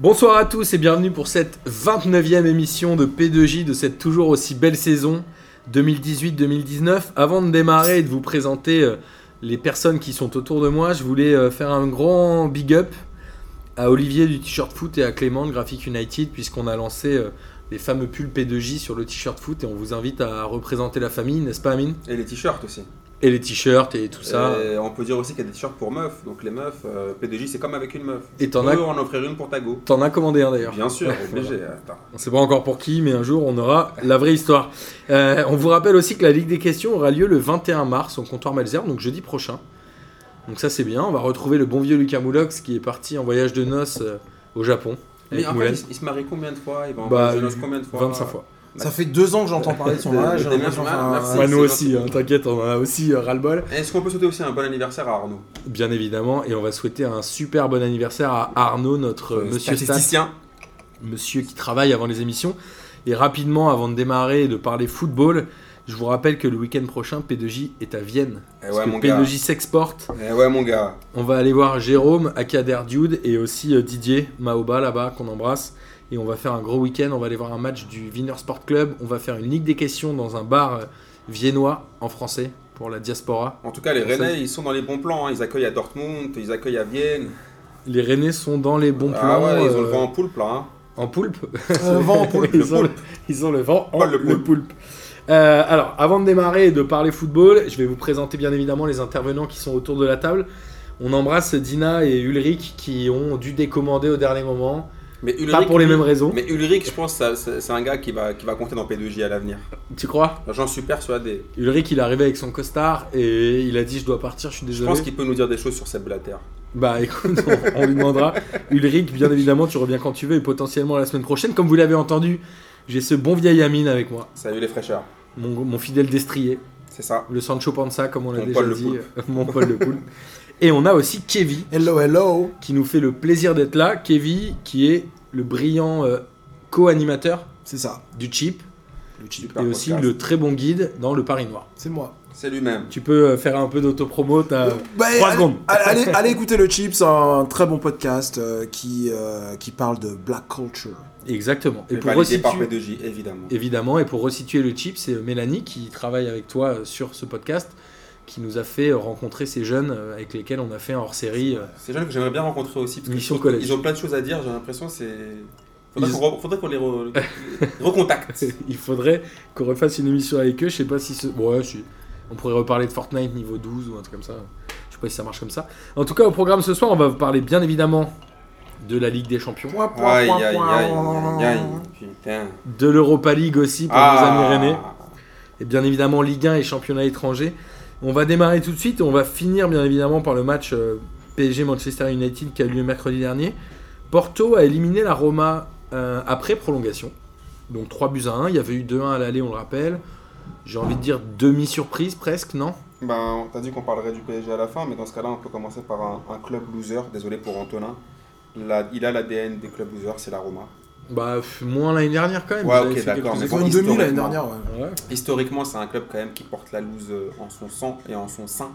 Bonsoir à tous et bienvenue pour cette 29e émission de P2J de cette toujours aussi belle saison 2018-2019. Avant de démarrer et de vous présenter euh, les personnes qui sont autour de moi, je voulais euh, faire un grand big up à Olivier du t-shirt foot et à Clément de Graphic United puisqu'on a lancé euh, les fameux pulls P2J sur le t-shirt foot et on vous invite à représenter la famille, n'est-ce pas Amine? Et les t-shirts aussi. Et les t-shirts et tout ça. Et on peut dire aussi qu'il y a des t-shirts pour meufs. Donc les meufs, euh, P2J c'est comme avec une meuf. Et Tu t'en as- en offrir une pour ta go. T'en as commandé un d'ailleurs. Bien sûr, obligé. Attends. On sait pas encore pour qui, mais un jour on aura la vraie histoire. Euh, on vous rappelle aussi que la Ligue des questions aura lieu le 21 mars au comptoir Malzerbe, donc jeudi prochain. Donc ça c'est bien, on va retrouver le bon vieux Lucas Moulox qui est parti en voyage de noces euh, au Japon. Mais en fait, il, il se marie combien de fois? Il va en Bah, voyage de noces combien de fois? 25 fois. Ça fait deux ans que j'entends parler de son mariage. Des enfin, ouais. Nous aussi, hein, t'inquiète, on en a aussi euh, ras-le-bol. Est-ce qu'on peut souhaiter aussi un bon anniversaire à Arnaud? Bien évidemment, et on va souhaiter un super bon anniversaire à Arnaud, notre euh, monsieur Stat, statisticien. monsieur qui travaille avant les émissions. Et rapidement, avant de démarrer et de parler football, je vous rappelle que le week-end prochain, P2J est à Vienne. Eh Parce ouais, que mon gars. P2J s'exporte. Eh ouais, mon gars. On va aller voir Jérôme, Akader Dude et aussi euh, Didier Maoba là-bas qu'on embrasse. Et on va faire un gros week-end. On va aller voir un match du Wiener Sport Club. On va faire une ligue des questions dans un bar euh, viennois en français pour la diaspora. En tout cas, les Rennais, ils sont dans les bons plans. hein. Ils accueillent à Dortmund, ils accueillent à Vienne. Les Rennais sont dans les bons ah plans. ouais, ils ont euh, le vent en poulpe là. hein. en poulpe. Euh, vent en poulpe, ils, le ont, poulpe. ils ont le vent en Pas le le poulpe. poulpe. Euh, alors, avant de démarrer et de parler football, je vais vous présenter bien évidemment les intervenants qui sont autour de la table. On embrasse Dina et Ulrich qui ont dû décommander au dernier moment. Mais Ulrich, Pas pour les mêmes raisons. Mais Ulrich, je pense, c'est un gars qui va, qui va compter dans P2J à l'avenir. Tu crois? J'en suis persuadé. Ulrich, il est arrivé avec son costard et il a dit Je dois partir, je suis Je désolé. pense qu'il peut nous dire des choses sur Seb Blatter. Bah écoute, on, on lui demandera. Ulrich, bien évidemment, tu reviens quand tu veux et potentiellement la semaine prochaine. Comme vous l'avez entendu, j'ai ce bon vieil Amine avec moi, Salut les fraîcheurs. mon, mon fidèle destrier, C'est ça. le Sancho Panza, comme on l'a déjà dit, euh, mon Paul le Poulpe. Et on a aussi Kevin Hello, hello. qui nous fait le plaisir d'être là. Kevin qui est le brillant euh, co-animateur C'est ça. du Chip Le et aussi podcast. le très bon guide dans le Paris Noir. C'est moi. C'est lui-même. Tu peux euh, faire un peu d'autopromo, t'as Bah, 3 allez, secondes. allez, allez écouter le Chip, c'est un très bon podcast euh, qui, euh, qui parle de black culture. Exactement. Et Et pour validé par resituer, P2J, évidemment. évidemment, et pour resituer le chip, c'est Mélanie qui travaille avec toi euh, sur ce podcast, qui nous a fait euh, rencontrer ces jeunes euh, avec lesquels on a fait un hors-série. euh, C'est jeunes que j'aimerais bien rencontrer aussi. Parce collège. Ils ont plein de choses à dire, j'ai l'impression. c'est Faudrait Ils- qu'on re- faudrait qu'on les, re- les recontacte. Il faudrait qu'on refasse une émission avec eux. Je sais pas si ce... bon, ouais, si- on pourrait reparler de Fortnite niveau 12 ou un truc comme ça. Je sais pas si ça marche comme ça. En tout cas, au programme ce soir, on va vous parler bien évidemment de la Ligue des Champions, Aïe, aïe, aïe, point. aïe, aïe. Putain. de l'Europa League aussi pour Ah. nos amis rennais. et bien évidemment Ligue 1 et championnat étranger. On va démarrer tout de suite on va finir bien évidemment par le match euh, PSG Manchester United qui a eu lieu mercredi dernier. Porto a éliminé la Roma euh, après prolongation. Donc 3 buts à 1, il y avait eu 2-1 à l'aller, on le rappelle. J'ai envie de dire demi-surprise presque, non? Ben, t'as dit qu'on parlerait du PSG à la fin, mais dans ce cas-là, on peut commencer par un, club loser. Désolé pour Antonin. Il a l'ADN des clubs losers, c'est la Roma. Bah moins l'année dernière quand même. Ouais, ok, d'accord, mais bon, demi l'année historiquement. dernière. ouais. Ouais. Historiquement, c'est un club quand même qui porte la loose euh, en son sang et en son sein.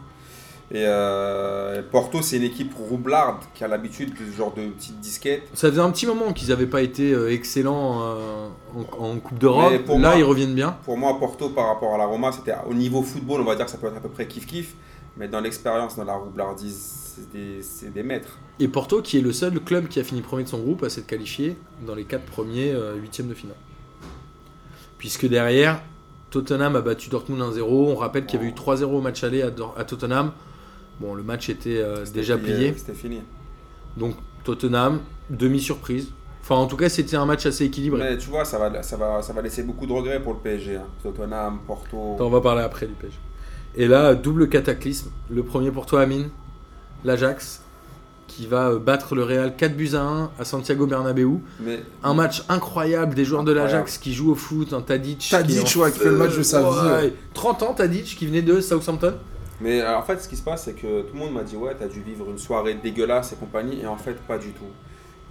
Et euh, Porto, c'est une équipe roublarde qui a l'habitude de ce genre de petites disquettes. Ça faisait un petit moment qu'ils n'avaient pas été euh, excellents en, en Coupe d'Europe. Là, moi- ils reviennent bien. Pour moi, Porto, par rapport à la Roma, c'était au niveau football, on va dire que ça peut être à peu près kiff-kiff. Mais dans l'expérience, dans la roublardise, des, c'est des maîtres. Et Porto, qui est le seul club qui a fini premier de son groupe à s'être qualifié dans les quatre premiers euh, huitièmes de finale. Puisque derrière, Tottenham a battu Dortmund 1-0. On rappelle qu'il y avait eu 3-0 au match aller à, à Tottenham. Bon, le match était euh, déjà plié. C'était fini. Donc Tottenham, demi-surprise. Enfin, en tout cas, c'était un match assez équilibré. Mais tu vois, ça va, ça, va, ça va laisser beaucoup de regrets pour le PSG. hein. Tottenham, Porto. Attends, on va parler après du PSG. Et là, double cataclysme. Le premier pour toi, Amine. L'Ajax, qui va euh, battre le Real 4 buts à 1 à Santiago Bernabéu. Mais Un match incroyable des joueurs de l'Ajax qui jouent au foot, un Tadic. qui Tadic, en ouais, qui fait le match de sa vie, ouais. 30 ans, Tadic, qui venait de Southampton. Mais euh, en fait, ce qui se passe, c'est que tout le monde m'a dit Ouais, t'as dû vivre une soirée dégueulasse et compagnie, et en fait, pas du tout.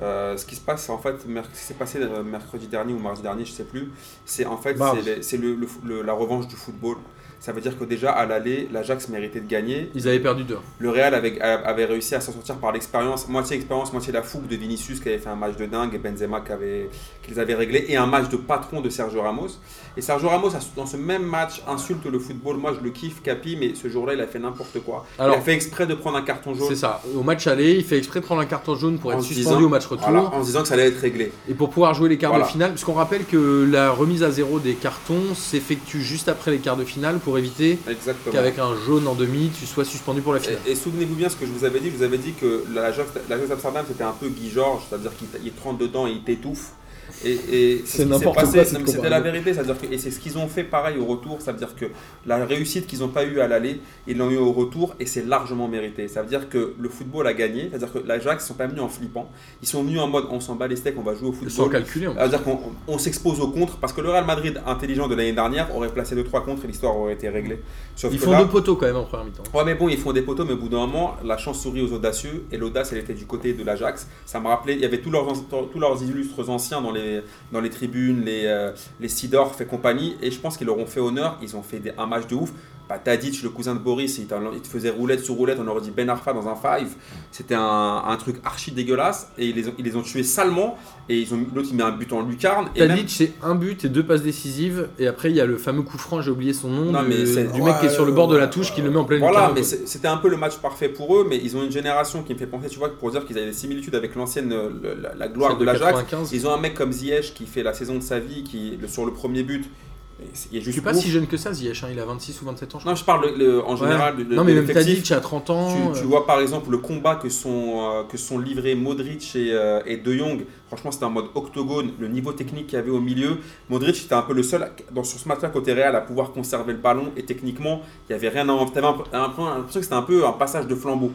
Euh, ce qui se passe, c'est en fait, ce qui s'est passé euh, mercredi dernier ou mardi dernier, je sais plus, c'est en fait c'est le- la revanche du football. Ça veut dire que déjà à l'aller, l'Ajax méritait de gagner. Ils avaient perdu deux. Le Real avait, avait réussi à s'en sortir par l'expérience, moitié expérience, moitié la fougue de Vinicius qui avait fait un match de dingue et Benzema qui, avait, qui les avait réglés et un match de patron de Sergio Ramos. Et Sergio Ramos, dans ce même match, insulte le football. Moi, je le kiffe, Capi, mais ce jour-là, il a fait n'importe quoi. Alors- il a fait exprès de prendre un carton jaune. C'est ça. Au match aller, il fait exprès de prendre un carton jaune pour En être suspendu disant- au match retour. Voilà, en se disant que ça allait être réglé. Et pour pouvoir jouer les quarts Voilà. de finale, parce qu'on rappelle que la remise à zéro des cartons s'effectue juste après les quarts de finale pour éviter qu'avec un jaune en demi, tu sois suspendu pour la finale. Et, et souvenez-vous bien ce que je vous avais dit. Je vous avais dit que l'Ajax l'Ajax d'Amsterdam c'était un peu Guy Georges, c'est-à-dire qu'il te rentre dedans et il t'étouffe. Et, et C'est n'importe quoi, C'était la vérité, c'est-à-dire que et c'est ce qu'ils ont fait pareil au retour, ça veut dire que la réussite qu'ils n'ont pas eu à l'aller, ils l'ont eu au retour et c'est largement mérité. Ça veut dire que le football a gagné, c'est-à-dire que l'Ajax ils sont pas venus en flippant, ils sont venus en mode on s'en bat les steaks, on va jouer au Ils sont football. calculés. C'est-à-dire qu'on on s'expose au contre parce que le Real Madrid intelligent de l'année dernière aurait placé 2-3 contre et l'histoire aurait été réglée. Sauf Ils que font là- deux poteaux quand même en première mi-temps. Ouais, mais bon, ils font des poteaux, mais au bout d'un moment, la chance sourit aux audacieux, et l'audace, elle était du côté de l'Ajax. Ça me rappelait, il y avait tous leurs, tous leurs illustres anciens dans les, dans les tribunes, les, euh, les Sidorf et compagnie, et je pense qu'ils leur ont fait honneur, ils ont fait un match de ouf. Bah, Tadic, le cousin de Boris, il, te faisait roulette sur roulette, on aurait dit Ben Arfa dans un five. C'était un, un truc archi dégueulasse, et ils les ont, ils les ont tués salement, et ils ont l'autre, il met un but en lucarne. Et même- Tadic, c'est un but et deux passes décisives. Et après, il y a le fameux coup franc, j'ai oublié son nom, Non, du, mais du mec qui est sur le bord de la touche qui le met en pleine Voilà, lucarne, mais quoi. c'est- c'était un peu le match parfait pour eux, mais ils ont une génération qui me fait penser, tu vois, pour dire qu'ils avaient des similitudes avec l'ancienne, la, la gloire Celle de l'Ajax. 95. Ils ont un mec comme Ziyech qui fait la saison de sa vie, qui sur le premier but, Je juste suis pas ouf. si jeune que ça, Ziyech. hein, Il a 26 ou 27 ans, je crois. Non, je parle le- le- en général Ouais. de, de- non, mais même l'effectif. Tadic a 30 ans. Tu, tu euh, vois par exemple le combat que sont, euh, que sont livrés Modric et, euh, et De Jong. Franchement, c'était en mode octogone. Le niveau technique qu'il y avait au milieu. Modric était un peu le seul à- dans, sur ce match-là côté Real à pouvoir conserver le ballon. Et techniquement, il n'y avait rien à en. T'avais un- un peu l'impression que c'était un peu un passage de flambeau.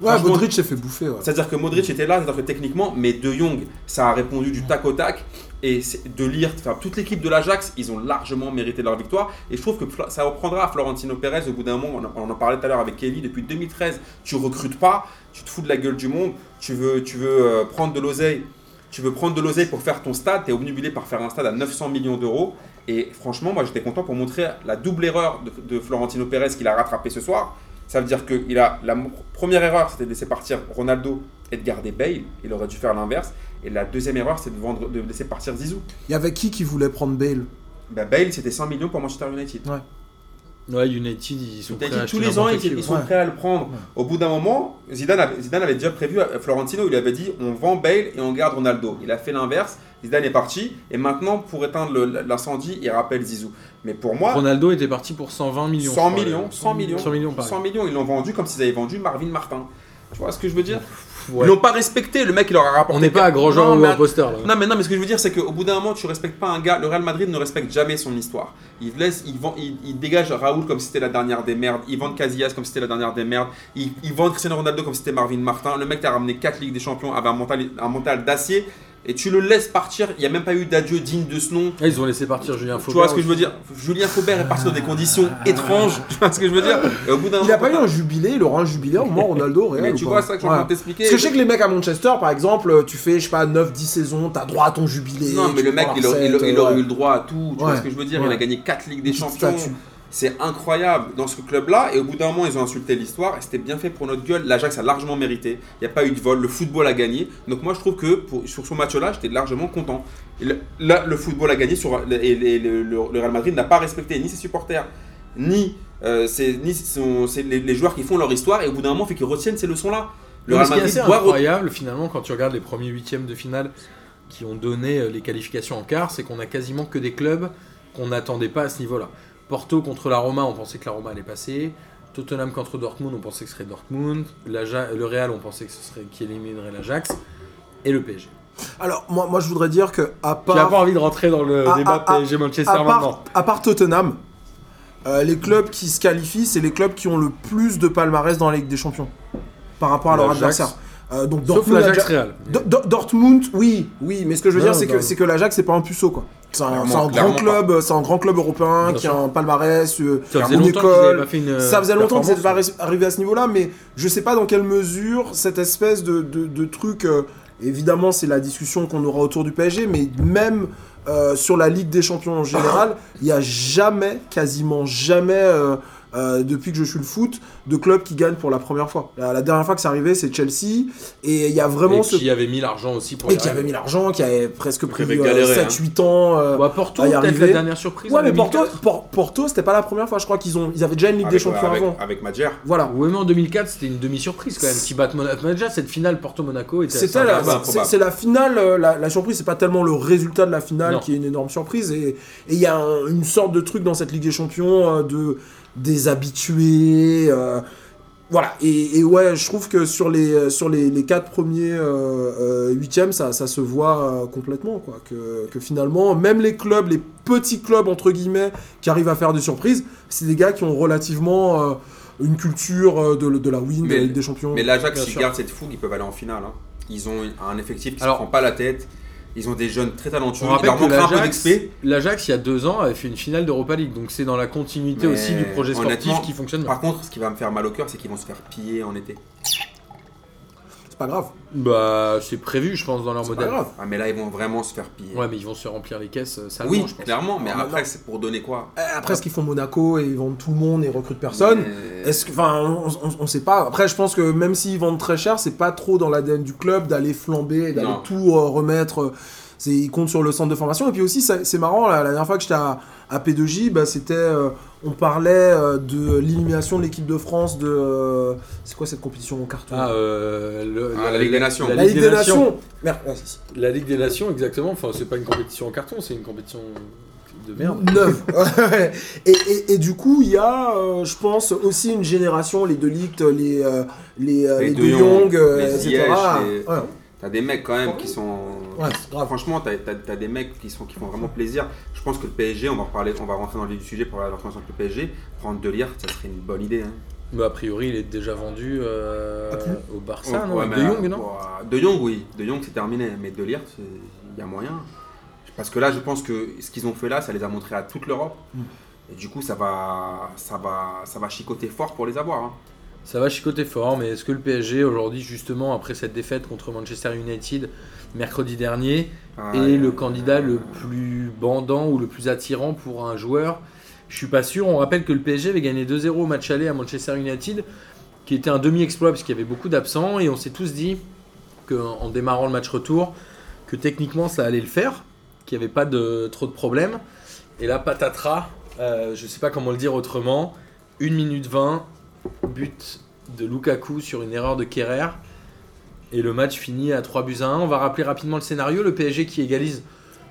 Ouais, Modric s'est fait bouffer. ouais. C'est-à-dire que Modric était là, c'est-à-dire que techniquement, mais De Jong, ça a répondu du tac au tac. Et De enfin toute l'équipe de l'Ajax, ils ont largement mérité leur victoire. Et je trouve que ça reprendra à Florentino Pérez au bout d'un moment. On en, parlait tout à l'heure avec Kelly. Depuis 2013, tu recrutes pas, tu te fous de la gueule du monde, tu veux, tu veux euh, prendre de l'oseille. Tu veux prendre de l'oseille pour faire ton stade, tu es obnubilé par faire un stade à 900 millions d'euros. Et franchement, moi j'étais content pour montrer la double erreur de, Florentino Pérez qu'il a rattrapé ce soir. Ça veut dire que il a, la première erreur, c'était de laisser partir Ronaldo et de garder Bale. Il aurait dû faire l'inverse. Et la deuxième erreur, c'est de, vendre, de laisser partir Zizou. Il y avait qui qui voulait prendre Bale? Bah, Bale, c'était 100 millions pour Manchester United. Ouais, United, ils sont prêts à tous les ans, ils, ouais. sont Ouais. prêts à le prendre. Ouais. Au bout d'un moment, Zidane avait, Zidane avait déjà prévu, Florentino, il lui avait dit on vend Bale et on garde Ronaldo. Il a fait l'inverse. Zidane est parti. Et maintenant, pour éteindre l'incendie, il rappelle Zizou. Mais pour moi, Ronaldo était parti pour 120 millions. 100 je crois, millions, là. 100 millions, 100 millions, pareil. 100 millions, ils l'ont vendu comme s'ils avaient vendu Marvin Martin. Tu vois ce que je veux dire? Ouais. Ils l'ont pas respecté, le mec il leur a rapporté. On n'est pas à Non, ou un poster là. Non mais non mais ce que je veux dire c'est qu'au bout d'un moment tu respectes pas un gars. Le Real Madrid ne respecte jamais son histoire. Il laisse, il, vend, il, il dégage Raoul comme si c'était la dernière des merdes. Il vend Casillas comme si c'était la dernière des merdes. Il, il vend Cristiano Ronaldo comme si c'était Marvin Martin. Le mec t'a ramené 4 ligues des champions avait un mental, un mental d'acier et tu le laisses partir. Il y a même pas eu d'adieu digne de ce nom. Ah, ils ont laissé partir Julien Tu Faubert. vois ce que je veux dire Julien Faubert est parti dans des conditions étranges. Tu vois ce que je veux dire Et au bout d'un Il a moment, pas eu un jubilé, il aura un jubilé au moment Ronaldo Real. Mais tu vois ça que je Ouais. t'expliquer. Parce que je sais que les mecs à Manchester, par exemple, tu fais, je sais pas, 9-10 saisons, t'as droit à ton jubilé. Non, mais tu le mec, il, aurait- il- recette, il aurait ouais. eu le droit à tout. Tu vois ce que je veux dire Il a gagné 4 Ligues des Champions. C'est incroyable dans ce club-là. Et au bout d'un moment, ils ont insulté l'histoire. Et c'était bien fait pour notre gueule. L'Ajax a largement mérité. Il n'y a pas eu de vol. Le football a gagné. Donc moi, je trouve que pour, sur ce match-là, j'étais largement content. Le- là, le football a gagné. Sur, et, et le, le- le Real Madrid n'a pas respecté ni ses supporters, ni, euh, les, les joueurs qui font leur histoire. Et au bout d'un moment, il faut qu'ils retiennent ces leçons-là. Le Non, Real ce qui est Madrid assez re- incroyable finalement quand tu regardes les premiers huitièmes de finale qui ont donné euh, les qualifications en quart, c'est qu'on a quasiment que des clubs qu'on n'attendait pas à ce niveau-là. Porto contre la Roma, on pensait que la Roma allait passer. Tottenham contre Dortmund, on pensait que ce serait Dortmund. Le Real, on pensait que ce serait qui éliminerait l'Ajax. Et le PSG. Alors, moi, moi, je voudrais dire que, à Tu n'as part. pas envie de rentrer dans le Ah, débat PSG Manchester à maintenant part, à part Tottenham, euh, les clubs qui se qualifient, c'est les clubs qui ont le plus de palmarès dans la Ligue des Champions par rapport à leur adversaire. Euh, donc Sauf Dortmund, Real. Dortmund, oui, oui, mais ce que je veux Non, dire, c'est que, que l'Ajax, c'est pas un puceau, quoi. C'est un, grand club, c'est un grand club européen qui a un palmarès, euh, Ça faisait une école. n'avaient pas fait une. Ça faisait longtemps qu'ils n'étaient pas performance. arri- arrivés à ce niveau-là, mais je sais pas dans quelle mesure cette espèce de, de, de truc. euh, évidemment, c'est la discussion qu'on aura autour du PSG, mais même euh, sur la Ligue des Champions en général, il n'y a jamais, quasiment jamais, euh, euh, depuis que je suis le foot, de club qui gagne pour la première fois. La, la dernière fois que c'est arrivé, c'est Chelsea. Et il y a vraiment Et ce. qui avait mis l'argent aussi pour Et qui avait mis l'argent, qui avait presque pris galéré, 7-8 ans. euh, Bah, Porto, peut-être la dernière surprise. Ouais, mais Porto, 2004. Por- Porto c'était pas la première fois. Je crois qu'ils ont, ils avaient déjà une Ligue des Avec, Champions avec, avant. avec Madjer. Voilà. Ouais, mais en 2004, c'était une demi-surprise quand même. Qui battent Monaco. Déjà, cette finale Porto-Monaco était. C'était assez la, c'est la finale, euh, la, la surprise, c'est pas tellement le résultat de la finale Non. qui est une énorme surprise. Et et il y a un- une sorte de truc dans cette Ligue des Champions euh, de des habitués. euh, voilà. Et, et ouais, je trouve que sur les sur les, les quatre premiers euh, euh, huitièmes, ça, ça se voit euh, complètement quoi. Que, que finalement, même les clubs, les petits clubs entre guillemets, qui arrivent à faire des surprises, c'est des gars qui ont relativement euh, une culture de, de la win, de Mais- la Ligue des Champions. Mais l'Ajax, s'ils gardent cette fougue, ils peuvent aller en finale. hein. Ils ont un effectif qui Alors- ne se prend pas la tête. Ils ont des jeunes très talentueux. On Il rappelle leur que manquera un peu l'Ajax, d'XP. l'Ajax, il y a deux ans, avait fait une finale d'Europa League. Donc c'est dans la continuité Mais aussi du projet sportif qui fonctionne. Par contre, ce qui va me faire mal au cœur, c'est qu'ils vont se faire piller en été. C'est pas grave. Bah, c'est prévu, je pense, dans leur pas modèle. grave. Ah, mais là, ils vont vraiment se faire piller. Ouais, mais ils vont se remplir les caisses euh, salement, oui, je pense. clairement, mais Ah, après, c'est pour donner quoi Euh, Après, ce qu'ils font Monaco et ils vendent tout le monde et recrutent personne. Mais- Est-ce que, enfin, on, on, on sait pas. Après, je pense que même s'ils vendent très cher, c'est pas trop dans l'ADN du club d'aller flamber, et d'aller Non. tout euh, remettre. C'est, ils comptent sur le centre de formation. Et puis aussi, ça- c'est marrant, la, la dernière fois que j'étais à, à P2J, bah, c'était, euh, on parlait euh, de l'élimination de l'équipe de France de. euh, c'est quoi cette compétition en carton? Ah, euh, le- Ah, la Ligue des Nations. La Ligue des Nations. Merde, ouais, si, si. La Ligue des Nations, exactement. Enfin, c'est pas une compétition en carton, c'est une compétition de merde. Neuf. Et, et, et du coup, il y a, euh, je pense, aussi une génération, les De Ligt, les, euh, les, Les les De les etc. Ziyech, les- Ouais. T'as des mecs quand même qui sont. Ouais, c'est grave. Franchement, t'as as, des mecs qui, sont, qui font vraiment plaisir. Je pense que le PSG, on va reparler, on va rentrer dans le vif du sujet pour la avec le PSG. Prendre De Ligt, ça serait une bonne idée. Hein. Bah, a priori, il est déjà vendu euh, Ah, au Barça, non Ouais, De Jong, euh, non ouais, De Jong, oui. De Jong, c'est terminé. Mais De c'est- il y a moyen. Parce que là, je pense que ce qu'ils ont fait là, ça les a montrés à toute l'Europe. Mm. Et du coup, ça va, ça, va, ça va chicoter fort pour les avoir. hein. Ça va chicoter fort, mais est-ce que le PSG, aujourd'hui, justement, après cette défaite contre Manchester United mercredi dernier, Ah, est le candidat le plus bandant ou le plus attirant pour un joueur? Je suis pas sûr. On rappelle que le PSG avait gagné 2-0 au match aller à Manchester United, qui était un demi-exploit parce qu'il y avait beaucoup d'absents, et on s'est tous dit qu'en en démarrant le match retour, que techniquement ça allait le faire, qu'il n'y avait pas de, trop de problèmes. Et là, patatras, euh, je sais pas comment le dire autrement, 1 minute 20, but de Lukaku sur une erreur de Kerrer. Et le match finit à 3 buts à 1. On va rappeler rapidement le scénario. Le PSG qui égalise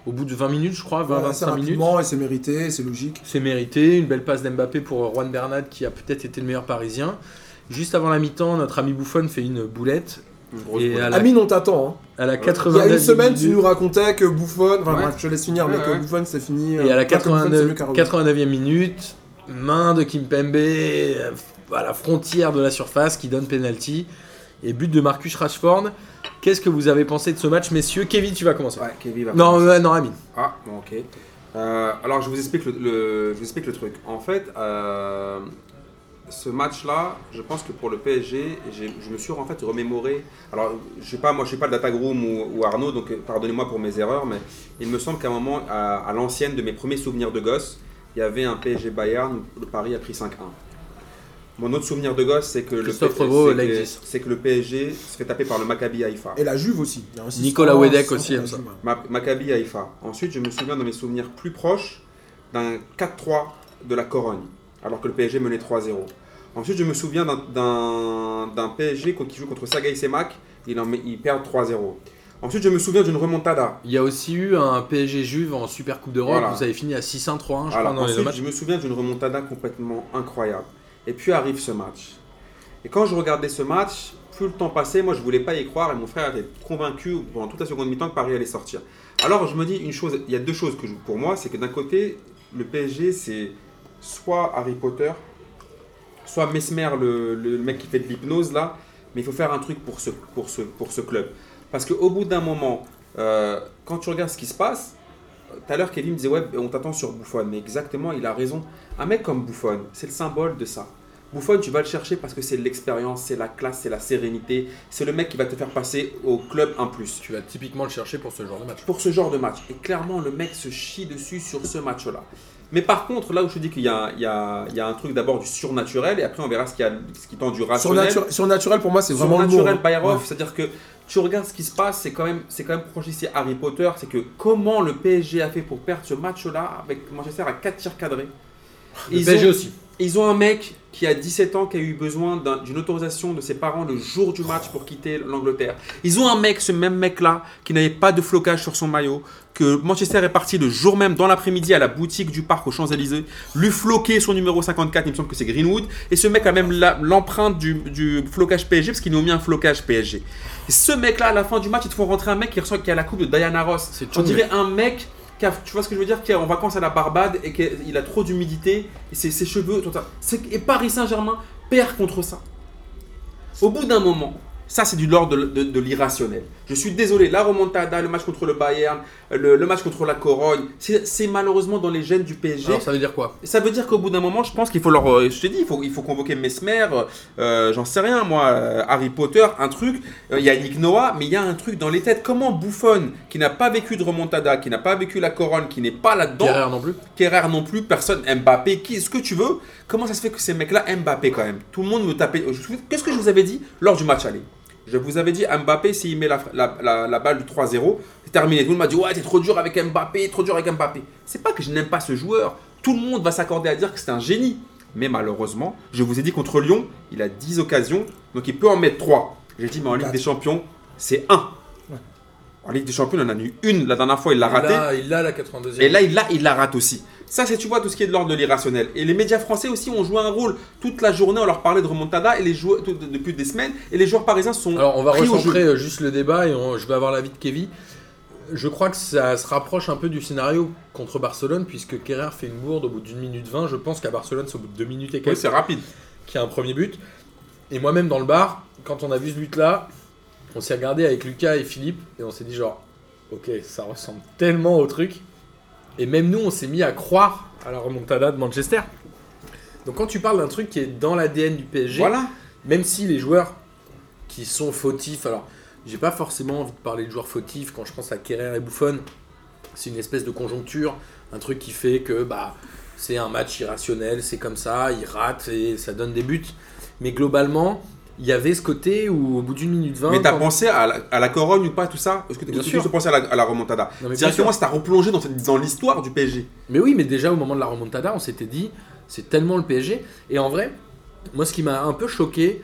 au bout de 20 minutes, je crois, 20-25 Ouais, assez minutes. rapidement et c'est mérité, c'est logique. C'est mérité. Une belle passe d'Mbappé pour Juan Bernat qui a peut-être été le meilleur parisien. Juste avant la mi-temps, notre ami Bouffon fait une boulette. Une Et boulette. à la, Amine, on t'attend. hein. à la Il y 80 a une semaine, tu nous racontais que Buffon. Enfin, Ouais. bref, je te laisse finir, mais Ouais, que. Buffon, c'est fini. Et à la euh, pas que Buffon, c'est 89, mieux qu'Aroui. 89e minute, main de Kimpembe euh, à la frontière de la surface qui donne penalty. Et but de Marcus Rashford. Qu'est-ce que vous avez pensé de ce match, messieurs Kevin, tu vas commencer. Ouais, Kevin va Non, commencer. ouais, non, Amine. Ah, bon, ok. Euh, alors, je vous explique le, le- je vous explique le truc. En fait, euh, ce match-là, je pense que pour le PSG, je me suis en fait remémoré. Alors, je sais pas, moi, je suis pas le data groom ou, ou Arnaud, donc euh, pardonnez-moi pour mes erreurs, mais il me semble qu'à un moment, à, à l'ancienne de mes premiers souvenirs de gosse, il y avait un PSG Bayern, où le Paris a pris 5-1. Mon autre souvenir de gosse, c'est que, le, c'est que- le PSG se fait taper par le Maccabi Haïfa. Et la Juve aussi. Nicolas Wedek aussi aime ça. Maccabi Haïfa. Ensuite, je me souviens dans mes souvenirs plus proches d'un 4-3 de la Corogne, alors que le PSG menait 3-0. Ensuite, je me souviens d'un- PSG qui joue contre Sagaï Semak, il, en met- il perd 3-0. Ensuite, je me souviens d'une remontada. Il y a aussi eu un PSG Juve en Super Coupe d'Europe. Voilà. Vous avez fini à 6-1-3-1, je Voilà. crois, dans les deux Ensuite, matchs. je me souviens d'une remontada complètement incroyable. Et puis arrive ce match. Et quand je regardais ce match, plus le temps passait, moi je voulais pas y croire et mon frère était convaincu pendant toute la seconde mi-temps que Paris allait sortir. Alors je me dis une chose, il y a deux choses que pour moi, c'est que d'un côté, le PSG c'est soit Harry Potter, soit Mesmer, le, le mec qui fait de l'hypnose là, mais il faut faire un truc pour ce, pour ce, pour ce club. Parce qu'au bout d'un moment, euh, quand tu regardes ce qui se passe, tout à l'heure, Kevin me disait Ouais, on t'attend sur Buffon. Mais exactement, il a raison. Un mec comme Buffon, c'est le symbole de ça. Buffon, tu vas le chercher parce que c'est l'expérience, c'est la classe, c'est la sérénité. C'est le mec qui va te faire passer au club un plus. Tu vas typiquement le chercher pour ce genre de match. Pour ce genre de match. Et clairement, le mec se chie dessus sur ce match-là. Mais par contre, là où je te dis qu'il y, a- il y a il y a un truc d'abord du surnaturel, et après on verra ce qui, a, ce qui tend du rationnel. Surnatur- Surnaturel, pour moi, c'est vraiment le. Surnaturel hein. by off, Ouais. c'est-à-dire que tu regardes ce qui se passe, c'est quand même, c'est quand même proche ici Harry Potter, c'est que comment le PSG a fait pour perdre ce match-là avec Manchester à 4 tirs cadrés. Le Ils PSG ont- aussi. ils ont un mec qui a 17 ans, qui a eu besoin d'un- d'une autorisation de ses parents le jour du match pour quitter l'Angleterre. Ils ont un mec, ce même mec-là, qui n'avait pas de flocage sur son maillot, que Manchester est parti le jour même, dans l'après-midi, à la boutique du parc aux Champs-Élysées, lui floquer son numéro 54, il me semble que c'est Greenwood, et ce mec a même l'empreinte du, du flocage PSG, parce qu'ils nous ont mis un flocage PSG. Et ce mec-là, à la fin du match, ils te font rentrer un mec qui ressemble qui a la coupe de Diana Ross. C'est On dirait un mec tu vois ce que je veux dire, qui est en vacances à la Barbade et qu'il a trop d'humidité et ses, cheveux. Et Paris Saint-Germain perd contre ça. Au bout d'un moment, ça c'est du l'ordre de, de- de l'irrationnel. Je suis désolé, la remontada, le match contre le Bayern, le, le match contre la Corogne, c'est malheureusement dans les gènes du PSG. Alors ça veut dire quoi? Ça veut dire qu'au bout d'un moment, je pense qu'il faut leur. euh, Je te dis, il faut, il faut convoquer Mesmer, euh, j'en sais rien, moi, euh, Harry Potter, un truc. Il y a Nick Noah, mais il y a un truc dans les têtes. Comment Buffon, qui n'a pas vécu de remontada, qui n'a pas vécu la couronne, qui n'est pas là-dedans, Guerrero non plus Kerrer non plus, personne, Mbappé, qui, ce que tu veux, comment ça se fait que ces mecs-là, Mbappé quand même? Tout le monde me tapait. Qu'est-ce que je vous avais dit lors du match aller? Je vous avais dit, Mbappé, s'il met la, la, la- la balle du 3-0, c'est terminé. Tout le monde m'a dit, ouais, t'es trop dur avec Mbappé, trop dur avec Mbappé. C'est pas que je n'aime pas ce joueur. Tout le monde va s'accorder à dire que c'est un génie. Mais malheureusement, je vous ai dit contre Lyon, il a 10 occasions, donc il peut en mettre 3. J'ai dit, mais en Ligue des Champions, c'est 1. En Ligue des Champions, il en a eu une. La dernière fois, il l'a raté. Là, il a la 82e. Et là, il la, il la rate aussi. Ça, c'est, tu vois, tout ce qui est de l'ordre de l'irrationnel. Et les médias français aussi ont joué un rôle. Toute la journée, on leur parlait de remontada et les joueurs, tout- depuis des semaines. Et les joueurs parisiens sont. Alors on va pris recentrer euh, juste le débat et on- je vais avoir l'avis de Kevin. Je crois que ça se rapproche un peu du scénario contre Barcelone puisque Kerrer fait une bourde au bout d'une minute 20. Je pense qu'à Barcelone c'est au bout de 2 minutes et Oui, quelques c'est rapide. qu'il y a un premier but. Et moi-même dans le bar, quand on a vu ce but-là, on s'est regardé avec Lucas et Philippe et on s'est dit genre, ok, ça ressemble tellement au truc. Et même nous, on s'est mis à croire à la remontada de Manchester. Donc quand tu parles d'un truc qui est dans l'ADN du PSG, Voilà. même si les joueurs qui sont fautifs, alors j'ai pas forcément envie de parler de joueurs fautifs quand je pense à Kerrer et Buffon, c'est une espèce de conjoncture, un truc qui fait que bah c'est un match irrationnel, c'est comme ça, ils ratent et ça donne des buts. Mais globalement, il y avait ce côté où au bout d'une minute 20. Mais t'as pensé à la, à la Corogne ou pas, tout ça Est-ce que Bien tu sûr. as pensé à la, à la remontada Non, Directement, ça t'a replongé dans l'histoire du PSG. Mais oui, mais déjà au moment de la remontada, on s'était dit, c'est tellement le PSG. Et en vrai, moi ce qui m'a un peu choqué,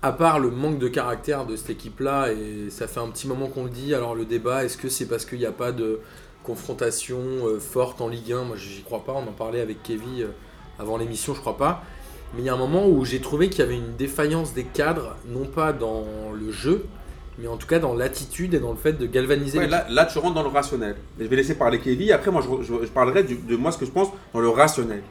à part le manque de caractère de cette équipe-là, et ça fait un petit moment qu'on le dit, alors le débat, est-ce que c'est parce qu'il n'y a pas de confrontation euh, forte en Ligue 1 Moi j'y crois pas, on en parlait avec Kevin euh, avant l'émission, je crois pas. Mais il y a un moment où j'ai trouvé qu'il y avait une défaillance des cadres, non pas dans le jeu, mais en tout cas dans l'attitude et dans le fait de galvaniser Ouais, là, là, tu rentres dans le rationnel. Et je vais laisser parler Kevin. Après, moi, je, je- je parlerai du- de moi ce que je pense dans le rationnel.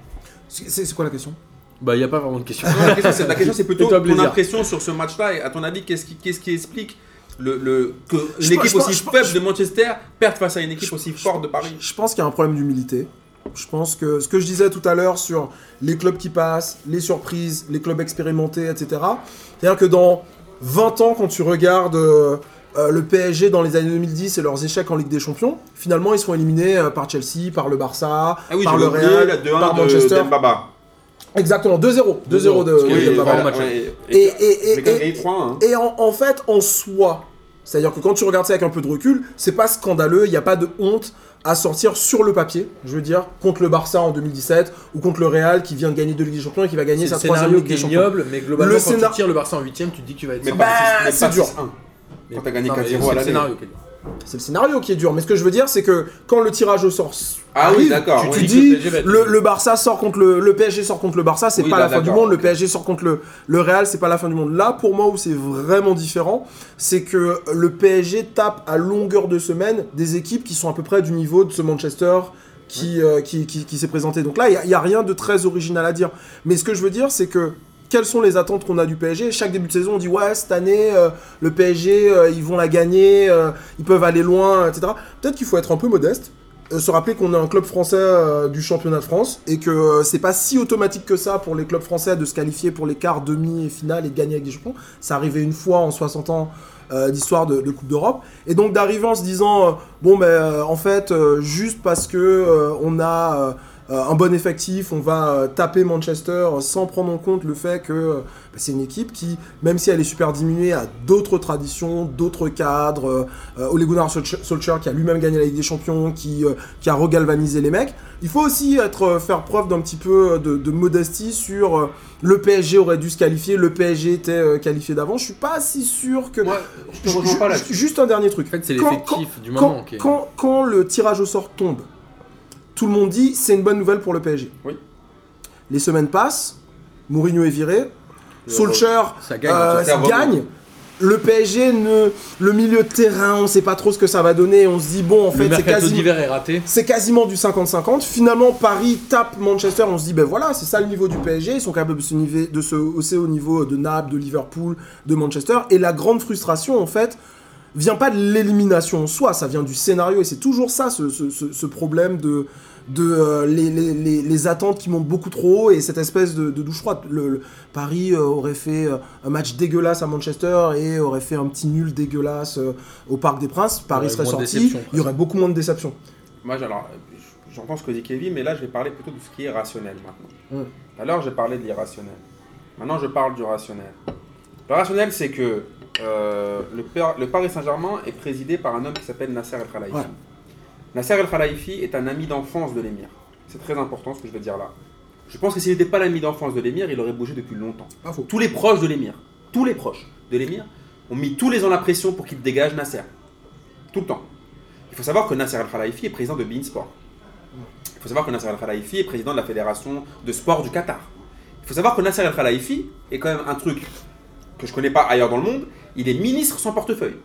C'est quoi la question? Bah il n'y a pas vraiment de question. Non, la question, c'est, plutôt ton plaisir. impression sur ce match-là. Et à ton avis, qu'est-ce qui, explique le, le- que Je une pense- équipe pense- aussi faible de Manchester perde face à une équipe Je- aussi forte de Paris? Je pense qu'il y a un problème d'humilité. Je pense que ce que je disais tout à l'heure sur les clubs qui passent, les surprises, les clubs expérimentés, etc. C'est-à-dire que dans 20 ans, quand tu regardes euh, euh, le PSG dans les années 2010 et leurs échecs en Ligue des Champions, finalement ils sont éliminés euh, par Chelsea, par le Barça, Ah oui, par le Real, la 2-1 par de Manchester. Exactement, 2-0. 2-0 de, oui, de il y a Pavard. vraiment match. ouais, Et- et- et- mais quand même et- gagné 3-1. hein. Et en, en fait, en soi, c'est-à-dire que quand tu regardes ça avec un peu de recul, c'est pas scandaleux, il n'y a pas de honte à sortir sur le papier, je veux dire, contre le Barça en 2017 ou contre le Real qui vient de gagner deux Ligues des Champions et qui va gagner sa troisième scénario Ligue qui des est Champions. ignoble, mais globalement, Le quand scénar- tu tires le Barça en 8 tu te dis que tu vas être Mais Bah, mais c'est pas dur. 6-1. Mais- quand t'as gagné non, mais 4-0 c'est à l'année. C'est le scénario qui est dur, mais ce que je veux dire, c'est que quand le tirage au sort Ah oui, d'accord, tu oui. te Tu dis le Barça sort contre le, le PSG sort contre le Barça, c'est Oui, pas là, la fin du monde. Le. PSG sort contre le, le Real, c'est pas la fin du monde. Là, pour moi, où c'est vraiment différent, c'est que le PSG tape à longueur de semaine des équipes qui sont à peu près du niveau de ce Manchester qui, euh, qui, qui, qui s'est présenté. Donc là, il n'y a, rien de très original à dire. Mais ce que je veux dire, c'est que quelles sont les attentes qu'on a du PSG Chaque début de saison, on dit ouais, cette année, euh, le PSG, euh, ils vont la gagner, euh, ils peuvent aller loin, etc. Peut-être qu'il faut être un peu modeste se rappeler qu'on est un club français du championnat de France et que c'est pas si automatique que ça pour les clubs français de se qualifier pour les quarts, demi et finale et de gagner avec des champions. Ça arrivait une fois en 60 ans d'histoire de, de Coupe d'Europe. Et donc d'arriver en se disant, bon ben en fait, juste parce que on a un bon effectif, on va euh, taper Manchester euh, sans prendre en compte le fait que euh, bah, c'est une équipe qui, même si elle est super diminuée, a d'autres traditions, d'autres cadres. Euh, euh, Ole Gunnar Solskjaer qui a lui-même gagné la Ligue des Champions, qui, euh, qui a regalvanisé les mecs. Il faut aussi être, euh, faire preuve d'un petit peu euh, de, de modestie sur euh, le PSG aurait dû se qualifier, le PSG était euh, qualifié d'avant. Je suis pas si sûr que. Je te rejoins pas. Juste un dernier truc. En fait, c'est l'effectif du moment quand le tirage au sort tombe, tout le monde dit c'est une bonne nouvelle pour le PSG. Oui. Les semaines passent, Mourinho est viré, Ça gagne. euh, ça va gagne. Le PSG, ne, le milieu de terrain, on sait pas trop ce que ça va donner. On se dit, bon, en fait, c'est quasiment, d'hiver est raté. c'est quasiment du 50-50. Finalement, Paris tape Manchester. On se dit, ben voilà, c'est ça le niveau du PSG. Ils sont capables de se, niver- de se hausser au niveau de Naples, de Liverpool, de Manchester. Et la grande frustration, en fait, vient pas de l'élimination en soi, ça vient du scénario. Et c'est toujours ça, ce, ce- ce- ce problème de, de euh, les, les- les- les attentes qui montent beaucoup trop haut et cette espèce de, de douche froide. Le, le- Paris euh, aurait fait euh, un match dégueulasse à Manchester et aurait fait un petit nul dégueulasse euh, au Parc des Princes. Paris serait sorti, il y aurait beaucoup moins de déception. Moi, alors, j'entends ce que dit Kevin, mais là, je vais parler plutôt de ce qui est rationnel maintenant. Mm. Tout à l'heure, j'ai parlé de l'irrationnel. Maintenant, je parle du rationnel. Le rationnel, c'est que euh, le, le Paris Saint-Germain est présidé par un homme qui s'appelle Nasser El Khelaifi. Ouais. Nasser El Khelaifi est un ami d'enfance de l'émir. C'est très important ce que je vais dire là. Je pense que s'il n'était pas l'ami d'enfance de l'émir, il aurait bougé depuis longtemps. Faux. Tous les proches de l'émir, tous les proches de l'émir ont mis tous les ans la pression pour qu'il dégage Nasser. Tout le temps. Il faut savoir que Nasser Al Khelaifi est président de Bein Sport. Il faut savoir que Nasser Al Khelaifi est président de la fédération de sport du Qatar. Il faut savoir que Nasser Al Khelaifi est quand même un truc que je connais pas ailleurs dans le monde. Il est ministre sans portefeuille.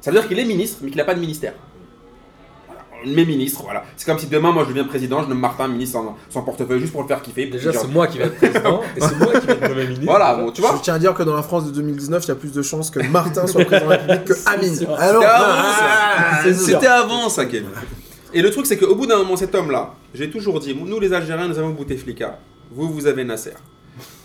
Ça veut dire qu'il est ministre, mais qu'il n'a pas de ministère. Mes ministres, voilà. C'est comme si demain, moi, je deviens président, je nomme Martin ministre sans, sans portefeuille juste pour le faire kiffer. Déjà, c'est moi qui vais être président et c'est moi qui vais être Premier ministre. Voilà, bon, tu vois. Je tiens à dire que dans la France de 2019, il y a plus de chances que Martin soit président de la République que Amine. Alors, C'était avant, ah, ça. c'est sûr. C'était avant ça, Kevin. Et le truc, c'est qu'au bout d'un moment, cet homme-là, j'ai toujours dit, nous les Algériens, nous avons Bouteflika. Vous, vous avez Nasser.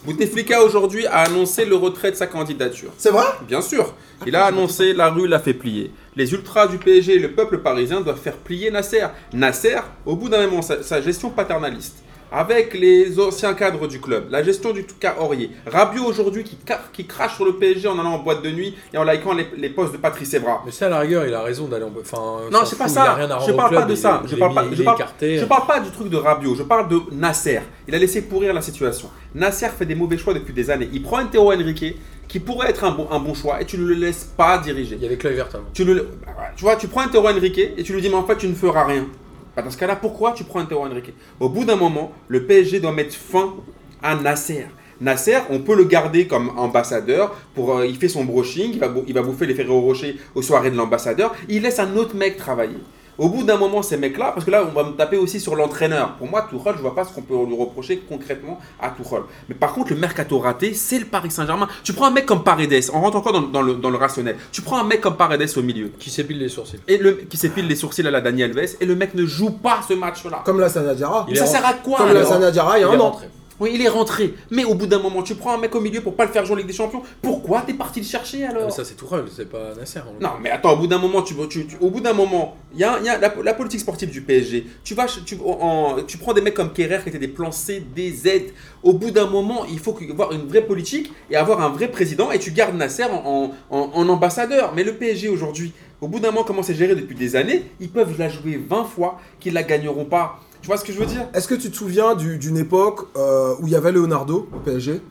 Bouteflika aujourd'hui a annoncé le retrait de sa candidature. C'est vrai? Bien sûr, il a annoncé, la rue l'a fait plier. Les ultras du PSG et le peuple parisien doivent faire plier Nasser. Nasser, au bout d'un moment, sa, sa gestion paternaliste, avec les anciens cadres du club, la gestion du cas Aurier, Rabiot aujourd'hui qui, crache sur le PSG en allant en boîte de nuit et en likant les, les posts de Patrice Evra. Mais ça, à la rigueur, il a raison d'aller en. Enfin, on Non, c'est pas ça. Je parle pas de ça. Je parle pas- je parle- écarté. Je parle pas du truc de Rabiot, je parle de Nasser. Il a laissé pourrir la situation. Nasser fait des mauvais choix depuis des années. Il prend un Théo Henrique qui pourrait être un bon, un bon choix et tu ne le laisses pas diriger. Il y avait Kluivert avant. Tu, le, bah, tu vois, tu prends un Théo Henrique et tu lui dis mais en fait tu ne feras rien. Dans ce cas-là, pourquoi tu prends un Théo Henrique? Au bout d'un moment, le PSG doit mettre fin à Nasser. Nasser, on peut le garder comme ambassadeur. Pour, euh, il fait son brushing, il va, bou- il va bouffer les Ferrero Rocher aux soirées de l'ambassadeur. Il laisse un autre mec travailler. Au bout d'un moment, ces mecs-là, parce que là, on va me taper aussi sur l'entraîneur. Pour moi, Tuchel, je vois pas ce qu'on peut lui reprocher concrètement à Tuchel. Mais par contre, le mercato raté, c'est le Paris Saint-Germain. Tu prends un mec comme Paredes, on rentre encore dans, dans le, dans le rationnel. Tu prends un mec comme Paredes au milieu Qui s'épile les sourcils. et le, qui s'épile les sourcils à la Daniel Alves et le mec ne joue pas ce match-là. Comme la Sana Diarra. Il ça sert à quoi Comme alors la Sana Diarra il y a un an. rentré. Oui, il est rentré. Mais au bout d'un moment, tu prends un mec au milieu pour pas le faire jouer en Ligue des Champions. Pourquoi t'es parti le chercher alors Mais ça, c'est Tourelle, c'est pas Nasser. en Non, mais attends, au bout d'un moment, tu, tu- tu- au bout d'un moment, il y a, il y a la, la politique sportive du PSG. Tu vas, tu, en- tu prends des mecs comme Kerrer qui étaient des plans C, des Z. Au bout d'un moment, il faut avoir une vraie politique et avoir un vrai président. Et tu gardes Nasser en, en- en- en ambassadeur. Mais le PSG aujourd'hui, au bout d'un moment, comment c'est géré depuis des années Ils peuvent la jouer 20 fois, qu'ils la gagneront pas. Tu vois ce que je veux dire? Est-ce que tu te souviens du- d'une époque euh, où il y avait Leonardo au PSG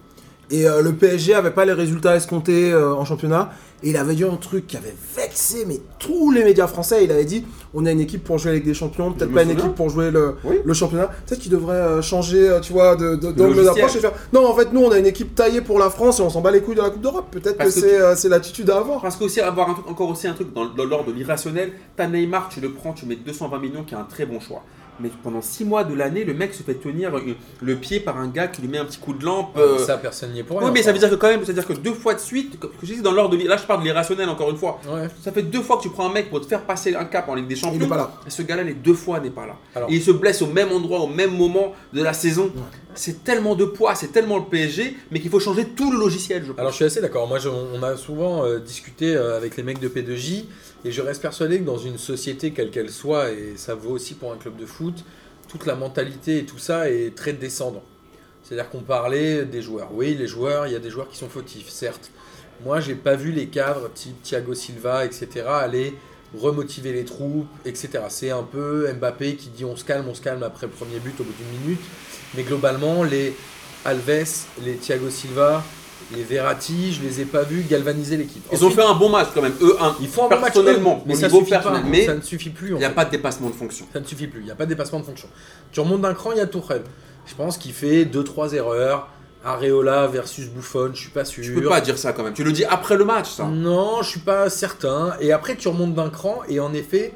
et euh, le PSG avait pas les résultats escomptés euh, en championnat et il avait dit un truc qui avait vexé mais tous les médias français. Il avait dit on a une équipe pour jouer avec des champions, peut-être pas une équipe pour jouer le, Oui. le championnat. Peut-être qu'il devrait euh, changer, tu vois, de, de, d'angle d'approche et faire non en fait nous on a une équipe taillée pour la France et on s'en bat les couilles de la Coupe d'Europe. Peut-être que c'est tu- euh, c'est l'attitude à avoir. Parce qu'aussi avoir un truc, encore aussi un truc dans, dans l'ordre de l'irrationnel, t'as Neymar, tu le prends, tu mets 220 millions, qui est un très bon choix. Mais pendant 6 mois de l'année, le mec se fait tenir euh, le pied par un gars qui lui met un petit coup de lampe. Euh, Ça, personne n'y est pour Oui, rien. mais ça veut dire que quand même, c'est-à-dire que deux fois de suite, que je dis dans l'ordre de là, je parle de l'irrationnel encore une fois. Ouais. Ça fait deux fois que tu prends un mec pour te faire passer un cap en Ligue des Il Champions. n'est pas là. Et ce gars-là, les deux fois, n'est pas là. Alors- Et il se blesse au même endroit, au même moment de la saison. C'est tellement de poids, c'est tellement le PSG, mais qu'il faut changer tout le logiciel, je pense. Alors je suis assez d'accord. Moi, je- on a souvent euh, discuté euh, avec les mecs de P2J et je reste persuadé que dans une société quelle qu'elle soit, et ça vaut aussi pour un club de foot, toute la mentalité et tout ça est très descendant. C'est-à-dire qu'on parlait des joueurs. Oui, les joueurs, il y a des joueurs qui sont fautifs, certes. Moi, j'ai pas vu les cadres type Thiago Silva, etc., aller remotiver les troupes, etc. C'est un peu Mbappé qui dit on se calme, on se calme après premier but au bout d'une minute. Mais globalement, les Alves, les Thiago Silva, les Verratti, je les ai pas vus galvaniser l'équipe. Ils ont fait un bon match quand même, eux, un. ils font un bon match personnellement, eux, mais ça suffit personnel. pas. Mais ça ne suffit plus. il n'y a fait. pas de dépassement de fonction. Ça ne suffit plus. Il n'y a pas de dépassement de fonction. Tu remontes d'un cran, il y a Tourelle. Je pense qu'il fait 2-3 erreurs. Areola versus Buffon, je suis pas sûr. Tu peux pas dire ça quand même. Tu le dis après le match, ça. Non, je suis pas certain. Et après, tu remontes d'un cran, et en effet,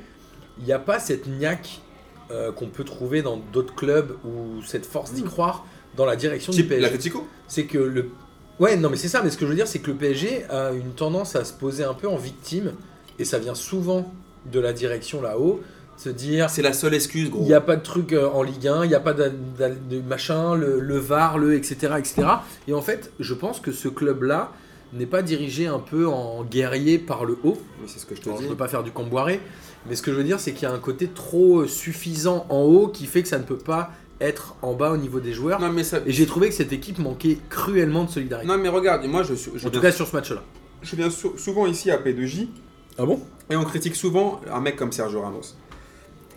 il n'y a pas cette niaque euh, qu'on peut trouver dans d'autres clubs ou cette force d'y croire dans la direction du Type PSG. l'Atletico? C'est que le. Ouais, non, mais c'est ça, mais ce que je veux dire, c'est que le PSG a une tendance à se poser un peu en victime, et ça vient souvent de la direction là-haut, se dire. C'est la seule excuse, gros. Il n'y a pas de truc euh, en Ligue 1, il n'y a pas de, de- de machin, le, le VAR, le etc., etc. Et en fait, je pense que ce club-là n'est pas dirigé un peu en guerrier par le haut. Oui, c'est ce que je te Alors, je dis. ne veux pas faire du camboiré, mais ce que je veux dire, c'est qu'il y a un côté trop suffisant en haut qui fait que ça ne peut pas être en bas au niveau des joueurs. Non, mais ça. Et j'ai trouvé que cette équipe manquait cruellement de solidarité. Non, mais regarde, moi, je, suis- je en tout viens, cas sur ce match-là. je viens sou- souvent ici à P2J Ah bon? Et on critique souvent un mec comme Sergio Ramos.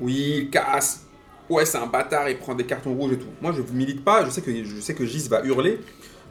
Oui, il casse. Ouais, c'est un bâtard, il prend des cartons rouges et tout. Moi, je milite pas. Je sais que je sais que Gis va hurler.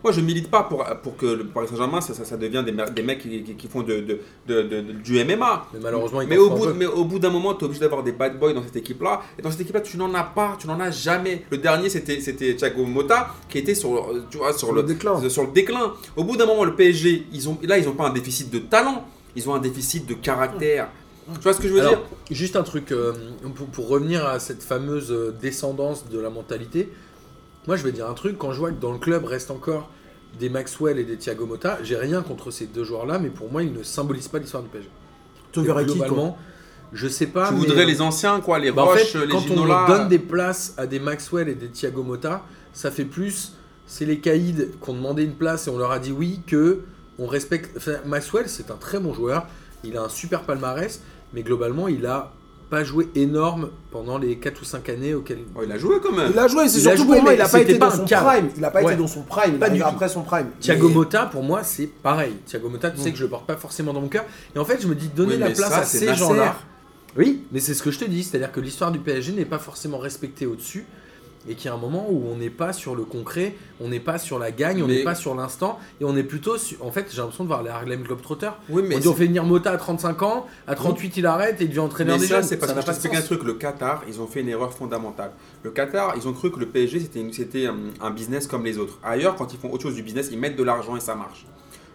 Moi, je milite pas pour, pour que le Paris Saint-Germain, ça, ça, ça devienne des, des mecs qui, qui- qui font de, de- de- de- de- du MMA. Mais malheureusement, il Mais au, bout, mais au bout d'un moment, tu es obligé d'avoir des bad boys dans cette équipe-là. Et dans cette équipe-là, tu n'en as pas, tu n'en as jamais. Le dernier, c'était c'était Thiago Motta qui était sur, tu vois, sur, Sur le déclin. sur le déclin. Au bout d'un moment, le PSG, ils ont, là, ils n'ont pas un déficit de talent, ils ont un déficit de caractère. Tu vois ce que je veux Alors, dire? juste un truc, euh, pour, pour revenir à cette fameuse euh, descendance de la mentalité, moi je vais dire un truc, quand je vois que dans le club reste encore des Maxwell et des Thiago Motta, j'ai rien contre ces deux joueurs-là, mais pour moi ils ne symbolisent pas l'histoire du PSG. Tu verrais qui, toi Globalement, je sais pas. Tu mais- voudrais les anciens, quoi, les Bah, en Roches, fait, les quand Ginola. on donne des places à des Maxwell et des Thiago Motta, ça fait plus, c'est les caïds qui ont demandé une place et on leur a dit oui, que on respecte. enfin, Maxwell, c'est un très bon joueur, il a un super palmarès, mais globalement, il a pas joué énorme pendant les 4 ou 5 années auxquelles. Oh, il a joué quand même. Il a joué, c'est Il a surtout joué, pour moi, mais il a pas été pas dans son cadre. prime. Il a pas Ouais. été dans son prime, il Pas est du tout. après son prime. Thiago Mais- Motta, pour moi, c'est pareil. Thiago Motta, tu sais que je le porte pas forcément dans mon cœur. Et en fait, je me dis, donner Oui, la place ça, à ces gens-là. Oui, mais c'est ce que je te dis. C'est-à-dire que l'histoire du PSG n'est pas forcément respectée au-dessus. Et qu'il y a un moment où on n'est pas sur le concret, on n'est pas sur la gagne, on n'est pas sur l'instant. Et on est plutôt sur. En fait, j'ai l'impression de voir les Harlem Globetrotters. Oui, mais on dit on c'est- fait venir Mota à 35 ans, à 38 il arrête et il devient entraîneur Mais des ça, jeunes. c'est parce Ça que n'a je pas un truc. Le Qatar, ils ont fait une erreur fondamentale. Le Qatar, ils ont cru que le PSG, c'était une- c'était un, un business comme les autres. Ailleurs, quand ils font autre chose du business, ils mettent de l'argent et ça marche.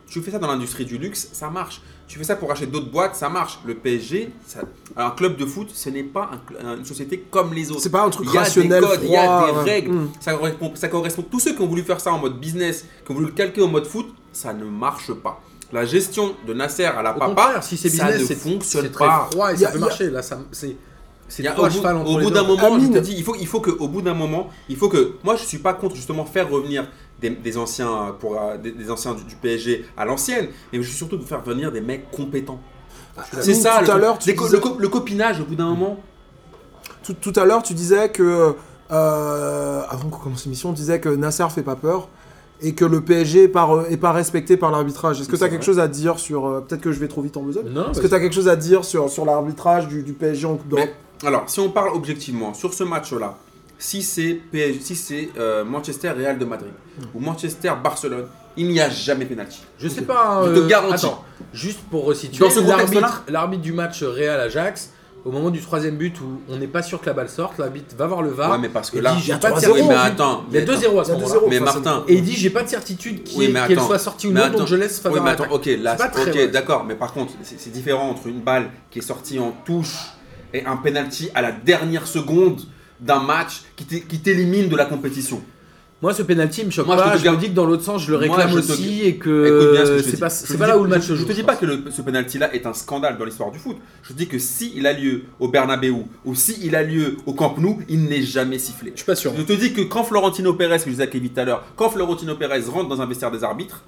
Tu fais ça dans l'industrie du luxe, ça marche. Tu fais ça pour acheter d'autres boîtes, ça marche. Le PSG, ça- un club de foot, ce n'est pas un une société comme les autres. C'est pas un truc Il y a rationnel, des codes, il y a des règles. Mm. Ça, correspond, ça correspond. Tous ceux qui ont voulu faire ça en mode business, qui ont voulu le calquer en mode foot, ça ne marche pas. La gestion de Nasser à la Au papa, si c'est ça business, ne c'est fonctionne c'est très pas. froid et a- ça peut a- marcher. Là, ça- c'est c'est Il y a- au bout, au bout d'un moment, Amine. je te dis, il faut, il faut que, au bout d'un moment, il faut que, moi, je suis pas contre justement faire revenir des, des anciens pour euh, des, des anciens du, du PSG à l'ancienne, mais je suis surtout de faire venir des mecs compétents. C'est Amine, ça. Tout le, à l'heure, tu co- disais- le, co- le copinage au bout d'un moment. tout, tout à l'heure, tu disais que euh, avant qu'on commence l'émission, on disait que Nasser fait pas peur et que le PSG est pas, est pas respecté par l'arbitrage. Est-ce que tu as c'est quelque chose à dire sur euh, peut-être que je vais trop vite en besogne Non, Est-ce que tu as quelque chose à dire sur, sur l'arbitrage du, du PSG en Coupe d'Europe? Alors, si on parle objectivement sur ce match-là, si c'est PSG, si c'est euh, Manchester Real de Madrid ou Manchester Barcelone, il n'y a jamais pénalty. Je sais pas. Je te euh, garantis. Attends, juste pour resituer, l'arbitre, du match Real Ajax, au moment du troisième but où on n'est pas sûr que la balle sorte, l'arbitre va voir le VAR. ouais, mais parce que là, il y a pas de 3-0. certitude. oui, mais attends, Il y a mais 2-0 à ce moment-là. 2-0. Mais Martin, Et il dit j'ai pas de certitude Oui, qu'elle soit sortie ou non, donc je laisse Oui, faveur mais attends, ok, là, d'accord, mais par contre, c'est c'est différent entre une balle qui est sortie en touche et un penalty à la dernière seconde d'un match qui t'é- qui t'élimine de la compétition. Moi, ce penalty me choque Moi, je pas. te Je, garde- me dis que dans l'autre sens, je le Moi, réclame je te- aussi et que ce je te c'est pas, Je te là où le match je, se je joue. te dis je pas que le- ce penalty-là est un scandale dans l'histoire du foot. Je te dis que si il a lieu au Bernabeu ou si il a lieu au Camp Nou, il n'est jamais sifflé. Je suis pas sûr. Je te dis que quand Florentino Pérez, que je disais à Kevin tout à l'heure, quand Florentino Pérez rentre dans un vestiaire des arbitres,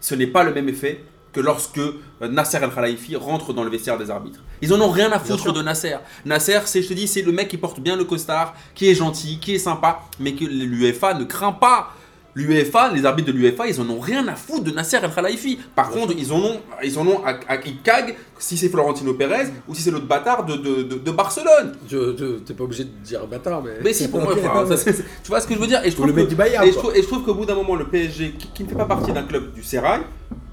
ce n'est pas le même effet que lorsque euh, Nasser El Khelaifi rentre dans le vestiaire des arbitres. Ils en ont rien à foutre de Nasser. Nasser, c'est, je te dis, c'est le mec qui porte bien le costard, qui est gentil, qui est sympa, mais que l'UEFA ne craint pas. L'UEFA, les arbitres de l'UEFA, ils en ont rien à foutre de Nasser El Khelaifi. Par contre, ils en ont, ils en ont à, à, ils si c'est Florentino Pérez ou si c'est l'autre bâtard de, de, de- de Barcelone. Je- T'es pas obligé de dire bâtard, mais. Mais si, pour moi, ça, tu vois ce que je veux dire? Et je le trouve mec que- du Bayern, et je trouve, et je trouve qu'au bout d'un moment, le PSG, qui, qui ne fait pas partie d'un club du Serail,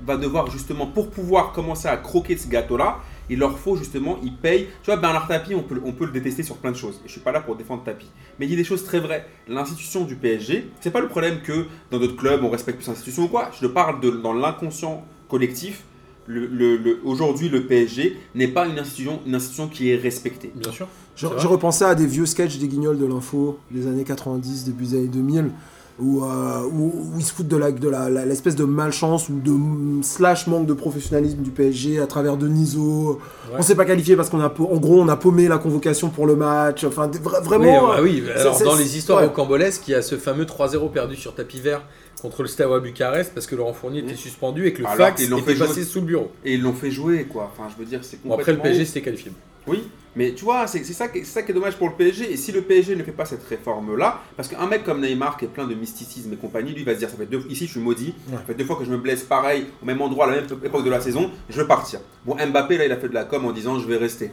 va devoir justement, pour pouvoir commencer à croquer ce gâteau-là, il leur faut justement, ils payent. Tu vois, Bernard Tapie, on peut, on peut le détester sur plein de choses. Et je suis pas là pour défendre Tapie. Mais il dit des choses très vraies. L'institution du PSG, c'est pas le problème que dans d'autres clubs, on respecte plus l'institution ou quoi. Je te parle de, dans l'inconscient collectif. Le, le- le- Aujourd'hui, le PSG n'est pas une institution, une institution qui est respectée. Bien sûr. Je, je repensais à des vieux sketchs des guignols de l'info des années 90, début des années 2000, où, euh, où, où ils se foutent de la- de la- l'espèce de malchance ou de slash manque de professionnalisme du PSG à travers Deniso. On s'est pas qualifié parce qu'on a, en gros, on a paumé la convocation pour le match. Enfin, Oui, vraiment. ah oui, alors c'est- dans c'est- les histoires ouais. rocambolesques, il y a ce fameux 3-0 perdu sur tapis vert contre le Steaua Bucarest parce que Laurent Fournier était Mmh. suspendu et que le Alors fax était fait passé jouer. sous le bureau. Et ils l'ont fait jouer, quoi. Enfin, je veux dire, c'est Bon, après, le complètement PSG s'était qualifié. Oui, mais tu vois, c'est c'est ça, qui est- c'est ça qui est dommage pour le PSG. Et si le PSG ne fait pas cette réforme-là, parce qu'un mec comme Neymar qui est plein de mysticisme et compagnie, lui va se dire ça fait deux, ici je suis maudit, ça fait deux fois que je me blesse pareil au même endroit à la même époque de la saison, je veux partir. Bon, Mbappé là, il a fait de la com en disant je vais rester.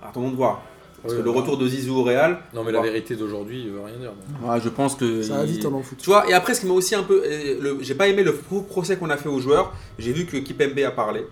Attendons de voir. Parce Oui, que le retour de Zizou au Real, Non, mais la vérité d'aujourd'hui il veut rien dire. ouais, je pense que Ça va vite le foot. Tu vois, et après, ce qui m'a aussi un peu. euh, J'ai pas aimé le faux procès qu'on a fait aux joueurs. J'ai vu que Kipembe a parlé.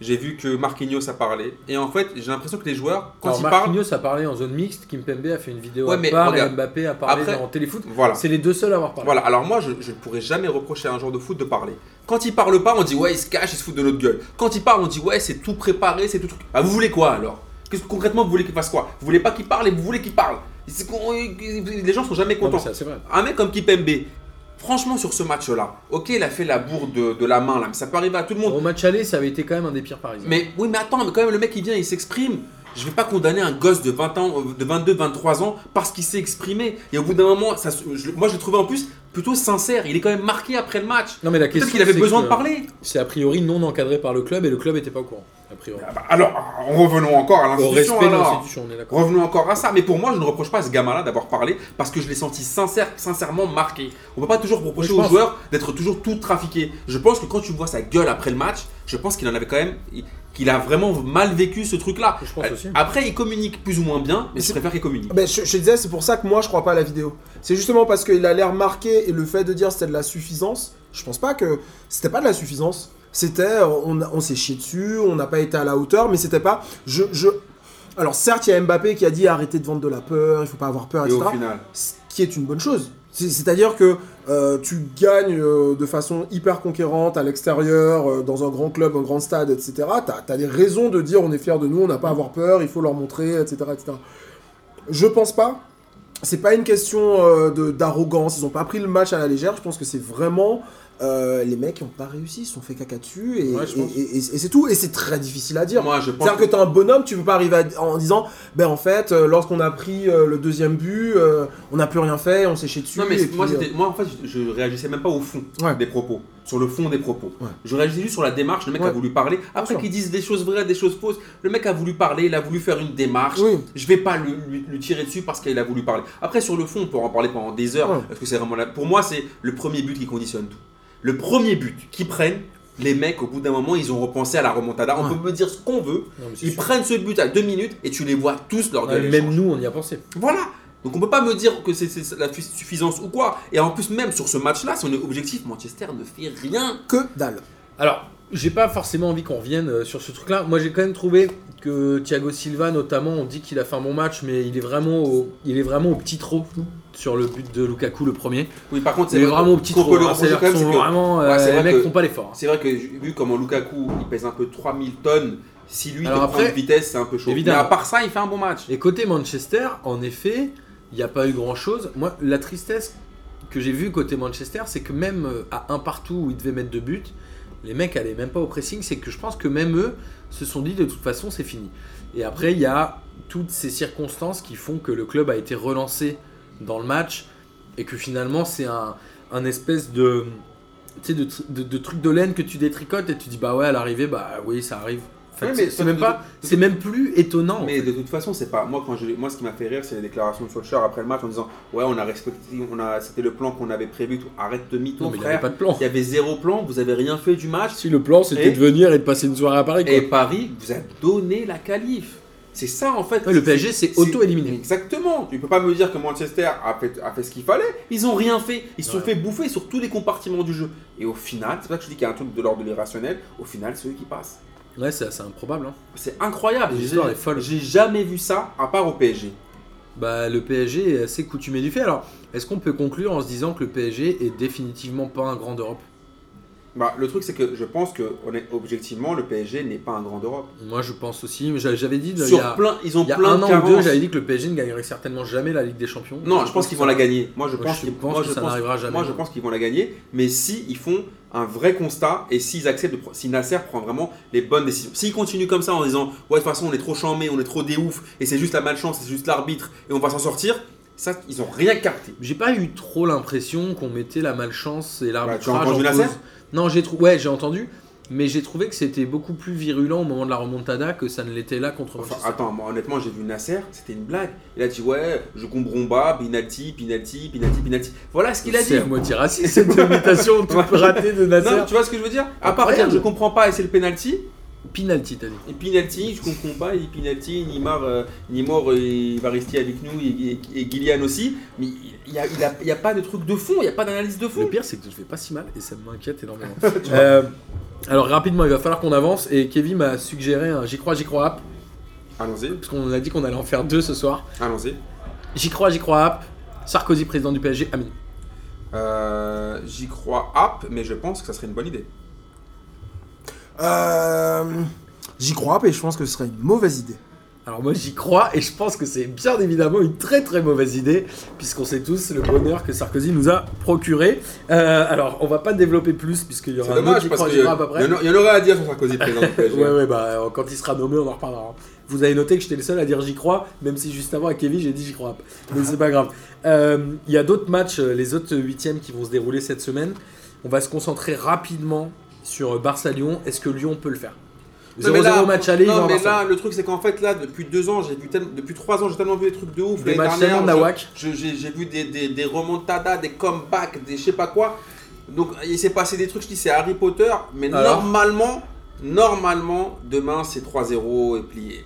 J'ai vu que Marquinhos a parlé. Et en fait, j'ai l'impression que les joueurs, quand Alors, ils parlent. Marquinhos a parlé en zone mixte, Kimpembe a fait une vidéo Ouais, à mais part regarde. et Mbappé a parlé Après- dans téléfoot. Voilà. C'est les deux seuls à avoir parlé. Voilà, alors moi je, je ne pourrais jamais reprocher à un joueur de foot de parler. Quand il parle pas, on dit ouais, il se cache, il se fout de notre gueule. Quand il parle, on dit ouais, c'est tout préparé, c'est tout truc. Ah, vous voulez quoi alors? Qu'est-ce que concrètement vous voulez qu'il fasse quoi? Vous voulez pas qu'il parle et vous voulez qu'il parle Les gens sont jamais Non, contents. ça, c'est vrai. Un mec comme Kipembe, franchement sur ce match-là, ok, il a fait la bourde de, de la main là, mais ça peut arriver à tout le monde. Au match aller, ça avait été quand même un des pires parisiens. Mais oui, mais attends, mais quand même, le mec il vient, il s'exprime. Je vais pas condamner un gosse de 20 ans, euh, de 22, 23 ans parce qu'il s'est exprimé. Et au bout d'un moment, ça, se- je- moi je l'ai trouvé en plus plutôt sincère. Il est quand même marqué après le match. Non, mais la question. qu'il avait c'est besoin que de parler. C'est a priori non encadré par le club et le club était pas au courant. A priori. Ah bah, alors, revenons encore à l'institution. Revenons encore à ça. Mais pour moi, je ne reproche pas à ce gamin-là d'avoir parlé parce que je l'ai senti sincère, sincèrement marqué. On peut pas toujours reprocher aux pense. joueurs d'être toujours tout trafiqué. Je pense que quand tu vois sa gueule après le match, je pense qu'il en avait quand même. Qu'il a vraiment mal vécu ce truc-là. Je pense aussi. Après, il communique plus ou moins bien, mais je C'est- préfère qu'il communique. Ben, je, je te disais, c'est pour ça que moi je crois pas à la vidéo. C'est justement parce qu'il a l'air marqué et le fait de dire c'était de la suffisance, je pense pas que c'était pas de la suffisance. C'était, euh, on, on s'est chié dessus, on n'a pas été à la hauteur, mais c'était pas. Je, je... Alors certes, il y a Mbappé qui a dit arrêtez de vendre de la peur, il faut pas avoir peur, Et etc. au final, Ce qui est une bonne chose. C'est- C'est-à-dire que euh, tu gagnes euh, de façon hyper conquérante à l'extérieur, euh, dans un grand club, un grand stade, etc. Tu as, des raisons de dire on est fiers de nous, on n'a pas à avoir peur, il faut leur montrer, etc. etc. Je pense pas. C'est pas une question d'arrogance, ils ont pas pris le match à la légère, je pense que c'est vraiment euh, les mecs qui ont pas réussi, ils se sont fait caca dessus et, Ouais, je pense. et- et- et c'est tout. Et c'est très difficile à dire. C'est-à-dire que t'es un bonhomme, tu peux pas arriver à- en disant, ben en fait, euh, lorsqu'on a pris euh, le deuxième but, on n'a plus rien fait, on s'est chié dessus. Non mais moi, puis, c'était- moi en fait je, je réagissais même pas au fond Ouais. des propos, sur le fond des propos. Je réagissais juste sur la démarche, le mec a voulu parler, après qu'ils disent des choses vraies, des choses fausses, le mec a voulu parler, il a voulu faire une démarche, Oui. je vais pas lui, lui- lui tirer dessus parce qu'il a voulu parler. Après sur le fond on peut en parler pendant des heures, parce que c'est vraiment là, pour moi c'est le premier but qui conditionne tout. Le premier but qu'ils prennent, les mecs au bout d'un moment ils ont repensé à la remontada, on Ouais. peut me dire ce qu'on veut, Non, ils sûr. prennent ce but à deux minutes et tu les vois tous leur Ouais, gueule. même nous, on y a pensé. Voilà. Donc on peut pas me dire que c'est la suffisance ou quoi. Et en plus même sur ce match-là, si on est objectif, Manchester ne fait rien. Que dalle. Alors, j'ai pas forcément envie qu'on revienne euh, sur ce truc-là. Moi, j'ai quand même trouvé que Thiago Silva, notamment, on dit qu'il a fait un bon match, mais il est vraiment au, il est vraiment au petit trot sur le but de Lukaku, le premier. Oui, par contre, Il est vrai vraiment au petit le hein. c'est vraiment, euh, Ouais, c'est les vrai mecs que- font pas l'effort. hein. C'est vrai que j'ai vu comment Lukaku, il pèse un peu 3000 tonnes. Si lui Alors il prend une vitesse, c'est un peu chaud. évidemment. Mais à part ça, il fait un bon match. Et côté Manchester, en effet, il n'y a pas eu grand chose. Moi, la tristesse que j'ai vue côté Manchester, c'est que même euh, à un partout où ils devaient mettre deux buts, les mecs allaient même pas au pressing. C'est que je pense que même eux se sont dit de toute façon, c'est fini. Et après, il y a toutes ces circonstances qui font que le club a été relancé dans le match et que finalement, c'est un, un espèce de. De, de, de truc de laine que tu détricotes et tu dis bah ouais à l'arrivée bah oui ça arrive. En fait, Ouais, c'est- mais c'est sauf même pas, c'est même plus étonnant. en Mais fait. de toute façon, c'est pas moi quand je, moi ce qui m'a fait rire, c'est les déclarations de Solskjaer après le match en disant ouais on a respecté, on a c'était le plan qu'on avait prévu, tout. arrête de mytho Non, mais il n'y avait pas de plan. Il y avait zéro plan, vous avez rien fait du match. Si le plan c'était Et- de venir et de passer une soirée à Paris. Quoi. Et Paris vous a donné la qualif. C'est ça en fait. Ouais, le PSG s'est auto-éliminé. Exactement. Tu peux pas me dire que Manchester a fait, a fait ce qu'il fallait. Ils ont rien fait. Ils se sont fait bouffer sur tous les compartiments du jeu. Et au final, c'est pour ça que je dis qu'il y a un truc de l'ordre de l'irrationnel. Au final, c'est eux qui passent. Ouais, c'est assez improbable. hein. C'est incroyable. L'histoire J'ai- est folle. J'ai jamais vu ça à part au PSG. Bah, le PSG est assez coutumé du fait. Alors, est-ce qu'on peut conclure en se disant que le PSG est définitivement pas un grand d'Europe Bah, le truc, c'est que je pense que on est, objectivement, le PSG n'est pas un grand d'Europe. Moi, je pense aussi. mais J'avais dit il y Sur a, plein, ils ont il y a plein un de an ou deux, j'avais dit que le PSG ne gagnerait certainement jamais la Ligue des Champions. Non, je pense qu'ils vont la gagner. Moi, je Moi, pense, je qu'ils- pense moi, que je ça n'arrivera jamais. Moi, je pense qu'ils vont la gagner. Mais si ils font un vrai constat et s'ils acceptent, de, si Nasser prend vraiment les bonnes décisions. S'ils continuent comme ça en disant ouais de toute façon on est trop chambé, on est trop des ouf et c'est juste la malchance, c'est juste l'arbitre et on va s'en sortir, ça ils ont rien capté. J'ai pas eu trop l'impression qu'on mettait la malchance et l'arbitrage Bah, tu as entendu en Nasser? Non, j'ai trouvé. Ouais, j'ai entendu. Mais j'ai trouvé que c'était beaucoup plus virulent au moment de la remontada que ça ne l'était là contre Enfin, Manchester. attends, moi honnêtement j'ai vu Nasser, c'était une blague. Il a dit ouais, je comprends pas, penalty, penalty, penalty, penalty. Voilà ce qu'il a dit. C'est à moitié raciste cette imitation toute ratée de Nasser. Non, tu vois ce que je veux dire? À part dire je comprends pas et c'est le penalty, Penalty, t'as dit. Et penalty, je comprends pas, et penalty, Neymar, euh, Neymar euh, il va rester avec nous et, et, et Gillian aussi, mais il n'y a, il a, il y a pas de truc de fond, il n'y a pas d'analyse de Le fond. pire, c'est que je fais pas si mal et ça m'inquiète énormément. Euh, alors, rapidement, il va falloir qu'on avance et Kevin m'a suggéré un J'y crois, j'y crois app. Allons-y, Parce qu'on a dit qu'on allait en faire deux ce soir. allons-y. J'y crois, j'y crois app. Sarkozy, président du PSG, Amin. Euh, J'y crois app, mais je pense que ça serait une bonne idée. Euh, J'y crois, et je pense que ce serait une mauvaise idée. Alors moi j'y crois et je pense que c'est bien évidemment une très très mauvaise idée puisqu'on sait tous le bonheur que Sarkozy nous a procuré. Euh, alors on va pas développer plus puisqu'il y aura un autre parce crois à peu près. il y en aurait à dire sur Sarkozy, président. Ouais ouais bah euh, quand il sera nommé on en reparlera. Vous avez noté que j'étais le seul à dire j'y crois, même si juste avant à Kevin j'ai dit j'y crois. Mais c'est pas grave. Euh, Il y a d'autres matchs, les autres huitièmes qui vont se dérouler cette semaine. On va se concentrer rapidement sur Barça-Lyon. Est-ce que Lyon peut le faire Non, mais 0-0 là- match aller, Non, mais là, le truc, c'est qu'en fait, là, depuis deux ans, j'ai vu tellement- depuis trois ans, j'ai tellement vu des trucs de ouf. Des matchs tellement nawak. J'ai j'ai vu des, des, des remontadas, des comebacks, des je sais pas quoi. Donc, il s'est passé des trucs, je dis, c'est Harry Potter, mais Alors normalement, normalement, demain, c'est 3-0 et plié.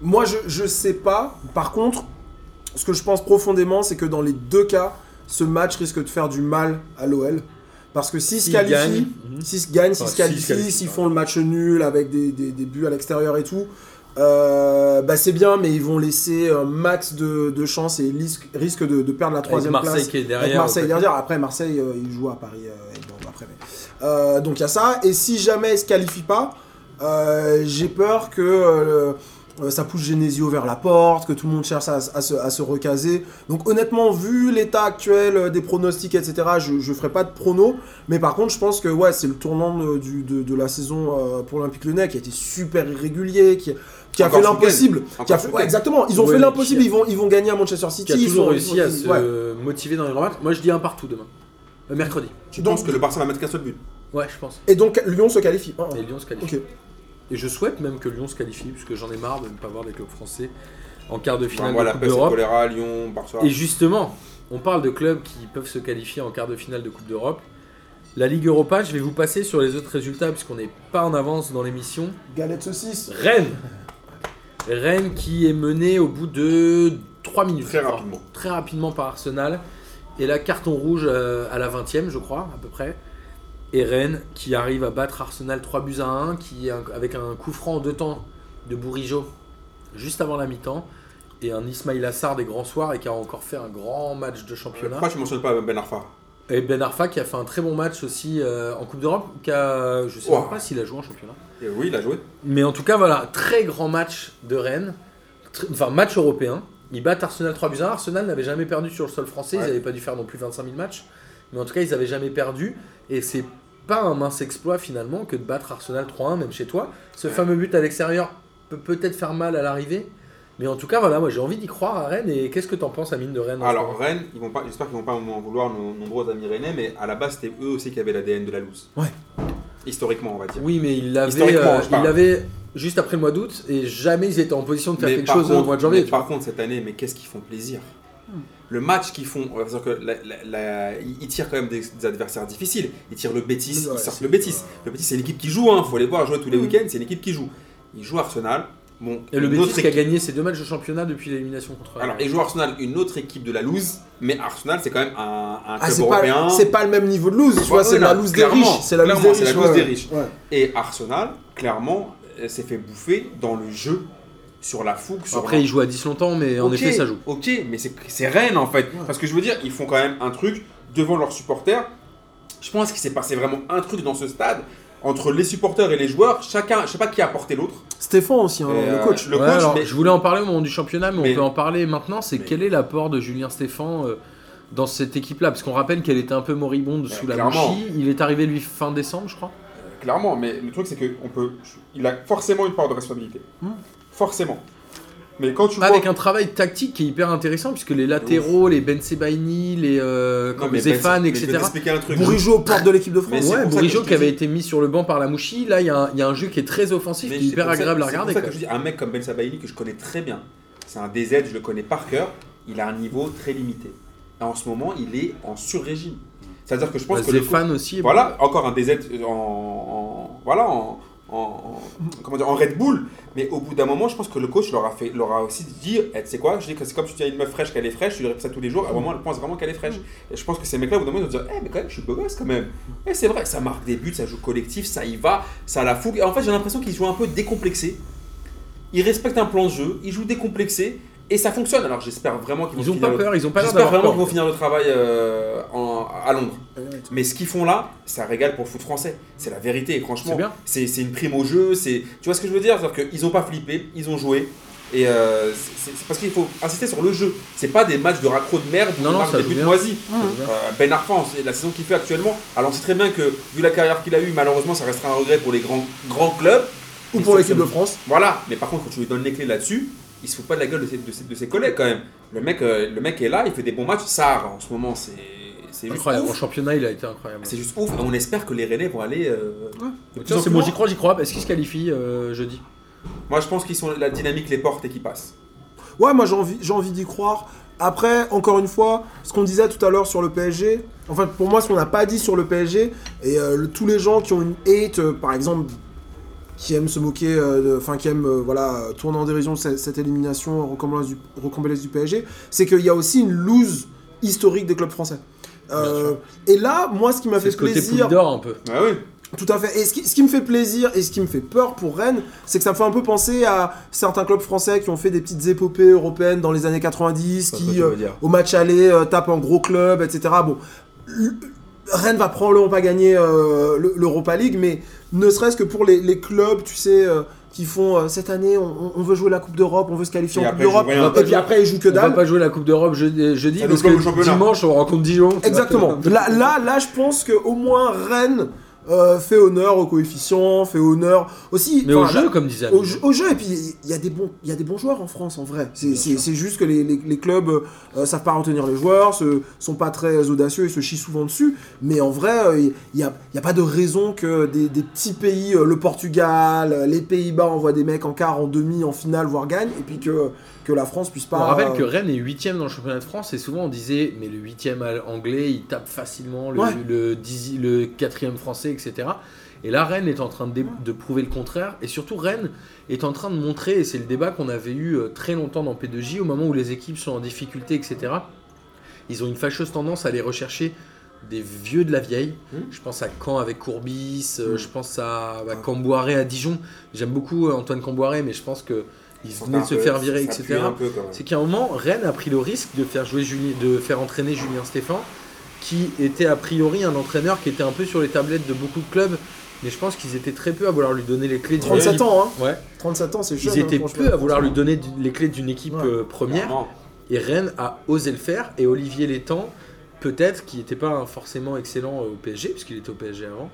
Moi, je, je sais pas. Par contre, ce que je pense profondément, c'est que dans les deux cas, ce match risque de faire du mal à l'OL. Parce que s'ils se qualifient, mhm. s'ils se gagnent, s'ils Enfin, se qualifient, qualifient, s'ils font le match nul avec des, des- des buts à l'extérieur et tout, euh, bah c'est bien, mais ils vont laisser un max de, de chance et risquent risquent de, de perdre la troisième Marseille place. qui est derrière. Avec Marseille derrière. Après, Marseille, euh, il joue à Paris euh, Bordeaux après. mais- Euh, donc il y a ça. Et si jamais il se qualifie pas, j'ai peur que euh, ça pousse Genesio vers la porte, que tout le monde cherche à, à se, à se recaser. Donc honnêtement, vu l'état actuel euh, des pronostics, etc., je ne ferai pas de prono. Mais par contre, je pense que ouais, c'est le tournant de, du- de, de la saison euh, pour l'Olympique Lyonnais qui a été super irrégulier, qui, qui a Encore fait l'impossible. ouais, exactement, ils ont Ouais, fait l'impossible, ils vont, ils vont gagner à Manchester City. qui a ils toujours font- réussi à se ouais. motiver dans les grands matchs. Moi, je dis un partout demain. Mercredi. Tu Donc- penses que le Barça va mettre qu'un seul but? Ouais, je pense. Et donc Lyon se qualifie. Ah, Et Lyon se qualifie. Et je souhaite même que Lyon se qualifie, puisque j'en ai marre de ne pas voir des clubs français en quart de Enfin, finale Moi, de la Coupe d'Europe. choléra, Lyon, Barça. Et justement, on parle de clubs qui peuvent se qualifier en quart de finale de Coupe d'Europe. La Ligue Europa, je vais vous passer sur les autres résultats, puisqu'on n'est pas en avance dans l'émission. Galette saucisse. Rennes Rennes qui est mené au bout de 3 minutes. Très rapidement. Très rapidement par Arsenal. Et là, carton rouge euh, à la 20e, je crois, à peu près. Et Rennes qui arrive à battre Arsenal 3 buts à 1, qui, avec un coup franc en deux temps de Bourigeau juste avant la mi-temps. Et un Ismail Assar des grands soirs et qui a encore fait un grand match de championnat. Pourquoi tu mentionnes pas Ben Arfa? Et Ben Arfa qui a fait un très bon match aussi euh, en Coupe d'Europe. Qui a, je sais Wow. pas s'il a joué en championnat. Et Oui, il a joué. Mais en tout cas, voilà, très grand match de Rennes. Enfin, match européen. Ils battent Arsenal 3 buts 1. Arsenal n'avait jamais perdu sur le sol français. Ils n'avaient pas dû faire non plus 25 000 matchs. Mais en tout cas, ils n'avaient jamais perdu. Et c'est pas un mince exploit finalement que de battre Arsenal 3-1, même chez toi. Ce fameux but à l'extérieur peut peut-être faire mal à l'arrivée. Mais en tout cas, voilà, moi j'ai envie d'y croire à Rennes. Et qu'est-ce que t'en penses, Amine de Rennes en Alors Rennes, ils vont pas, j'espère qu'ils vont pas m'en vouloir nos nombreux amis rennais, mais à la base c'était eux aussi qui avaient l'ADN de la loose. Ouais. Historiquement, on va dire. Oui, mais ils l'avaient euh, ils l'avaient juste après le mois d'août. Et jamais ils étaient en position de faire Mais quelque chose au mois de janvier. vois. par contre, cette année, mais qu'est-ce qu'ils font plaisir? Le match qu'ils font, on va dire que la- la- la- ils tirent quand même des, des adversaires difficiles. Ils tirent le Bétis, Ouais, ils sortent le Bétis. Le Bétis, c'est l'équipe qui joue, hein. faut les voir jouer tous les Mm. week-ends, c'est une équipe qui joue. Ils jouent Arsenal. Bon, Et le autre qui a gagné ses deux matchs de championnat depuis l'élimination contre. Alors, ils jouent Arsenal, une autre équipe de la loose, mais Arsenal, c'est quand même un, un Ah, club c'est européen. pas, c'est pas le même niveau de loose, tu Ouais, vois, c'est la loose des riches. C'est la loose des riches. ouais. Et Arsenal, clairement, euh, s'est fait bouffer dans le jeu, sur la fougue, sur Après, ils jouent à 10 longtemps, mais en effet, ça joue. Ok, mais c'est c'est Rennes en fait. Parce que je veux dire, ils font quand même un truc devant leurs supporters. Je pense qu'il s'est passé vraiment un truc dans ce stade entre les supporters et les joueurs. Chacun, je sais pas qui a apporté l'autre. Stéphane aussi, hein, le euh, coach. Le Ouais, coach, alors, mais- Je voulais en parler au moment du championnat, mais, Mais- on peut en parler maintenant. C'est mais- quel est l'apport de Julien Stéphan euh, dans cette équipe-là? Parce qu'on rappelle qu'elle était un peu moribonde sous la bouchie. Il est arrivé, lui, fin décembre, je crois. Clairement, mais le truc c'est que on peut, il a forcément une part de responsabilité. Hmm. Forcément. Mais quand tu vois, Avec un travail tactique qui est hyper intéressant, puisque les latéraux, les Ben Sebaini, les euh, Non, comme mais Zéphane, Ben- vais etc. Bourigeau aux portes de l'équipe de France. C'est Ouais, Bourigeau qui avait été mis sur le banc par la Mouchi. Là, il y, a un- il y a un jeu qui est très offensif, Mais qui est c'est hyper ça- agréable à c'est regarder. pour ça que je dis, un mec comme Ben Sabaini que je connais très bien, c'est un DZ, je le connais par cœur, il a un niveau très limité. Et en ce moment, il est en sur-régime. C'est-à-dire que je pense Bah, que le Zéphane aussi. Voilà, encore un DZ en, en- voilà, en, en- en- comment dire, en Red Bull. Mais au bout d'un moment, je pense que le coach leur a, fait, leur a aussi dit eh, Tu sais quoi Je dis que c'est comme si tu as une meuf fraîche qu'elle est fraîche, tu lui répètes ça tous les jours, à un moment, elle pense vraiment qu'elle est fraîche. Et je pense que ces mecs-là, au bout d'un moment, ils vont dire Eh, mais quand même, je suis beau gosse quand même. Et c'est vrai, ça marque des buts, ça joue collectif, ça y va, ça a la fougue. Et en fait, j'ai l'impression qu'ils jouent un peu décomplexés. Ils respectent un plan de jeu, ils jouent décomplexés. Et ça fonctionne. Alors j'espère vraiment qu'ils vont Ils ont finir pas le- peur, ils ont pas l'air J'espère d'avoir vraiment qu'ils peur. vont finir le travail euh, en- à Londres. Mais ce qu'ils font là, ça régale pour le foot français. C'est la vérité, et franchement. C'est bien. C'est c'est une prime au jeu. c'est- Tu vois ce que je veux dire? C'est-à-dire qu'ils n'ont pas flippé, ils ont joué. Et euh, c'est c'est parce qu'il faut insister sur le jeu. C'est pas des matchs de raccro de merde où Non, on non, marque ça des joue buts bien. moisis. Euh, ben Arfa, c'est la saison qu'il fait actuellement. Alors on sait très bien que, vu la carrière qu'il a eue, malheureusement, ça restera un regret pour les grands, grands clubs. Ou Mais pour ça, l'équipe c'est- de France. Voilà, mais par contre, quand tu lui donnes les clés là-dessus, il se fout pas de la gueule de ses, de ses- de ses collègues quand même. Le mec, euh, le mec est là, il fait des bons matchs. Sarr, en ce moment, c'est c'est juste Incroyable. En ouf. championnat, il a été incroyable. C'est juste ouf. On espère que les Rennais vont aller. euh, Tiens, en c'est bon, j'y crois, j'y crois. Est-ce qu'ils se qualifient euh, jeudi? Moi, je pense qu'ils sont la dynamique les portes et qu'ils passent. Ouais, moi j'ai envie, j'ai envie d'y croire. Après, encore une fois, ce qu'on disait tout à l'heure sur le PSG, enfin pour moi ce qu'on n'a pas dit sur le PSG, et euh, le- tous les gens qui ont une hate, euh, par exemple, qui aiment se moquer, euh, enfin qui aiment euh, voilà, tourner en dérision cette, cette élimination rocambolesque du, PSG, c'est qu'il y a aussi une lose historique des clubs français. Euh, et là, moi ce qui m'a fait ce côté plaisir... d'or un peu. Ah oui. Tout à fait. Et ce qui, ce qui me fait plaisir et ce qui me fait peur pour Rennes, c'est que ça me fait un peu penser à certains clubs français qui ont fait des petites épopées européennes dans les années 90, qui euh, au match aller euh, tapent en gros club, etc. Bon, Rennes va probablement pas gagner euh, le- l'Europa League, mais ne serait-ce que pour les, les clubs, tu sais, euh, qui font euh, cette année, on, on veut jouer la Coupe d'Europe, on veut se qualifier Et en Coupe d'Europe, et puis après ils jouent que On va dalle. pas jouer la Coupe d'Europe jeudi, jeudi parce que dimanche on rencontre Dijon. Exactement. Là, là, là, je pense que au moins Rennes euh, fait honneur au coefficient, fait honneur aussi. Mais au jeu, comme disait au au jeu, et puis il y a des bons y a des bons joueurs en France en vrai. C'est juste que les, les- les clubs euh, savent pas retenir les joueurs se, sont pas très audacieux et se chient souvent dessus. Mais en vrai euh, il y, a, y a pas de raison que des, des petits pays euh, le Portugal euh, les Pays-Bas envoient des mecs en quart en demi en finale voire gagnent. Et puis que, que la France puisse pas On rappelle que euh, Rennes est 8 dans le championnat de France et souvent on disait mais le 8 anglais il tape facilement le, Ouais. le, 10 le 4 français etc. Et là Rennes est en train de, prouver le contraire et surtout Rennes est en train de montrer et c'est le débat qu'on avait eu euh, très longtemps dans P2J au moment où les équipes sont en difficulté etc. Ils ont une fâcheuse tendance à aller rechercher des vieux de la vieille. Mhm. Je pense à Caen avec Courbis, euh, Mhm. je pense à bah, Camboiré à Dijon. J'aime beaucoup Antoine Camboiré mais je pense que Ils venait de se peu- faire virer etc. C'est qu'à un moment, Rennes a pris le risque de faire jouer Julien, de faire entraîner Julien Stéphan, qui était a priori un entraîneur qui était un peu sur les tablettes de beaucoup de clubs mais je pense qu'ils étaient très peu à vouloir lui donner les clés d'une 37 équipe. ans, hein. Ouais. 37 ans, c'est jeune. Ils hein, étaient peu à vouloir lui donner les clés d'une équipe Ouais. euh, première. Et Rennes a osé le faire. Et Olivier Létang, peut-être, qui n'était pas forcément excellent euh, au PSG, puisqu'il était au PSG avant,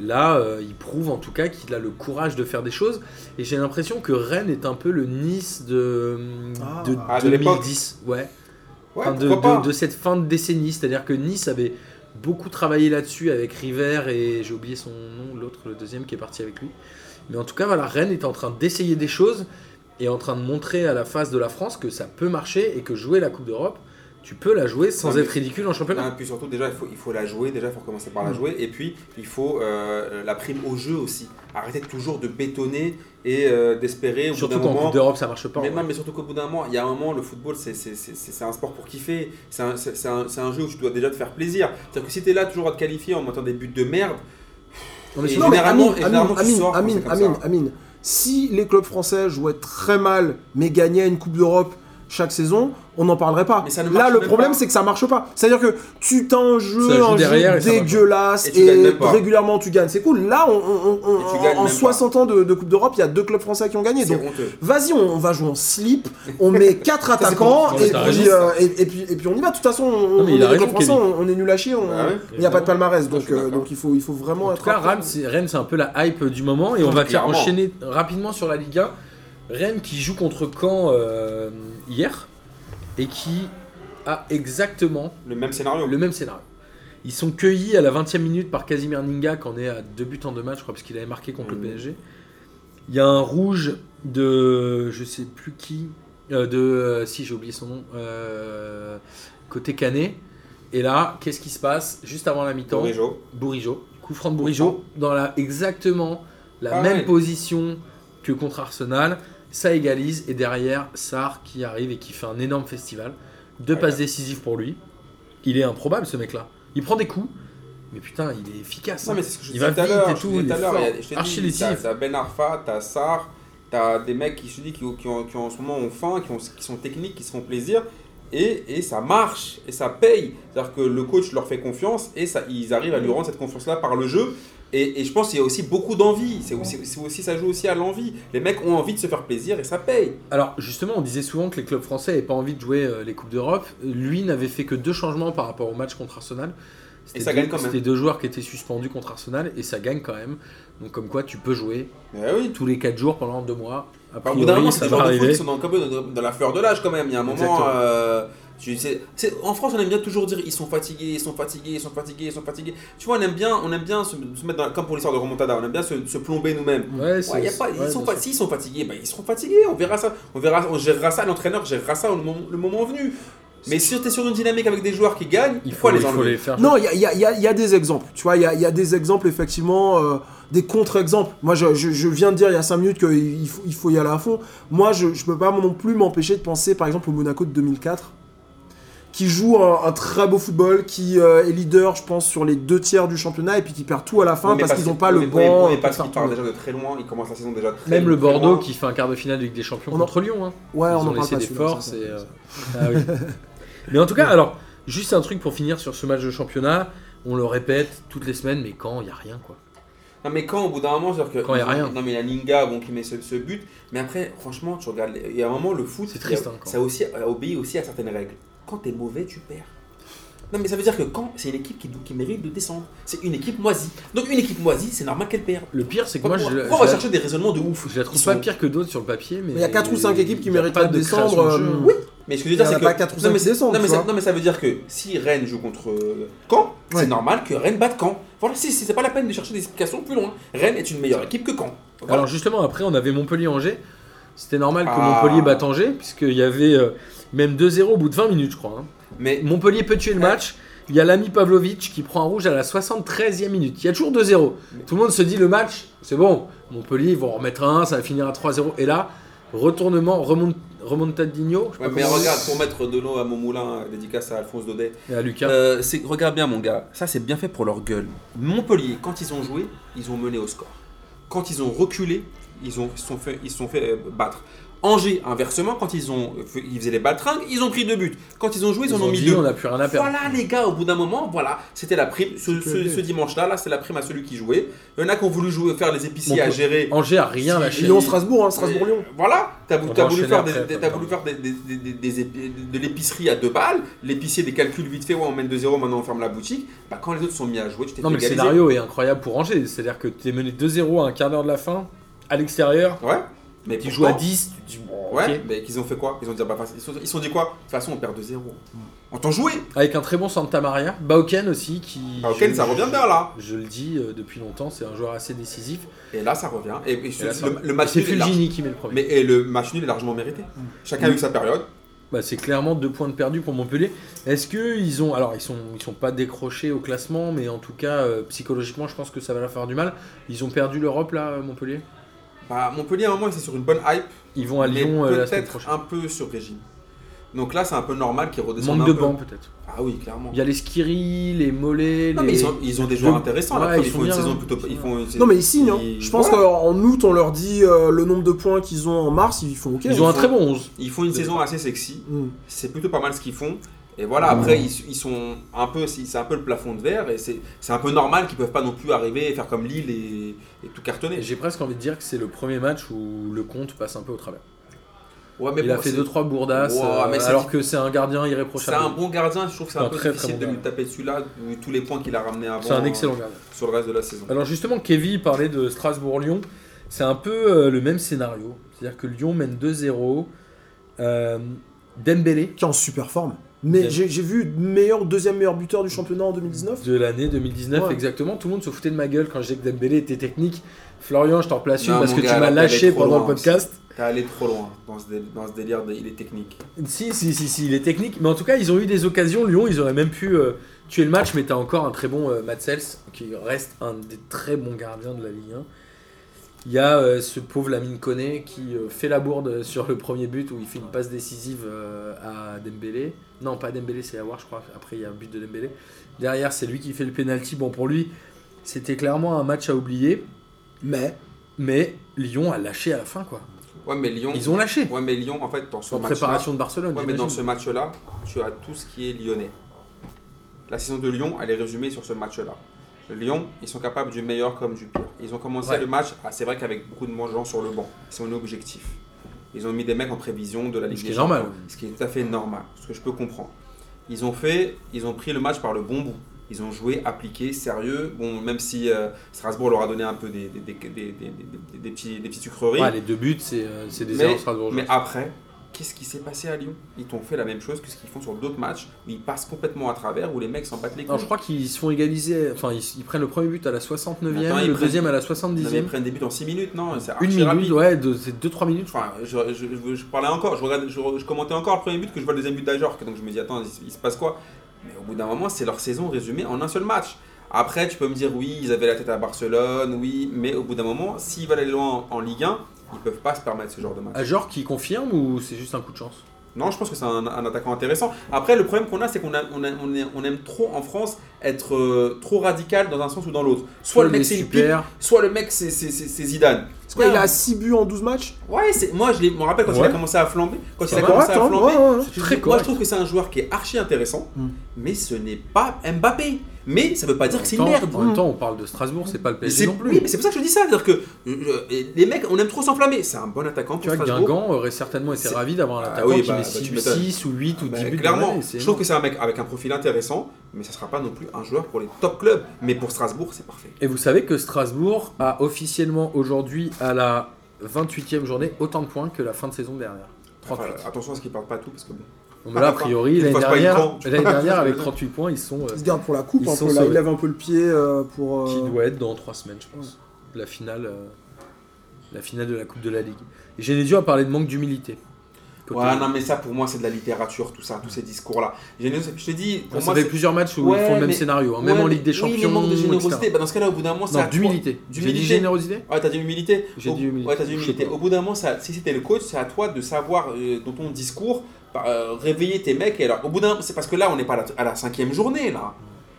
là, euh, il prouve en tout cas qu'il a le courage de faire des choses. Et j'ai l'impression que Rennes est un peu le Nice de, Ah. de Ah, de l'époque. 2010. Ouais. Ouais, Enfin, de, de cette fin de décennie. C'est-à-dire que Nice avait beaucoup travaillé là-dessus avec River et j'ai oublié son nom, l'autre, le deuxième qui est parti avec lui. Mais en tout cas, voilà, Rennes est en train d'essayer des choses et en train de montrer à la face de la France que ça peut marcher et que jouer la Coupe d'Europe, tu peux la jouer sans Non, être ridicule en championnat. Non, et puis surtout, déjà, il faut, il faut la jouer. Déjà, il faut commencer par la Mm. jouer. Et puis, il faut euh, la prime au jeu aussi. Arrêtez toujours de bétonner et euh, d'espérer. Surtout qu'en Coupe d'Europe, ça marche pas. Mais, non, mais surtout qu'au bout d'un moment, il y a un moment, le football, c'est un sport pour kiffer. C'est un, jeu où tu dois déjà te faire plaisir. C'est-à-dire que si tu es là toujours à te qualifier en mettant des buts de merde, Non, mais Et mais généralement- Amine, et généralement, Amine, Amine, Amine. Amine, si les clubs français jouaient très mal mais gagnaient une Coupe d'Europe chaque saison, on n'en parlerait pas. Mais ça ne Là, le problème, c'est que ça marche pas. C'est-à-dire que tu t'as un jeu, joue un derrière jeu dégueulasse Et tu gagnes et, même pas. régulièrement tu gagnes. C'est cool. Là, on, en, en même pas. 60 ans de, de Coupe d'Europe, il y a deux clubs français qui ont gagné. Donc, vas-y, on, on va jouer en slip, on met quatre attaquants et, puis, euh, et, et puis, et puis on y va. De toute façon, on, Non, il est raison, français, on, on est nul à chier, on- ouais. il n'y a pas de palmarès. Donc, euh, donc il, faut, il faut vraiment En être. Rennes, c'est un peu la hype du moment et on va enchaîner rapidement sur la Ligue 1. Rennes qui joue contre Caen euh, hier et qui a exactement Le même scénario. le même scénario. Ils sont cueillis à la 20e minute par Casimir Ninga, qui en est à deux buts en deux matchs, je crois, parce qu'il avait marqué contre le Mhm. PSG. Il y a un rouge de. Je sais plus qui. euh, de. euh, si, j'ai oublié son nom. euh, côté Canet. Et là, qu'est-ce qui se passe Juste avant la mi-temps, Torrijo. Bourigeau. Coup franc de Bourigeau, dans la, exactement la Ah même ouais. position que contre Arsenal. Ça égalise. Et derrière, Sarr qui arrive et qui fait un énorme festival. Deux passes décisives pour lui. Il est improbable ce mec-là. Il prend des coups, mais putain, il est efficace. Non, hein. mais c'est ce que je Il va tout à vite l'heure. et tout, il est l'heure, fort. il y a- je t'ai Archi dit, T'as Ben Arfa, t'as Sarr, t'as des mecs qui, je dis, qui, qui, ont- qui en ce moment ont faim, qui, ont- qui sont techniques, qui se font plaisir. Et, et ça marche, et ça paye. C'est-à-dire que le coach leur fait confiance, et ça, ils arrivent à lui rendre cette confiance-là par le jeu. Et, et je pense qu'il y a aussi beaucoup d'envie. C'est aussi, ça joue aussi à l'envie. Les mecs ont envie de se faire plaisir, et ça paye. Alors justement, on disait souvent que les clubs français n'avaient pas envie de jouer euh, les Coupes d'Europe. Lui n'avait fait que deux changements par rapport au match contre Arsenal. Et ça deux- gagne quand même. C'était deux joueurs qui étaient suspendus contre Arsenal et ça gagne quand même. Donc comme quoi tu peux jouer oui. tous les 4 jours pendant deux mois. A Enfin, au bout d'un moment, c'est joueurs de foot qui sont dans, la fleur de l'âge quand même. Il y a un moment. Euh, tu sais, c'est- en France, on aime bien toujours dire ils sont fatigués, ils sont fatigués, ils sont fatigués, ils sont fatigués. Tu vois, on aime bien, on aime bien se, se mettre dans, comme pour l'histoire de Remontada, on aime bien se, se plomber nous-mêmes. Ouais, c'est- Ouais, y a pas, ouais, ils sont s'ils fatigués, bah, ils seront fatigués. On verra ça, on verra, on gérera ça. L'entraîneur gérera ça au moment, le moment venu. Mais si tu es sur une dynamique avec des joueurs qui gagnent, Il faut, les il faut les faire. Non, il y a, il y a- il y a- il y a des exemples. Tu vois, il y a, il y a des exemples, effectivement, euh, des contre-exemples. Moi, je, je- je viens de dire il y a 5 minutes qu'il faut, il faut y aller à fond. Moi, je ne peux pas non plus m'empêcher de penser, par exemple, au Monaco de 2004, qui joue un, un très beau football, qui euh, est leader, je pense, sur les deux tiers du championnat, et puis qui perd tout à la fin Oui, mais parce qu'ils n'ont pas oui, le mais- banc. pour parce qu'ils partent déjà de très loin, ils commencent la saison déjà très Même le très Bordeaux loin. qui fait un quart de finale de Ligue des Champions On en- contre Lyon. hein. Ouais, Ils on ont en parle laissé pas des forces. et, euh, ah oui. Mais en tout cas, alors, juste un truc pour finir sur ce match de championnat. On le répète toutes les semaines, mais quand il n'y a rien quoi. Non mais quand au bout d'un moment, c'est-à-dire que Quand y a rien. Non mais il y a Ninga bon, qui met ce, ce but, mais après franchement tu regardes, il y a un moment le foot, C'est triste, il a- hein, quand. ça aussi obéit aussi à certaines règles. Quand t'es mauvais, tu perds. Non mais ça veut dire que quand c'est une équipe qui, qui mérite de descendre, c'est une équipe moisie. Donc une équipe moisie, c'est normal qu'elle perde. Le pire, c'est que moi, je, Pourquoi on va chercher des raisonnements de ouf je la trouve pas sont- pire que d'autres sur le papier. Mais il y a quatre ou cinq équipes qui mériteraient pas de descendre, de euh, Oui. Mais ce que je veux dire, c'est a que pas quatre ou cinq non, mais, qui descendent, non, mais ça, non, mais ça veut dire que si Rennes joue contre euh, Caen, Ouais. c'est normal que Rennes batte Caen. Voilà, si c'est pas la peine de chercher des explications plus loin. Rennes est une meilleure équipe que Caen. Voilà. Alors justement, après, on avait Montpellier-Angers. C'était normal que Ah. Montpellier batte Angers, puisqu'il y avait euh, même 2-0 au bout de 20 minutes, je crois. hein. mais Montpellier peut tuer le match. Il y a l'ami Pavlovic qui prend un rouge à la 73e minute. Il y a toujours 2-0. Tout le monde se dit le match, c'est bon. Montpellier, ils vont en remettre un, ça va finir à 3-0. Et là, retournement, remont, remontadinho. je sais Ouais, mais comment regarde, pour mettre de l'eau à mon moulin, euh, dédicace à Alphonse Daudet. Et à Lucas. Euh, c'est- regarde bien, mon gars, ça c'est bien fait pour leur gueule. Montpellier, quand ils ont joué, ils ont mené au score. Quand ils ont reculé, ils ont, ils se sont fait, ils se sont fait euh, battre. Angers, inversement, quand ils, ont, ils faisaient les baltringues, ils ont pris deux buts. Quand ils ont joué, ils, Ils en ont ont mis dit, deux. on n'a plus rien à perdre. Voilà les gars, au bout d'un moment, voilà, c'était la prime. Ce, dimanche-là, là, c'est la prime à celui qui jouait. Il y en a qui ont voulu jouer, faire les épiciers Bon, à gérer. Angers a rien lâché. Lyon-Strasbourg, hein, Strasbourg-Lyon. Euh, Voilà, t'as voulu faire, des, après, des- comme t'as ça. voulu faire des- des- des- des- des épi- de l'épicerie à deux balles. L'épicier des calculs vite fait, ouais, on mène 2-0, maintenant on ferme la boutique. Bah, quand les autres sont mis à jouer, tu t'es Non, fait mais le scénario est incroyable pour Angers. C'est-à-dire que tu es mené 2-0 à un quart d'heure de la fin, à l'extérieur. Ouais, mais pourtant- joues à 10. Tu dis, Ouais, mais qu'ils ont fait quoi? Ils ont dit, bah, ils sont, ils sont dit quoi? De toute façon, on perd 2-0. On t'en joué Avec un très bon Santa Maria. Bauken aussi, qui. Je- ça revient bien là. Je le dis euh, depuis longtemps, c'est un joueur assez décisif. Et là, ça revient. Et, et Et là, ça- le, le match c'est large- Fulgini qui met le premier. Mais et le match nul est largement mérité. Chacun a eu sa période. Bah, c'est clairement deux points de perdu pour Montpellier. Est-ce que ils ont, alors ils sont, ils sont pas décrochés au classement, mais en tout cas euh, psychologiquement, je pense que ça va leur faire du mal. Ils ont perdu l'Europe là, Montpellier? Bah, Montpellier, à un moment, c'est sur une bonne hype. Ils vont à Lyon euh, la semaine peut-être un peu sur régime. Donc là, c'est un peu normal qu'ils redescendent Manque un de peu. banc peut-être. Ah oui, clairement. Il y a les Skiri, les Mollets, Non, les. mais ils ont, ils ont des joueurs Le- intéressants. Ouais, là. ils font une bien, saison hein. plutôt. Ils font une- Non mais ils signent. hein. Je pense voilà. qu'en août, on leur dit euh, le nombre de points qu'ils ont en mars, ils font OK. Ils ont un font- très bon 11. Ils font une saison assez sexy. Mm. C'est plutôt pas mal ce qu'ils font. Et voilà, après, ils, ils sont un peu, c'est un peu le plafond de verre et c'est c'est un peu normal qu'ils peuvent pas non plus arriver et faire comme Lille et, et tout cartonner. J'ai presque envie de dire que c'est le premier match où le compte passe un peu au travers. Ouais, mais il bon, a fait c'est- 2-3 bourdasses, Ouais, euh, c'est alors que c'est un gardien C'est irréprochable. un bon gardien, je trouve que c'est C'est un, un peu très, difficile très de bon lui taper dessus-là, vu tous les points qu'il a ramenés avant. C'est un excellent euh, gardien. Sur le reste de la saison. Alors justement, Kevin parlait de Strasbourg-Lyon. C'est un peu euh, le même scénario. C'est-à-dire que Lyon mène 2-0. Euh, Dembélé Qui est en super forme. Mais j'ai j'ai vu meilleur deuxième meilleur buteur du championnat en 2019. de l'année 2019, Ouais. exactement. Tout le monde se foutait de ma gueule quand je disais que Dembélé était technique. Florian, je t'en place une parce que gars, tu m'as lâché pendant loin le podcast. T'es allé trop loin dans ce, dé- dans ce délire, de, il est technique. Si, si, si, si, il est technique. Mais en tout cas, ils ont eu des occasions. Lyon, ils auraient même pu euh, tuer le match. Mais t'as encore un très bon euh, Matsels qui reste un des très bons gardiens de la Ligue 1. Il y a euh, ce pauvre Lamine Koné qui euh, fait la bourde sur le premier but où il fait une passe décisive euh, à Dembélé. Non, pas Dembélé, c'est Awar, je crois. Après, il y a un but de Dembélé. Derrière, c'est lui qui fait le penalty. Bon, pour lui, c'était clairement un match à oublier. Mais Mais Lyon a lâché à la fin, quoi. Ouais, mais Lyon. Ils ont lâché. Ouais, mais Lyon, en fait, dans ce En préparation de Barcelone. Ouais, mais dans ce match-là, tu as tout ce qui est lyonnais. La saison de Lyon, elle est résumée sur ce match-là. Lyon, ils sont capables du meilleur comme du pire. Ils ont commencé Ouais. le match, ah, c'est vrai qu'avec beaucoup de gens sur le banc, ils sont objectifs. Ils ont mis des mecs en prévision de la Ligue Ce qui est normal. Ce qui est tout à fait normal, ce que je peux comprendre. Ils ont fait, ils ont pris le match par le bon bout. Ils ont joué, appliqué, sérieux. Bon, même si euh, Strasbourg leur a donné un peu des, des, des, des- des- des- des petits, des petites sucreries. Ouais, les deux buts, c'est euh, c'est des Mais- erreurs strasbourgeoises. Mais après, qu'est-ce qui s'est passé à Lyon? Ils t'ont fait la même chose que ce qu'ils font sur d'autres matchs où ils passent complètement à travers, où les mecs s'en battent les couilles. Je crois qu'ils se font égaliser. Enfin, ils, ils prennent le premier but à la 69e, Attends, le prennent- deuxième à la Non, mais 70e. ils prennent des buts en 6 minutes, non? C'est Une minute, rapide. ouais, c'est 2-3 minutes. Enfin, je, je- je- je parlais encore, je, regarde, je, commentais encore le premier but que je vois le deuxième but d'Ajorc, donc je me dis attends, il, il se passe quoi? Mais au bout d'un moment, c'est leur saison résumée en un seul match. Après, tu peux me dire oui, ils avaient la tête à Barcelone, oui, mais au bout d'un moment, s'ils veulent aller loin en, en Ligue 1, ils peuvent pas se permettre ce genre de match. Ajor qui confirme ou c'est juste un coup de chance? Non, je pense que c'est un, un attaquant intéressant. Après, le problème qu'on a, c'est qu'on a- on a- on est- on aime trop en France être euh, trop radical dans un sens ou dans l'autre. Soit le mec est c'est une soit le mec c'est c'est- c'est- c'est Zidane. c'est quoi, il a 6 buts en 12 matchs? Ouais, c'est moi je me rappelle quand il a commencé à flamber. Quand il a commencé correct, à flamber, ouais, ouais, ouais. je- Très moi correct. je trouve que c'est un joueur qui est archi intéressant, Mm. mais ce n'est pas Mbappé. Mais ça veut pas dire que c'est une merde. En même temps, on parle de Strasbourg, c'est pas le PSG non plus. Oui, mais c'est pour ça que je dis ça. C'est-à-dire que euh, euh, les mecs, on aime trop s'enflammer. C'est un bon attaquant tu pour vois, Strasbourg. Guingamp aurait certainement été ravi d'avoir un Ah attaquant oui, qui bah, met bah, 6, tu m'étonnes. 6 ou 8 ou 10 Bah, buts. clairement, je trouve énorme. que c'est un mec avec un profil intéressant, mais ça sera pas non plus un joueur pour les top clubs. Mais pour Strasbourg, c'est parfait. Et vous savez que Strasbourg a officiellement aujourd'hui, à la 28e journée, autant de points que la fin de saison dernière. 38. Enfin, attention à ce qu'ils parlent pas tout parce que bon. Mais là, a priori, Ils l'année dernière, dernière, avec Je veux dire. 38 points, ils sont. euh, Il se garde pour la coupe, Ils un sont peu, là, sauvés. il lève un peu le pied euh, pour. qui euh, doit être dans 3 semaines, je pense. La finale, euh, la finale de la Coupe de la Ligue. Et Genesio a parlé de manque d'humilité. Côté- Ouais, non, mais ça pour moi, c'est de la littérature, tout ça, tous ces discours-là. Générosité, je te dis, pour ça moi, fait plusieurs matchs où Ouais, ils font le même mais- scénario, hein, même en Ligue des Champions. Oui, mais manque de générosité. Bah, dans ce cas-là, au bout d'un moment, à toi. d'humilité. J'ai dit D'humilité. générosité Ouais, t'as dit humilité. J'ai Au- dit humilité. Ouais, t'as dit humilité. Au bout d'un moment, ça- si c'était le coach, c'est à toi de savoir euh, dans ton discours euh, réveiller tes mecs. Et alors, au bout d'un, c'est parce que là, on n'est pas à la, à la cinquième journée là.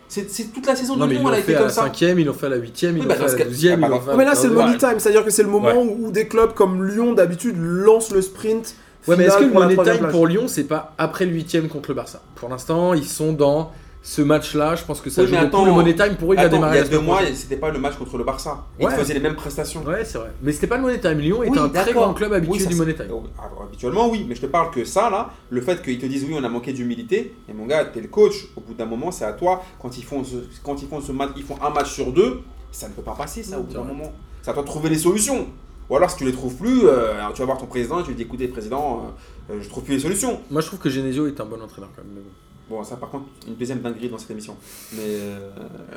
C'est toute la saison de ils Lyon, elle a été fait à comme la ça. cinquième, ils l'ont fait à la huitième, ils l'ont bah, fait à la douzième, ah, ils bah, l'ont fait à Ouais, mais là, c'est le money time, c'est-à-dire que c'est le moment où, des clubs comme Lyon, d'habitude, lancent le sprint. Ouais, mais est-ce que le la money time pour Lyon, c'est pas après le huitième contre le Barça? Pour l'instant, ils sont dans ce match-là. Je pense que ça Oui, joue beaucoup. attends, le money time pour eux, il Attends, démarrer il y a deux mois, c'était pas le match contre le Barça. Ouais. Ils faisaient les mêmes prestations. Ouais, c'est vrai. Mais c'était pas le money time. Lyon est Oui, un très grand club habitué Oui, du money time. Alors, habituellement, oui, mais je te parle que ça, là, le fait qu'ils te disent oui, on a manqué d'humilité, et mon gars, t'es le coach, au bout d'un moment, c'est à toi, quand ils font ce, quand ils font ce match, ils font un match sur deux, ça ne peut pas passer, ça, au bout d'un moment. C'est à toi de trouver les solutions. Ou alors, si tu les trouves plus, euh, tu vas voir ton président et tu lui dis écoutez, président, euh, euh, je trouve plus les solutions. Moi, je trouve que Genesio est un bon entraîneur quand même. Bon, ça par contre, une deuxième dinguerie dans cette émission. Mais, euh,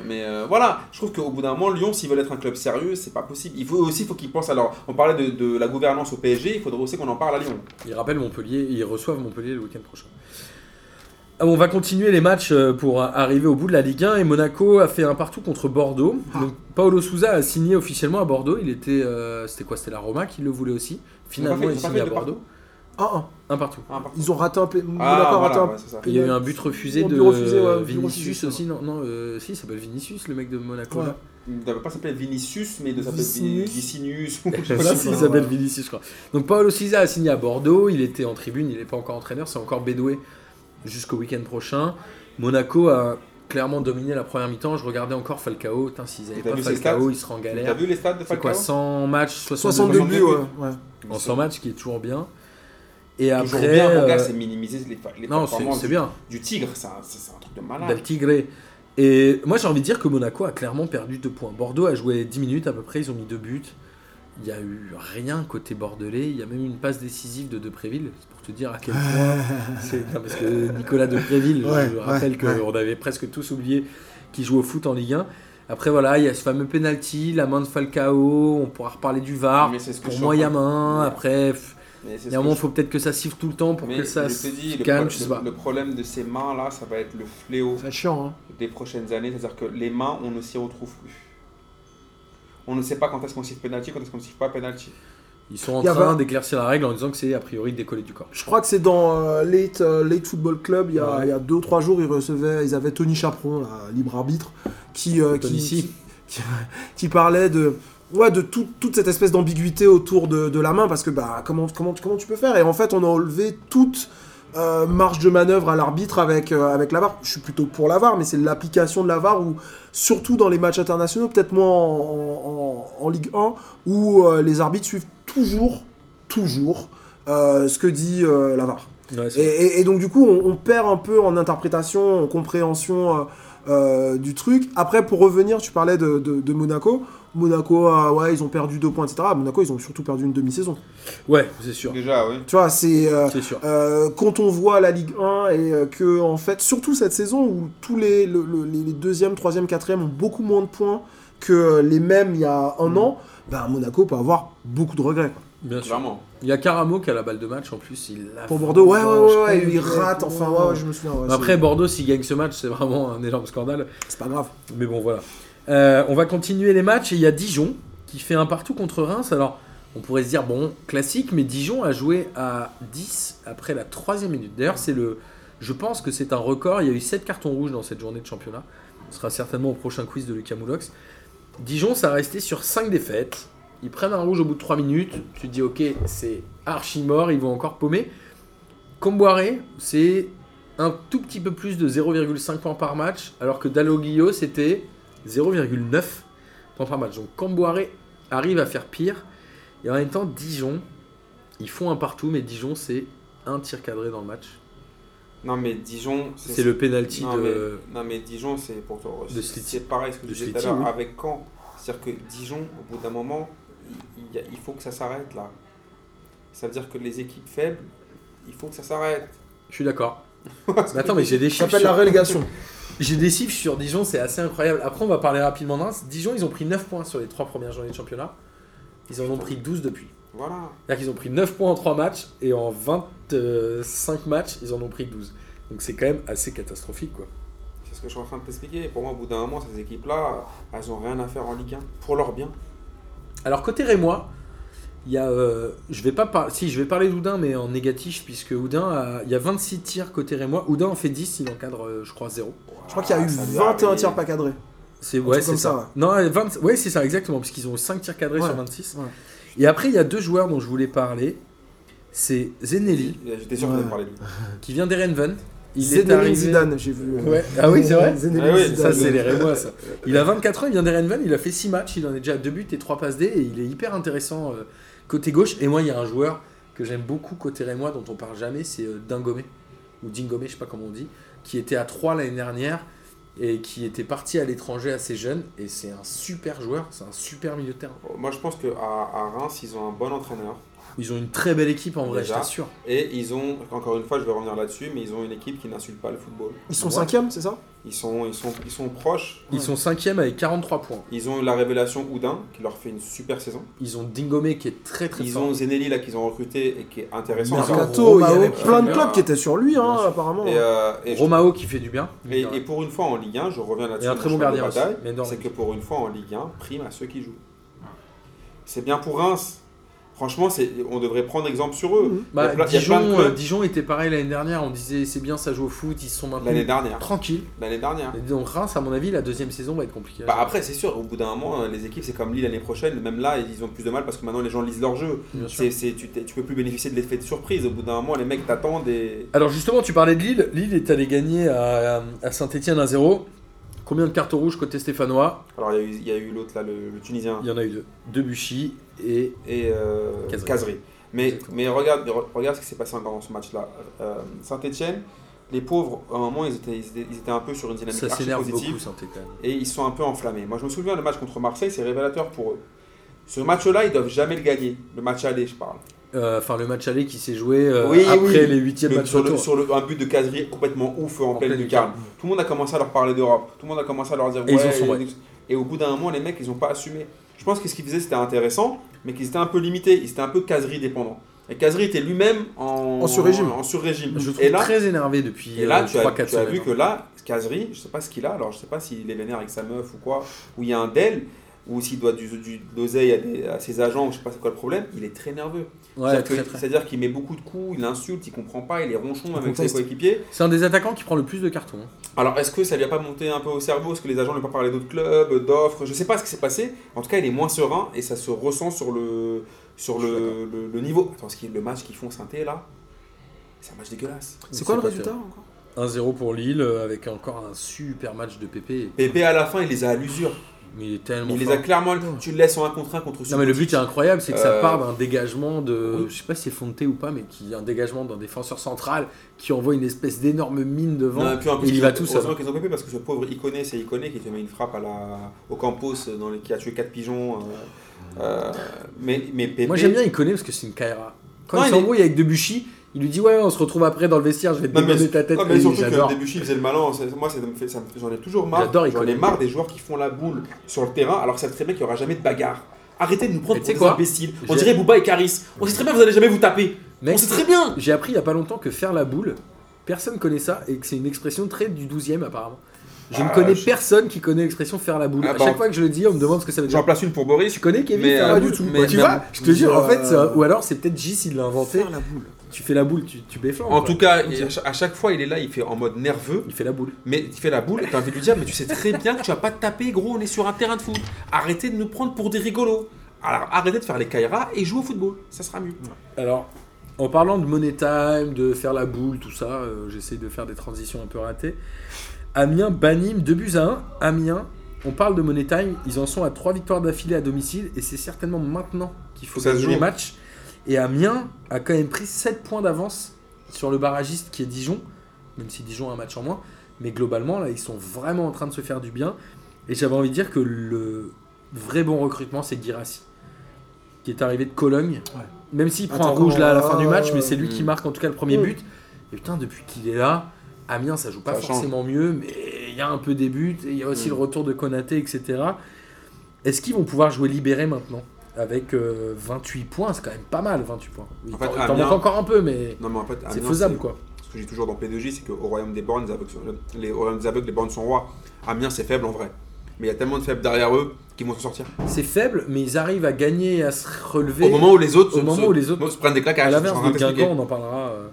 mais euh, voilà, je trouve qu'au bout d'un moment, Lyon, s'ils veulent être un club sérieux, c'est pas possible. Il faut aussi faut qu'ils pensent. Alors, on parlait de, la gouvernance au PSG, il faudrait aussi qu'on en parle à Lyon. Ils rappellent Montpellier, ils reçoivent Montpellier le week-end prochain. Euh, on va continuer les matchs pour arriver au bout de la Ligue 1 et Monaco a fait un partout contre Bordeaux. Ah. Donc Paolo Souza a signé officiellement à Bordeaux. Il était, c'était quoi? C'était la Roma qui le voulait aussi. Finalement, il signe à Bordeaux. 1-1. Un partout. Ils ont raté un pénalty. Ah, voilà, ouais, il y a eu un but refusé de refusé, Vinicius aussi. Non, non euh, si, il s'appelle Vinicius, le mec de Monaco. Ouais. Il ne pas s'appeler Vinicius, mais il s'appelle Vinicius. Voilà, s'il s'appelle Vinicius, je crois. Donc, Paolo Siza a signé à Bordeaux. Il était en tribune, il n'est pas encore entraîneur. C'est encore Bédoué jusqu'au week-end prochain. Monaco a clairement dominé la première mi-temps. Je regardais encore Falcao. Putain, s'ils n'avaient pas Falcao, ils seraient en galère. T'as vu les stats de Falcao C'est quoi 100 matchs, 62, buts? En 100 matchs, qui est toujours bien. Et après. bien, mon euh, gars, c'est minimiser les, les non, c'est performances c'est du, bien. du Tigre. C'est un, c'est- c'est un truc de malade. Del Tigre. Et moi, j'ai envie de dire que Monaco a clairement perdu deux points. Bordeaux a joué 10 minutes à peu près, ils ont mis deux buts. Il n'y a eu rien côté bordelais. Il y a même eu une passe décisive de Depréville. C'est pour te dire à quel point. c'est- non, parce que Nicolas Depréville, Ouais, je rappelle ouais. qu'on avait presque tous oublié qu'il joue au foot en Ligue 1. Après, voilà, il y a ce fameux penalty, la main de Falcao. On pourra reparler du VAR. Mais c'est ce que Pour moi, il y a main. Après, pff, il faut peut-être que ça siffle tout le temps pour Mais que ça se dis, calme. pro- Je sais le- pas. le problème de ces mains-là, ça va être le fléau chiant, hein. des prochaines années. C'est-à-dire que les mains, on ne s'y retrouve plus. On ne sait pas quand est-ce qu'on siffle penalty, quand est-ce qu'on ne siffle pas penalty. Ils sont en Il y a train d'éclaircir la règle en disant que c'est a priori décollé du corps. Je crois que c'est dans euh, Late, euh, Late Football Club, il y, a, Ouais. il y a deux ou trois jours, ils recevaient, ils avaient Tony Chaperon, là, libre arbitre, qui, euh, qui parlait de, ouais, de tout- toute cette espèce d'ambiguïté autour de, de la main, parce que bah, comment, comment, comment tu peux faire? Et en fait, on a enlevé toute euh, marge de manœuvre à l'arbitre avec, euh, avec la VAR. Je suis plutôt pour la VAR, mais c'est l'application de la VAR, où, surtout dans les matchs internationaux, peut-être moins en, en- en Ligue 1, où euh, les arbitres suivent toujours, toujours ce que dit la VAR. Ouais, Et, et- et donc du coup, on, on perd un peu en interprétation, en compréhension euh, du truc. Après, pour revenir, tu parlais de, de- de Monaco. Monaco, ah ouais, ils ont perdu deux points, etc. Monaco, ils ont surtout perdu une demi-saison. Ouais, c'est sûr. Déjà, oui. Tu vois, c'est euh, C'est sûr. euh, quand on voit la Ligue 1 et euh, que en fait, surtout cette saison où tous les, le- le- les les deuxième, troisième, quatrième ont beaucoup moins de points que les mêmes il y a un an, ben Monaco peut avoir beaucoup de regrets. quoi. Bien sûr. Clairement. Il y a Caramo qui a la balle de match en plus. Il Pour Bordeaux, ouais, ouais, ouais, ouais, il rate, enfin, ouais, ouais, je me souviens. ouais, Après, Bordeaux, s'il gagne ce match, c'est vraiment un énorme scandale. c'est pas grave. Mais bon, voilà. Euh, on va continuer les matchs et il y a Dijon qui fait un partout contre Reims. Alors, on pourrait se dire, bon, classique, mais Dijon a joué à 10 après la troisième minute. D'ailleurs, c'est le. Je pense que c'est un record. Il y a eu 7 cartons rouges dans cette journée de championnat. Ce sera certainement au prochain quiz de Lucas Moulox. Dijon, ça a resté sur 5 défaites. Ils prennent un rouge au bout de 3 minutes. Tu te dis, ok, c'est archi mort, ils vont encore paumer. Comboiré, c'est un tout petit peu plus de 0,5 points par match, alors que Dalloglio, c'était 0,9 points par match. Donc Camboiré arrive à faire pire. Et en même temps, Dijon, ils font un partout, mais Dijon, c'est un tir cadré dans le match. Non, mais Dijon. C'est le penalty non, de. mais, non, mais Dijon, c'est pour toi. de c'est- pareil ce que De je disais tout à l'heure oui. avec Caen. C'est-à-dire que Dijon, au bout d'un moment, il, faut que ça s'arrête là. Ça veut dire que les équipes faibles, il faut que ça s'arrête. Je suis d'accord. Mais attends, mais j'ai des Ça chiffres. s'appelle la relégation. J'ai des chiffres sur Dijon, c'est assez incroyable. Après, on va parler rapidement de Reims. Dijon, ils ont pris 9 points sur les 3 premières journées de championnat. Ils en ont pris 12 depuis. Voilà. C'est-à-dire qu'ils ont pris 9 points en 3 matchs et en 25 matchs, ils en ont pris 12. Donc c'est quand même assez catastrophique quoi. C'est ce que je suis en train de t'expliquer. Pour moi, au bout d'un moment, ces équipes-là, elles ont rien à faire en Ligue 1. Pour leur bien. Alors côté Rémois, Il y a, euh, je vais pas par- si je vais parler d'Oudin mais en négatif puisque Oudin a- il y a 26 tirs côté Rémois. Oudin en fait 10, il encadre euh, je crois 0. Je crois qu'il y a eu Ah, ça lui 21 arrive. tirs pas cadrés. C'est ouais, c'est ça. ça. Non, euh, 20 ouais, c'est ça exactement parce qu'ils ont 5 tirs cadrés Ouais. sur 26. Ouais. Et après il y a deux joueurs dont je voulais parler. C'est Zenelli J'étais sûr Ouais. parler de lui. qui vient d'Erenven. Il est Zinedine arrivé Zidane, j'ai vu. euh, Ouais. Ah oui, c'est vrai Ah oui, Zidane. Ça, c'est les Rémois, ça. Il a 24 ans, il vient d'Erenven, il a fait 6 matchs, il en est déjà à 2 buts et 3 passes D, et il est hyper intéressant euh, côté gauche. Et moi, il y a un joueur que j'aime beaucoup côté Rémois, dont on parle jamais, c'est euh, Dingomé, ou Dingomé, je sais pas comment on dit, qui était à 3 l'année dernière, et qui était parti à l'étranger assez jeune, et c'est un super joueur, c'est un super milieu de terrain. Moi, je pense qu'à à Reims, ils ont un bon entraîneur. Ils ont une très belle équipe en vrai, je Déjà. t'assure. Et ils ont, encore une fois, je vais revenir là-dessus, mais ils ont une équipe qui n'insulte pas le football. Ils sont Ouais. cinquième, c'est ça? Ils sont, ils sont, ils sont proches. Ils Ouais. sont 5ème avec 43 points. Ils ont la révélation Oudin, qui leur fait une super saison. Ils ont Dingomé qui est très très Ils fort. ont Zenelli, là, qu'ils ont recruté et qui est intéressant. Mercato. Il y avait Romao, plein de qui- clubs qui étaient sur lui, hein, apparemment. Et, euh, et je- Romao qui fait du bien. et- et pour une fois en Ligue 1, je reviens là-dessus. Et un je très bon gardien. C'est que pour une fois en Ligue 1, prime à ceux qui jouent. C'est bien pour Reims. Franchement, c'est- on devrait prendre exemple sur eux. Mhm. Bah, plein- Dijon, euh, Dijon était pareil l'année dernière, on disait c'est bien, ça joue au foot, ils se sont L'année maintenus dernière. tranquilles. L'année dernière. Et donc Reims, à mon avis, la deuxième saison va être compliquée. Bah après, c'est sûr, au bout d'un moment, les équipes, c'est comme Lille l'année prochaine. Même là, ils ont plus de mal parce que maintenant, les gens lisent leur jeu. Bien sûr. C'est, c'est- tu, tu peux plus bénéficier de l'effet de surprise. Au bout d'un moment, les mecs t'attendent et. Alors justement, tu parlais de Lille. Lille est allé gagner à, à Saint-Etienne 1-0. Combien de cartes rouges côté stéphanois Alors, il y a eu, l'autre, là, le, le Tunisien Il y en a eu deux. Debuchy et et euh. Mais, Exactement. mais regarde, re- regarde ce qui s'est passé encore dans ce match-là. Saint-Etienne, les pauvres, à un moment, ils étaient, ils étaient, ils étaient un peu sur une dynamique ça s'énerve positive. beaucoup Saint-Etienne. et ils sont un peu enflammés. Moi, je me souviens, le match contre Marseille, c'est révélateur pour eux. Ce match-là, ils doivent jamais le gagner. Le match aller, je parle. Euh, Enfin, le match aller qui s'est joué euh, Oui, après oui. les huitièmes matchs sur, le, sur le- un but de Kazri complètement ouf en, En pleine lucarne. Tout le monde a commencé à leur parler d'Europe. Tout le monde a commencé à leur dire Et ils ouais, en sont il y a ouais. des- Et au bout d'un moment, les mecs, ils n'ont pas assumé. Je pense que ce qu'ils faisaient, c'était intéressant, mais qu'ils étaient un peu limités. Ils étaient un peu Kazri dépendants. Et Kazri était lui-même en, En sur-régime. En sur-régime. Je le trouve et là, très énervé depuis et là euh, tu as, 3-4 tu as vu que là, Kazri, je sais pas ce qu'il a. Alors, je sais pas s'il est vénère avec sa meuf ou quoi, ou il y a un del, ou s'il doit du, du d'oseille à, des- à ses agents, ou je sais pas c'est quoi le problème. Il est très nerveux. Ouais, C'est-à-dire très, que- très. C'est-à-dire qu'il met beaucoup de coups, il insulte, il comprend pas, il est ronchon avec ses coéquipiers. C'est un des attaquants qui prend le plus de cartons. hein. Alors, est-ce que ça lui a pas monté un peu au cerveau Est-ce que les agents lui ont pas parlé d'autres clubs, d'offres Je sais pas ce qui s'est passé. En tout cas, il est moins serein et ça se ressent sur le, sur Je suis le, le, le niveau. Attends, ce qui est le match qu'ils font synthé là, c'est un match dégueulasse. C'est quoi le résultat encore? 1-0 pour Lille euh, avec encore un super match de PP. Pépé à la fin, il les a à l'usure. Mais il est tellement Il les fort. a clairement. Tu le laisses en un contre un contre Non mais le but est incroyable, c'est que ça Euh, part d'un dégagement de, je sais pas si c'est Fonte ou pas, mais qui un dégagement d'un défenseur central qui envoie une espèce d'énorme mine devant. Non, et puis en plus, il y va tout seul. Heureusement qu'ils ont Pépé parce que ce pauvre Iconé, c'est Iconé qui te met une frappe à la, au Campos dans les, qui a tué 4 pigeons. euh, euh, mais, mais Pépé. Moi j'aime bien connaît parce que c'est une Kaira. Quand il il s'embrouille avec Debuchy, il lui dit ouais on se retrouve après dans le vestiaire, je vais te dégainer ta tête. non, mais surtout que Debuchy faisait le malin. Moi, ça me fait, ça me j'en ai toujours marre. J'en ai marre des joueurs qui font la boule sur le terrain alors que savent très bien qu'il n'y aura jamais de bagarre. Arrêtez de nous prendre pour des imbéciles. On dirait Booba et Caris. On sait très bien que vous allez jamais vous taper. Mec, on sait très bien. J'ai appris il y a pas longtemps que faire la boule, personne connaît ça et que c'est une expression très du 12e apparemment. Je ne Ah, connais je- personne qui connaît l'expression faire la boule. Ah, à bah, chaque fois que je le dis, on me demande ce que ça veut dire. J'en place une pour Boris. Tu connais Kevin Mais, faire euh, la boule du tout. Bah, Tu Mais- vois, je te jure, en fait, Euh, ça- ou alors c'est peut-être Gis il l'a inventé. Faire la boule. Tu fais la boule, tu, tu béflandes. En quoi. tout cas, il- à cha- à chaque fois, il est là, il fait en mode nerveux. il fait la boule. Mais il fait la boule et t'as envie de lui dire, mais tu sais très bien que tu vas pas te taper, gros, on est sur un terrain de foot. Arrêtez de nous prendre pour des rigolos. Alors arrêtez de faire les Kaira et joue au football, ça sera mieux. Alors, en parlant de money time, de faire la boule, tout ça, euh, j'essaie de faire des transitions un peu ratées. Amiens, Banim, 2 buts à 1. Amiens, on parle de money time, ils en sont à 3 victoires d'affilée à domicile et c'est certainement maintenant qu'il faut Ça gagner les matchs. Et Amiens a quand même pris 7 points d'avance sur le barragiste qui est Dijon, même si Dijon a un match en moins. Mais globalement, là, ils sont vraiment en train de se faire du bien. Et j'avais envie de dire que le vrai bon recrutement, c'est Girassi, qui est arrivé de Cologne. Ouais. Même s'il prend un rouge là à la fin du match, mais c'est lui qui marque en tout cas le premier but. Et putain, depuis qu'il est là, Amiens, ça joue pas Ça change. forcément mieux, mais il y a un peu des buts, il y a aussi Mm. le retour de Konaté, etc. Est-ce qu'ils vont pouvoir jouer libéré maintenant Avec euh, 28 points, c'est quand même pas mal, 28 points. Il En fait, t'en- manque encore un peu, mais Non mais en fait, c'est faisable quoi. Ce que j'ai toujours dans P2J, c'est qu'au royaume des bornes, les les au royaume des aveugles, les bornes sont rois. Amiens, c'est faible en vrai. mais il y a tellement de faibles derrière eux qui vont s'en sortir. C'est faible, mais ils arrivent à gagner à se relever. Au moment où les autres, au se- moment se- où les autres- se prennent des claques à à la l'inverse de Guingamp, on en parlera. euh.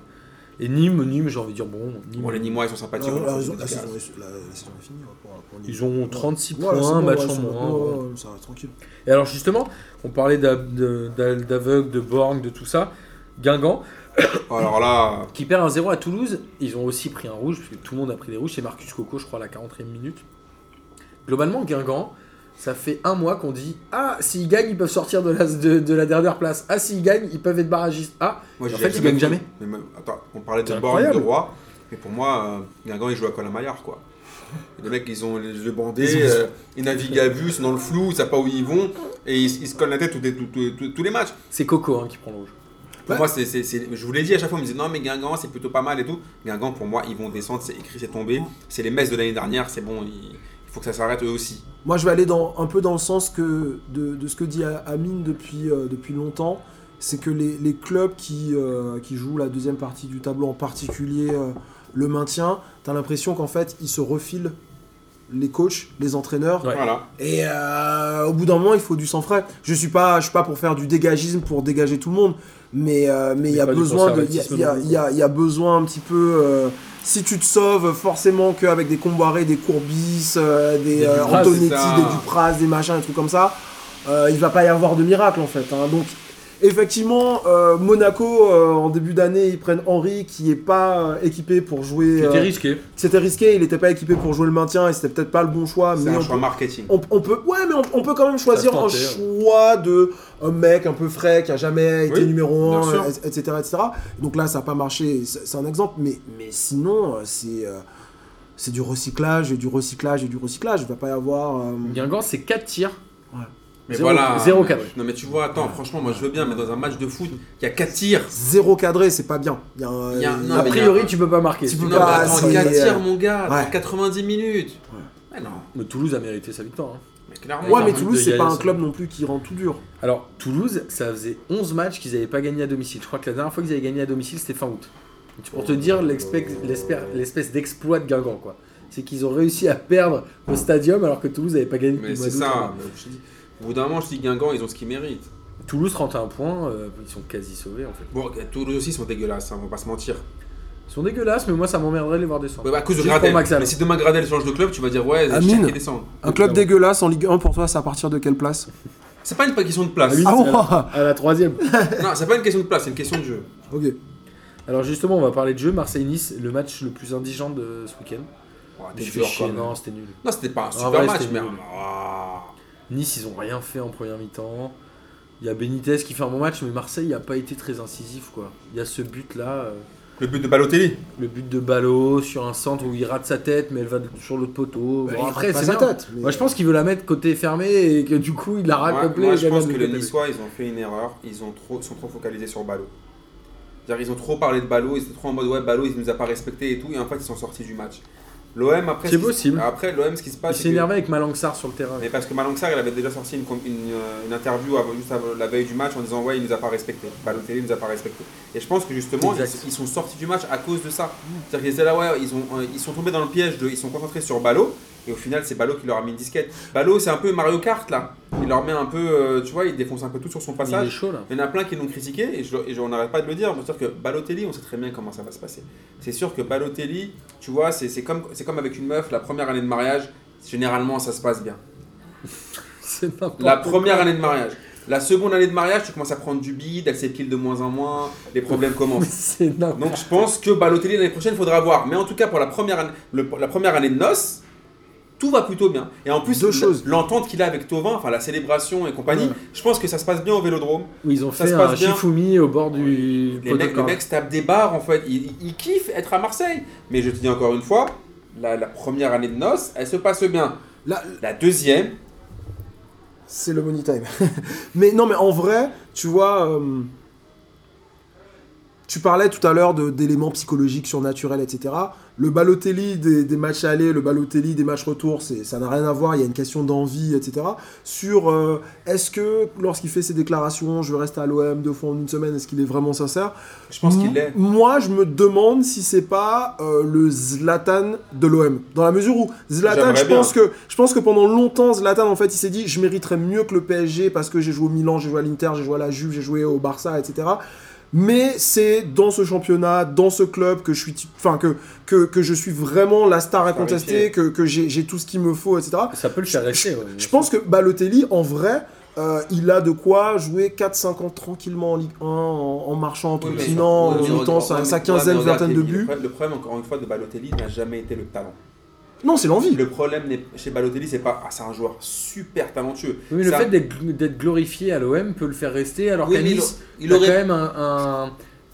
Et Nîmes, Nîmes, j'ai envie de dire bon. Nîmes, Bon, les Nîmois, ils sont sympathiques. La saison est, finie. hein. Ils ont 36 Ouais, c'est points, bon, match ouais, en moins. ouais, ouais. ouais, ça va tranquille. Et alors justement, on parlait d'a- de- d'a- d'aveugles, de Borg, de tout ça. Guingamp, Alors là, qui perd un 0 à Toulouse, ils ont aussi pris un rouge, parce que tout le monde a pris des rouges, c'est Marcus Coco, je crois, à la 40e minute. Globalement, Guingamp, ça fait un mois qu'on dit Ah, s'ils gagnent, ils peuvent sortir de la, de, de la dernière place. Ah, s'ils gagnent, ils peuvent être barragistes. Ah, moi, En fait, ils gagnent jamais. Mais attends, on parlait de C'est Borgne, de. Roi, mais pour moi, euh, Guingamp, ils jouent à Colin Maillard, quoi. Les mecs, ils ont les yeux bandés, Ils euh, ils naviguent à vue, ils sont dans le flou, ils savent pas où ils vont, et ils, ils se collent la tête tous les, tous- tous- tous- tous les matchs. c'est Coco hein, qui prend le rouge. Pour Ouais. moi, c'est, c'est- c'est- je vous l'ai dit à chaque fois, on me disait non, mais Guingamp, c'est plutôt pas mal et tout. Guingamp, pour moi, ils vont descendre, c'est écrit, c'est tombé. C'est les messes de l'année dernière, c'est bon, il, il faut que ça s'arrête eux aussi. Moi, je vais aller dans, un peu dans le sens que, de, de ce que dit Amine depuis, euh, depuis longtemps. C'est que les, les clubs qui, euh, qui jouent la deuxième partie du tableau, en particulier euh, le maintien, tu as l'impression qu'en fait, ils se refilent les coachs, les entraîneurs. Ouais. Voilà. Et euh, au bout d'un moment, il faut du sang frais. Je suis pas, je suis pas pour faire du dégagisme pour dégager tout le monde, mais euh, mais il y a besoin de, il y a, y y besoin un petit peu. euh, si tu te sauves forcément qu'avec des Comboiré, des Courbis, euh, des Antonetti, des Dupraz, des machins, des trucs comme ça, il va pas y avoir de miracle en fait. hein. Donc effectivement, euh, Monaco euh, en début d'année, ils prennent Henry qui est pas euh, équipé pour jouer. C'était risqué. C'était risqué, il n'était pas équipé pour jouer le maintien et c'était peut-être pas le bon choix. C'est mais un on choix peut- marketing. on, on peut, ouais, mais on, on peut quand même choisir un hein. choix de un mec un peu frais qui a jamais été Oui, numéro bien 1, sûr. etc., etc. Donc là, ça n'a pas marché, c'est un exemple, mais, mais sinon, c'est euh, c'est du recyclage et du recyclage et du recyclage. Il va pas y avoir. euh, Guingamp, c'est 4 tirs. Mais Zéro- voilà. zéro mais- cadré. Non, mais tu vois, attends, franchement, moi je veux bien, mais dans un match de foot, il y a 4 tirs. Zéro cadré, c'est pas bien. Y a un- y non, mais priori, il y a- tu peux pas marquer. Tu peux Non, pas, mais attends, c'est- 4 euh, tirs, mon gars, ouais. dans 90 minutes. Ouais, non, Mais Toulouse a mérité sa victoire. hein. mais clairement. Ouais, mais but Toulouse, c'est pas un club non plus qui rend tout dur. Alors, Toulouse, ça faisait 11 matchs qu'ils n'avaient pas gagné à domicile. Je crois que la dernière fois qu'ils avaient gagné à domicile, c'était fin août. Donc, Pour te dire l'espèce d'exploit de Guingamp, quoi. C'est qu'ils ont réussi à perdre au stadium alors que Toulouse n'avait pas gagné Mais c'est ça. Au bout d'un moment, je dis Guingamp, ils ont ce qu'ils méritent. Toulouse 31 points, euh, ils sont quasi sauvés en fait. Bon, Toulouse aussi, ils sont dégueulasses, hein, on va pas se mentir. Ils sont dégueulasses, mais moi ça m'emmerderait de les voir descendre. Ouais, bah, à cause de Gradel. Mais si demain Gradel change de club, tu vas dire ouais, Amine. Descend. Un club dégueulasse en Ligue 1 pour toi, c'est à partir de quelle place? C'est pas une question de place. Ah oui, Ah bon à, la, à la troisième. Non, c'est pas une question de place, c'est une question de jeu. Ok. Alors justement, on va parler de jeu. Marseille-Nice, le match le plus indigent de ce week-end. Oh, non, c'était nul. Non, c'était pas un super vrai, match, mais. Nice, ils ont rien fait en première mi-temps. Il y a Benitez qui fait un bon match, mais Marseille n'a pas été très incisif quoi. Il y a ce but là. Le but de Balotelli. Le but de Ballot sur un centre où il rate sa tête, mais elle va sur l'autre poteau. Bah, Bon, après, c'est sa tête, mais- Moi, je pense qu'il veut la mettre côté fermé et que du coup, il la rate Moi, complet. moi, je pense que les. Niçois, ils ont fait une erreur. Ils ont trop, sont trop focalisés sur Ballot. C'est-à-dire, ils ont trop parlé de Ballot, ils étaient trop en mode ouais, Ballot, il nous a pas respecté et tout, et en fait, ils sont sortis du match. L'OM, après. C'est ce possible. Après, l'OM, ce qui se Il passe. c'est s'est que- énervé avec Malangsar sur le terrain. Mais parce que Malangsar, il avait déjà sorti une, une, euh, une interview avant- juste avant la veille du match en disant Ouais, il nous a pas respecté. Balotelli nous a pas respecté. Et je pense que justement, ils sont sortis du match à cause de ça. C'est-à-dire qu'ils étaient là, ouais, ils, ont, euh, ils sont tombés dans le piège, de, ils sont concentrés sur Ballot. Et au final, c'est Ballot qui leur a mis une disquette. Ballot, c'est un peu Mario Kart là. Il leur met un peu, euh, tu vois, il défonce un peu tout sur son Il est passage. chaud là. Il y en a plein qui l'ont critiqué et je, et je- on n'arrête pas de le dire. C'est-à-dire que Balotelli, on sait très bien comment ça va se passer. C'est sûr que Balotelli, tu vois, c'est comme, avec une meuf, la première année de mariage, généralement ça se passe bien. C'est n'importe La première année de mariage. La seconde année de mariage, tu commences à prendre du bide, elle s'épile de moins en moins, les problèmes commencent. C'est n'importe Donc je pense que Balotelli l'année prochaine, il faudra voir. Mais en tout cas, pour la première année, le- la première année de noces, tout va plutôt bien. Et en plus, l'entente qu'il a avec Tovin, enfin la célébration et compagnie, Ouais. je pense que ça se passe bien au Vélodrome. Où ils ont Ça fait se un passe bien. Shifumi au bord du Les mecs, de le corner. mec se tape des barres en fait. Il, il- il kiffe être à Marseille. Mais je te dis encore une fois, la, la première année de noces, elle se passe bien. La deuxième, c'est le money time. mais non, mais en vrai, tu vois, euh, tu parlais tout à l'heure d'éléments psychologiques, surnaturels, etc. Le Balotelli des, des matchs allés, le Balotelli des matchs retour, ça n'a rien à voir. Il y a une question d'envie, etc. Sur euh, est-ce que lorsqu'il fait ses déclarations, je vais rester à l'OM deux fois en une semaine, est-ce qu'il est vraiment sincère? Je pense qu'il l'est. Moi, je me demande si c'est pas euh, le Zlatan de l'OM. Dans la mesure où Zlatan, bien. que, je pense que pendant longtemps, Zlatan, en fait, il s'est dit je mériterais mieux que le PSG parce que j'ai joué au Milan, j'ai joué à l'Inter, j'ai joué à la Juve, j'ai joué au Barça, etc. Mais c'est dans ce championnat, dans ce club que je suis, enfin que, que, que je suis vraiment la star incontestée, que, que j'ai tout ce qu'il me faut, etc. Ça peut le faire rester. ouais, Je pense que Balotelli, en vrai, euh, il a de quoi jouer 4-5 ans tranquillement en Ligue 1, en, en marchant, en Oui, mais- trottinant, oui, en regarde- sa, quinzaine, vingtaine de buts. Le problème, encore une fois, de Balotelli n'a jamais été le talent. Non, c'est l'envie. Le problème n'est- chez Balotelli, c'est pas. Ah, c'est un joueur super talentueux. Oui, mais le un- fait d'être glorifié à l'OM peut le faire rester, alors Oui, qu'à il Nice, il il a aurait- quand même un, un,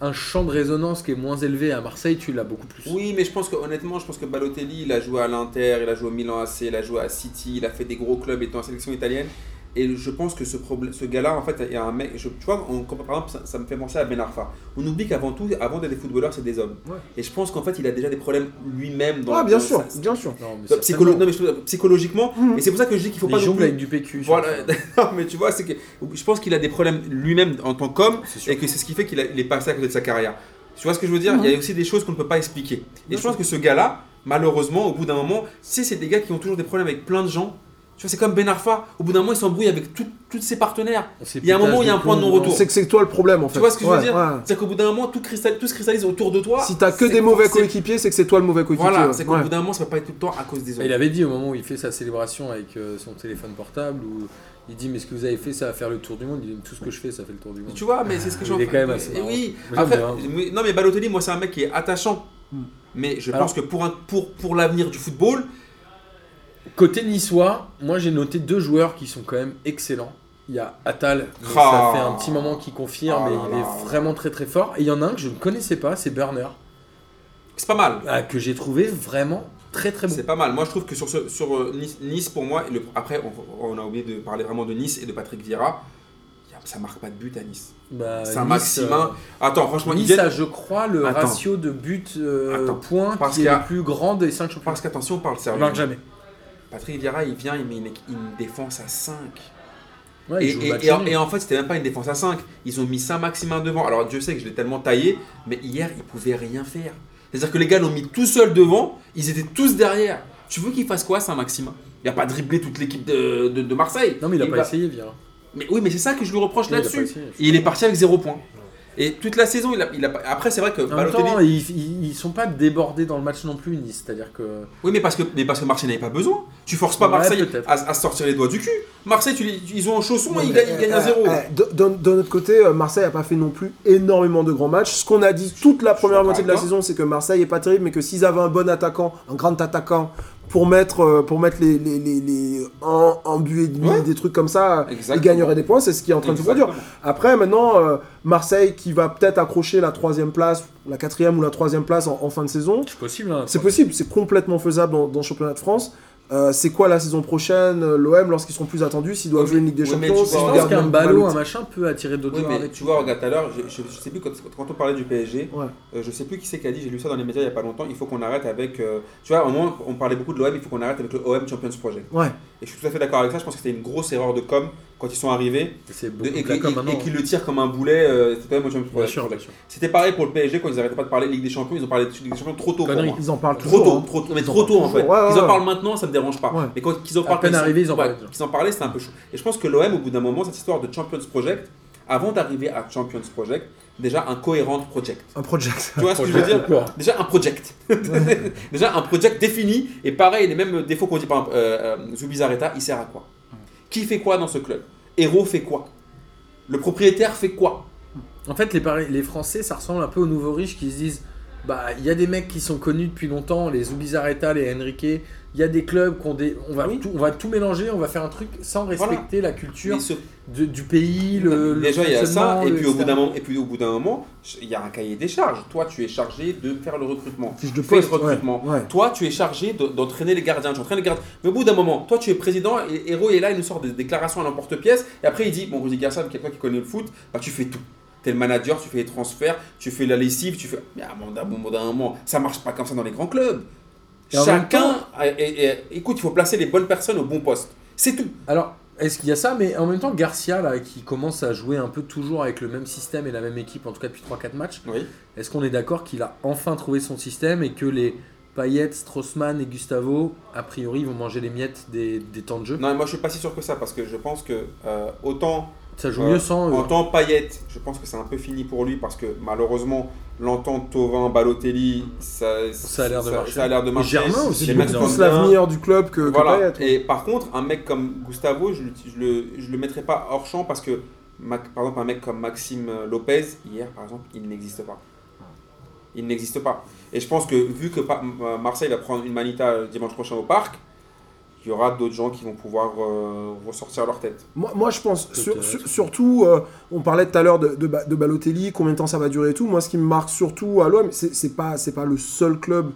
un champ de résonance qui est moins élevé. À Marseille, tu l'as beaucoup plus. Oui, mais je pense que honnêtement, je pense que Balotelli, il a joué à l'Inter, il a joué au Milan AC, il a joué à City, il a fait des gros clubs étant en sélection italienne. Et je pense que ce, problème, ce gars-là, en fait, il y a un mec. Je, tu vois, on, par exemple, ça, ça me fait penser à Ben Arfa. On oublie qu'avant tout, avant d'être des footballeurs, c'est des hommes. Ouais. Et je pense qu'en fait, il a déjà des problèmes lui-même dans Ah, bien dans sûr, sa- bien sûr. Non, mais dans- psycholo- certainement. non, mais je- psychologiquement. Mhm. Et c'est pour ça que je dis qu'il faut il pas non jongle avec du PQ. Voilà, non, mais tu vois, c'est que je pense qu'il a des problèmes lui-même en tant qu'homme et que c'est ce qui fait qu'il a- il est passé à côté de sa carrière. Tu vois ce que je veux dire? Il y a aussi des choses qu'on ne peut pas expliquer. Et je pense que ce gars-là, malheureusement, au bout d'un moment, c'est des gars qui ont toujours des problèmes avec plein de gens. Tu vois, c'est comme Ben Arfa. Au bout d'un moment, il s'embrouille avec tous ses partenaires. C'est Il y a un moment où il y a un point de non-retour. C'est que c'est toi le problème en fait. Tu vois ce que je veux dire ouais. C'est qu'au bout d'un moment, tout, cristal- tout se cristallise autour de toi. Si t'as que des mauvais coéquipiers, c'est que c'est toi le mauvais coéquipier. Voilà, c'est qu'au Ouais. bout d'un moment, ça va pas être tout le temps à cause des autres. Il avait dit au moment où il fait sa célébration avec euh, son téléphone portable, où il dit Mais ce que vous avez fait, ça va faire le tour du monde. Il dit Tout ce que je fais, ça fait le tour du monde. Tu vois, mais c'est ce que Il j'en est quand même assez. Oui, après, non mais Balotelli, moi c'est un mec qui est attachant. Hmm. Mais je Alors- pense que pour, pour l'avenir du football, Côté niçois, moi j'ai noté deux joueurs qui sont quand même excellents. Il y a Atal, mais Ah. ça fait un petit moment qu'il confirme Ah et là il est vraiment très très fort. Et il y en a un que je ne connaissais pas, c'est Burner, c'est pas mal. ah, que j'ai trouvé vraiment très très bon. C'est pas mal. Moi je trouve que sur, ce, sur euh, nice, Nice, pour moi, le- après on, on a oublié de parler vraiment de Nice et de Patrick Vieira. Ça marque pas de but à Nice. Bah, C'est un Nice, maximin. Attends, franchement, euh, Nice a, je crois, le Attends. ratio de buts euh, Attends. Parce qui est le plus grand des 5 championnats. Parce qu'attention, on parle sérieux. marque jamais. Patrick Vieira, il vient, il met une, une défense à 5. Ouais, Et, en, nul. et en fait, c'était même pas une défense à 5. Ils ont mis Saint-Maximin devant. Alors, Dieu sait que je l'ai tellement taillé, mais hier, ils pouvaient rien faire. C'est-à-dire que les gars l'ont mis tout seul devant, ils étaient tous derrière. Tu veux qu'il fasse quoi, Saint-Maximin Il a pas dribblé toute l'équipe de, de- de Marseille. Non, mais il a pas va- essayé, Vieira. Mais oui, mais c'est ça que je lui reproche il là-dessus. il est parti avec 0 points. Et toute la saison, il a, il a Après, c'est vrai que En même temps, ils, ils, ils sont pas débordés dans le match non plus, Nice. C'est-à-dire que. Oui, mais parce que, mais parce que Marseille n'avait pas besoin. Tu forces pas Ouais, Marseille peut-être. à, à se sortir les doigts du cul. Marseille, tu, les- ils ont un chausson et ils Euh, gagnent, à 0. euh, D'un autre côté, euh, Marseille n'a pas fait non plus énormément de grands matchs. Ce qu'on a dit toute la première moitié de la saison, c'est que Marseille est pas terrible, mais que s'ils avaient un bon attaquant, un grand attaquant, pour mettre, euh, pour mettre les, les, les, les un, un but et demi, Ouais. des trucs comme ça, ils Exactement. gagneraient des points. C'est ce qui est en train de se produire. Après, maintenant, euh, Marseille qui va peut-être accrocher la troisième place, la quatrième ou la troisième place en, en fin de saison. C'est possible. Hein, C'est possible, c'est complètement faisable dans, dans le championnat de France. Euh, c'est quoi la saison prochaine euh, L'OM, lorsqu'ils seront plus attendus, s'ils doivent Oui, jouer une Ligue des oui, mais Champions, tu s'ils vois, Je pense gardent qu'un un ballot, un machin peut attirer d'autres mais tu vois, regarde tout à l'heure, je, je, je sais plus quand, quand on parlait du PSG, Ouais. euh, je sais plus qui c'est qui a dit, j'ai lu ça dans les médias il y a pas longtemps, il faut qu'on arrête avec. euh, tu vois, au moment on parlait beaucoup de l'OM, il faut qu'on arrête avec le OM Champions Project. Ouais. Et je suis tout à fait d'accord avec ça, je pense que c'était une grosse erreur de com quand ils sont arrivés de- et, de qu'ils le tirent comme un boulet, euh, c'était pareil pour le PSG quand ils arrêtaient pas de parler Ligue des Champions, ils ont parlé de Ligue des Champions trop tôt. pour Connerie. moi. Ils en parlent Trop toujours. tôt, hein. trop tôt, mais Ils en trop tôt en fait. Ouais, ouais, en parlent maintenant, ça me dérange pas. Ouais. Mais quand ils en parlent, peine ils- arrivés, ils en parlent en parlaient, c'était un peu chaud. Et je pense que l'OM, au bout d'un moment, cette histoire de Champions Project, avant d'arriver à Champions Project, déjà un cohérent project. Un project. Tu vois ce que je veux dire Déjà un project. déjà un project défini. Et pareil, les mêmes défauts qu'on dit par exemple, euh, euh, Zubizarreta, il sert à quoi? Qui fait quoi dans ce club? Héros fait quoi? Le propriétaire fait quoi? En fait, les, Français, ça ressemble un peu aux nouveaux riches qui se disent bah, il y a des mecs qui sont connus depuis longtemps, les Zubizarreta, les Enrique. Il y a des clubs qu'on des... on, va Oui. tout, on va tout mélanger, on va faire un truc sans respecter la culture Mais ce- de- du pays, le, le Déjà, il y a ça, et le- puis, au bout d'un moment, et puis au bout d'un moment, il y a un cahier des charges. Toi, tu es chargé de faire le recrutement. Fiche de Fais le poste. ouais, recrutement. ouais. Toi, tu es chargé de- d'entraîner les gardiens. Tu entraînes les gardiens. Mais au bout d'un moment, toi, tu es président et Héros est là, il nous sort des déclarations à l'emporte-pièce. Et après, il dit Bon, Rudy Garcia, quelqu'un qui connaît le foot, bah, tu fais tout. T'es le manager, tu fais les transferts, tu fais la lessive, tu fais. Mais à un moment, ça marche pas comme ça dans les grands clubs. Chacun. écoute, il faut placer les bonnes personnes au bon poste. C'est tout. Alors, est-ce qu'il y a ça? Mais en même temps, Garcia, là, qui commence à jouer un peu toujours avec le même système et la même équipe, en tout cas depuis 3-4 matchs, Oui. est-ce qu'on est d'accord qu'il a enfin trouvé son système et que les Payet, Straussman et Gustavo, a priori, vont manger les miettes des, des temps de jeu? Non, mais moi je suis pas si sûr que ça parce que je pense que euh, autant Ça joue Euh, mieux sans eux. En temps paillette, je pense que c'est un peu fini pour lui parce que malheureusement, l'entente Tovin, Balotelli, ça, Ça a l'air de marcher. ça a l'air de Et marcher. Germain aussi, C'est l'avenir du club que, que Voilà. Payet, ouais. Et par contre, un mec comme Gustavo, je, le- je le, je le mettrais pas hors champ parce que, par exemple, un mec comme Maxime Lopez, hier par exemple, il n'existe pas. Il n'existe pas. Et je pense que vu que pa- Marseille va prendre une manita euh, dimanche prochain au parc, il y aura d'autres gens qui vont pouvoir euh, ressortir leur tête. Moi, moi, je pense, sur- Peut-être. sur- surtout, euh, on parlait tout à l'heure de, de, Ba- de Balotelli, combien de temps ça va durer et tout. Moi, ce qui me marque surtout à l'OM, c'est c'est pas, c'est pas le seul club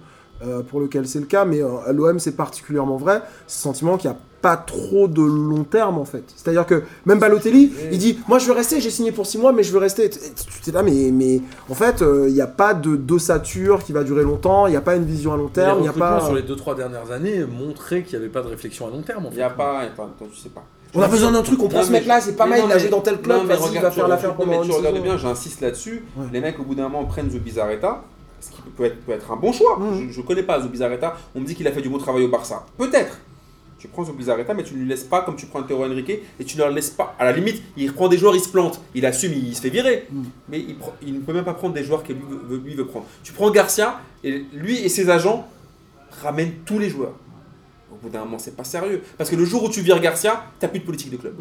euh, pour lequel c'est le cas, mais euh, à l'OM, c'est particulièrement vrai. Ce sentiment qu'il n'y a pas trop de long terme, en fait. C'est-à-dire que même Balotelli, il dit Moi, je veux rester, j'ai signé pour 6 mois, mais je veux rester. Tu es là, mais, mais en fait, euh, il n'y a pas de d'ossature qui va durer longtemps, il n'y a pas une vision à long terme, il les n'y a pas. sur les 2-3 dernières années montraient qu'il n'y avait pas de réflexion à long terme. En Il fait. n'y a pas, il y a pas, je sais pas. On a besoin d'un truc, on prend ce mec-là, c'est pas mal, il a joué dans tel club, non, mais vas-y, il regarde, va faire l'affaire non, pendant mais tu regardes bien, j'insiste là-dessus. Les mecs, au bout d'un moment, prennent Zubizarreta, ce qui peut être, peut être un bon choix. Je ne connais pas Zubizarreta. On me dit qu'il a fait du bon travail au Barça. Peut-être. Tu prends Zubizarreta, mais tu ne lui laisses pas comme tu prends Théo Henrique et tu ne le laisses pas. À la limite, il reprend des joueurs, il se plante. Il assume, il se fait virer. Mais il, prend- il ne peut même pas prendre des joueurs que lui veut, lui veut prendre. Tu prends Garcia, et lui et ses agents ramènent tous les joueurs. Au bout d'un moment, c'est pas sérieux. Parce que le jour où tu vires Garcia, tu n'as plus de politique de club.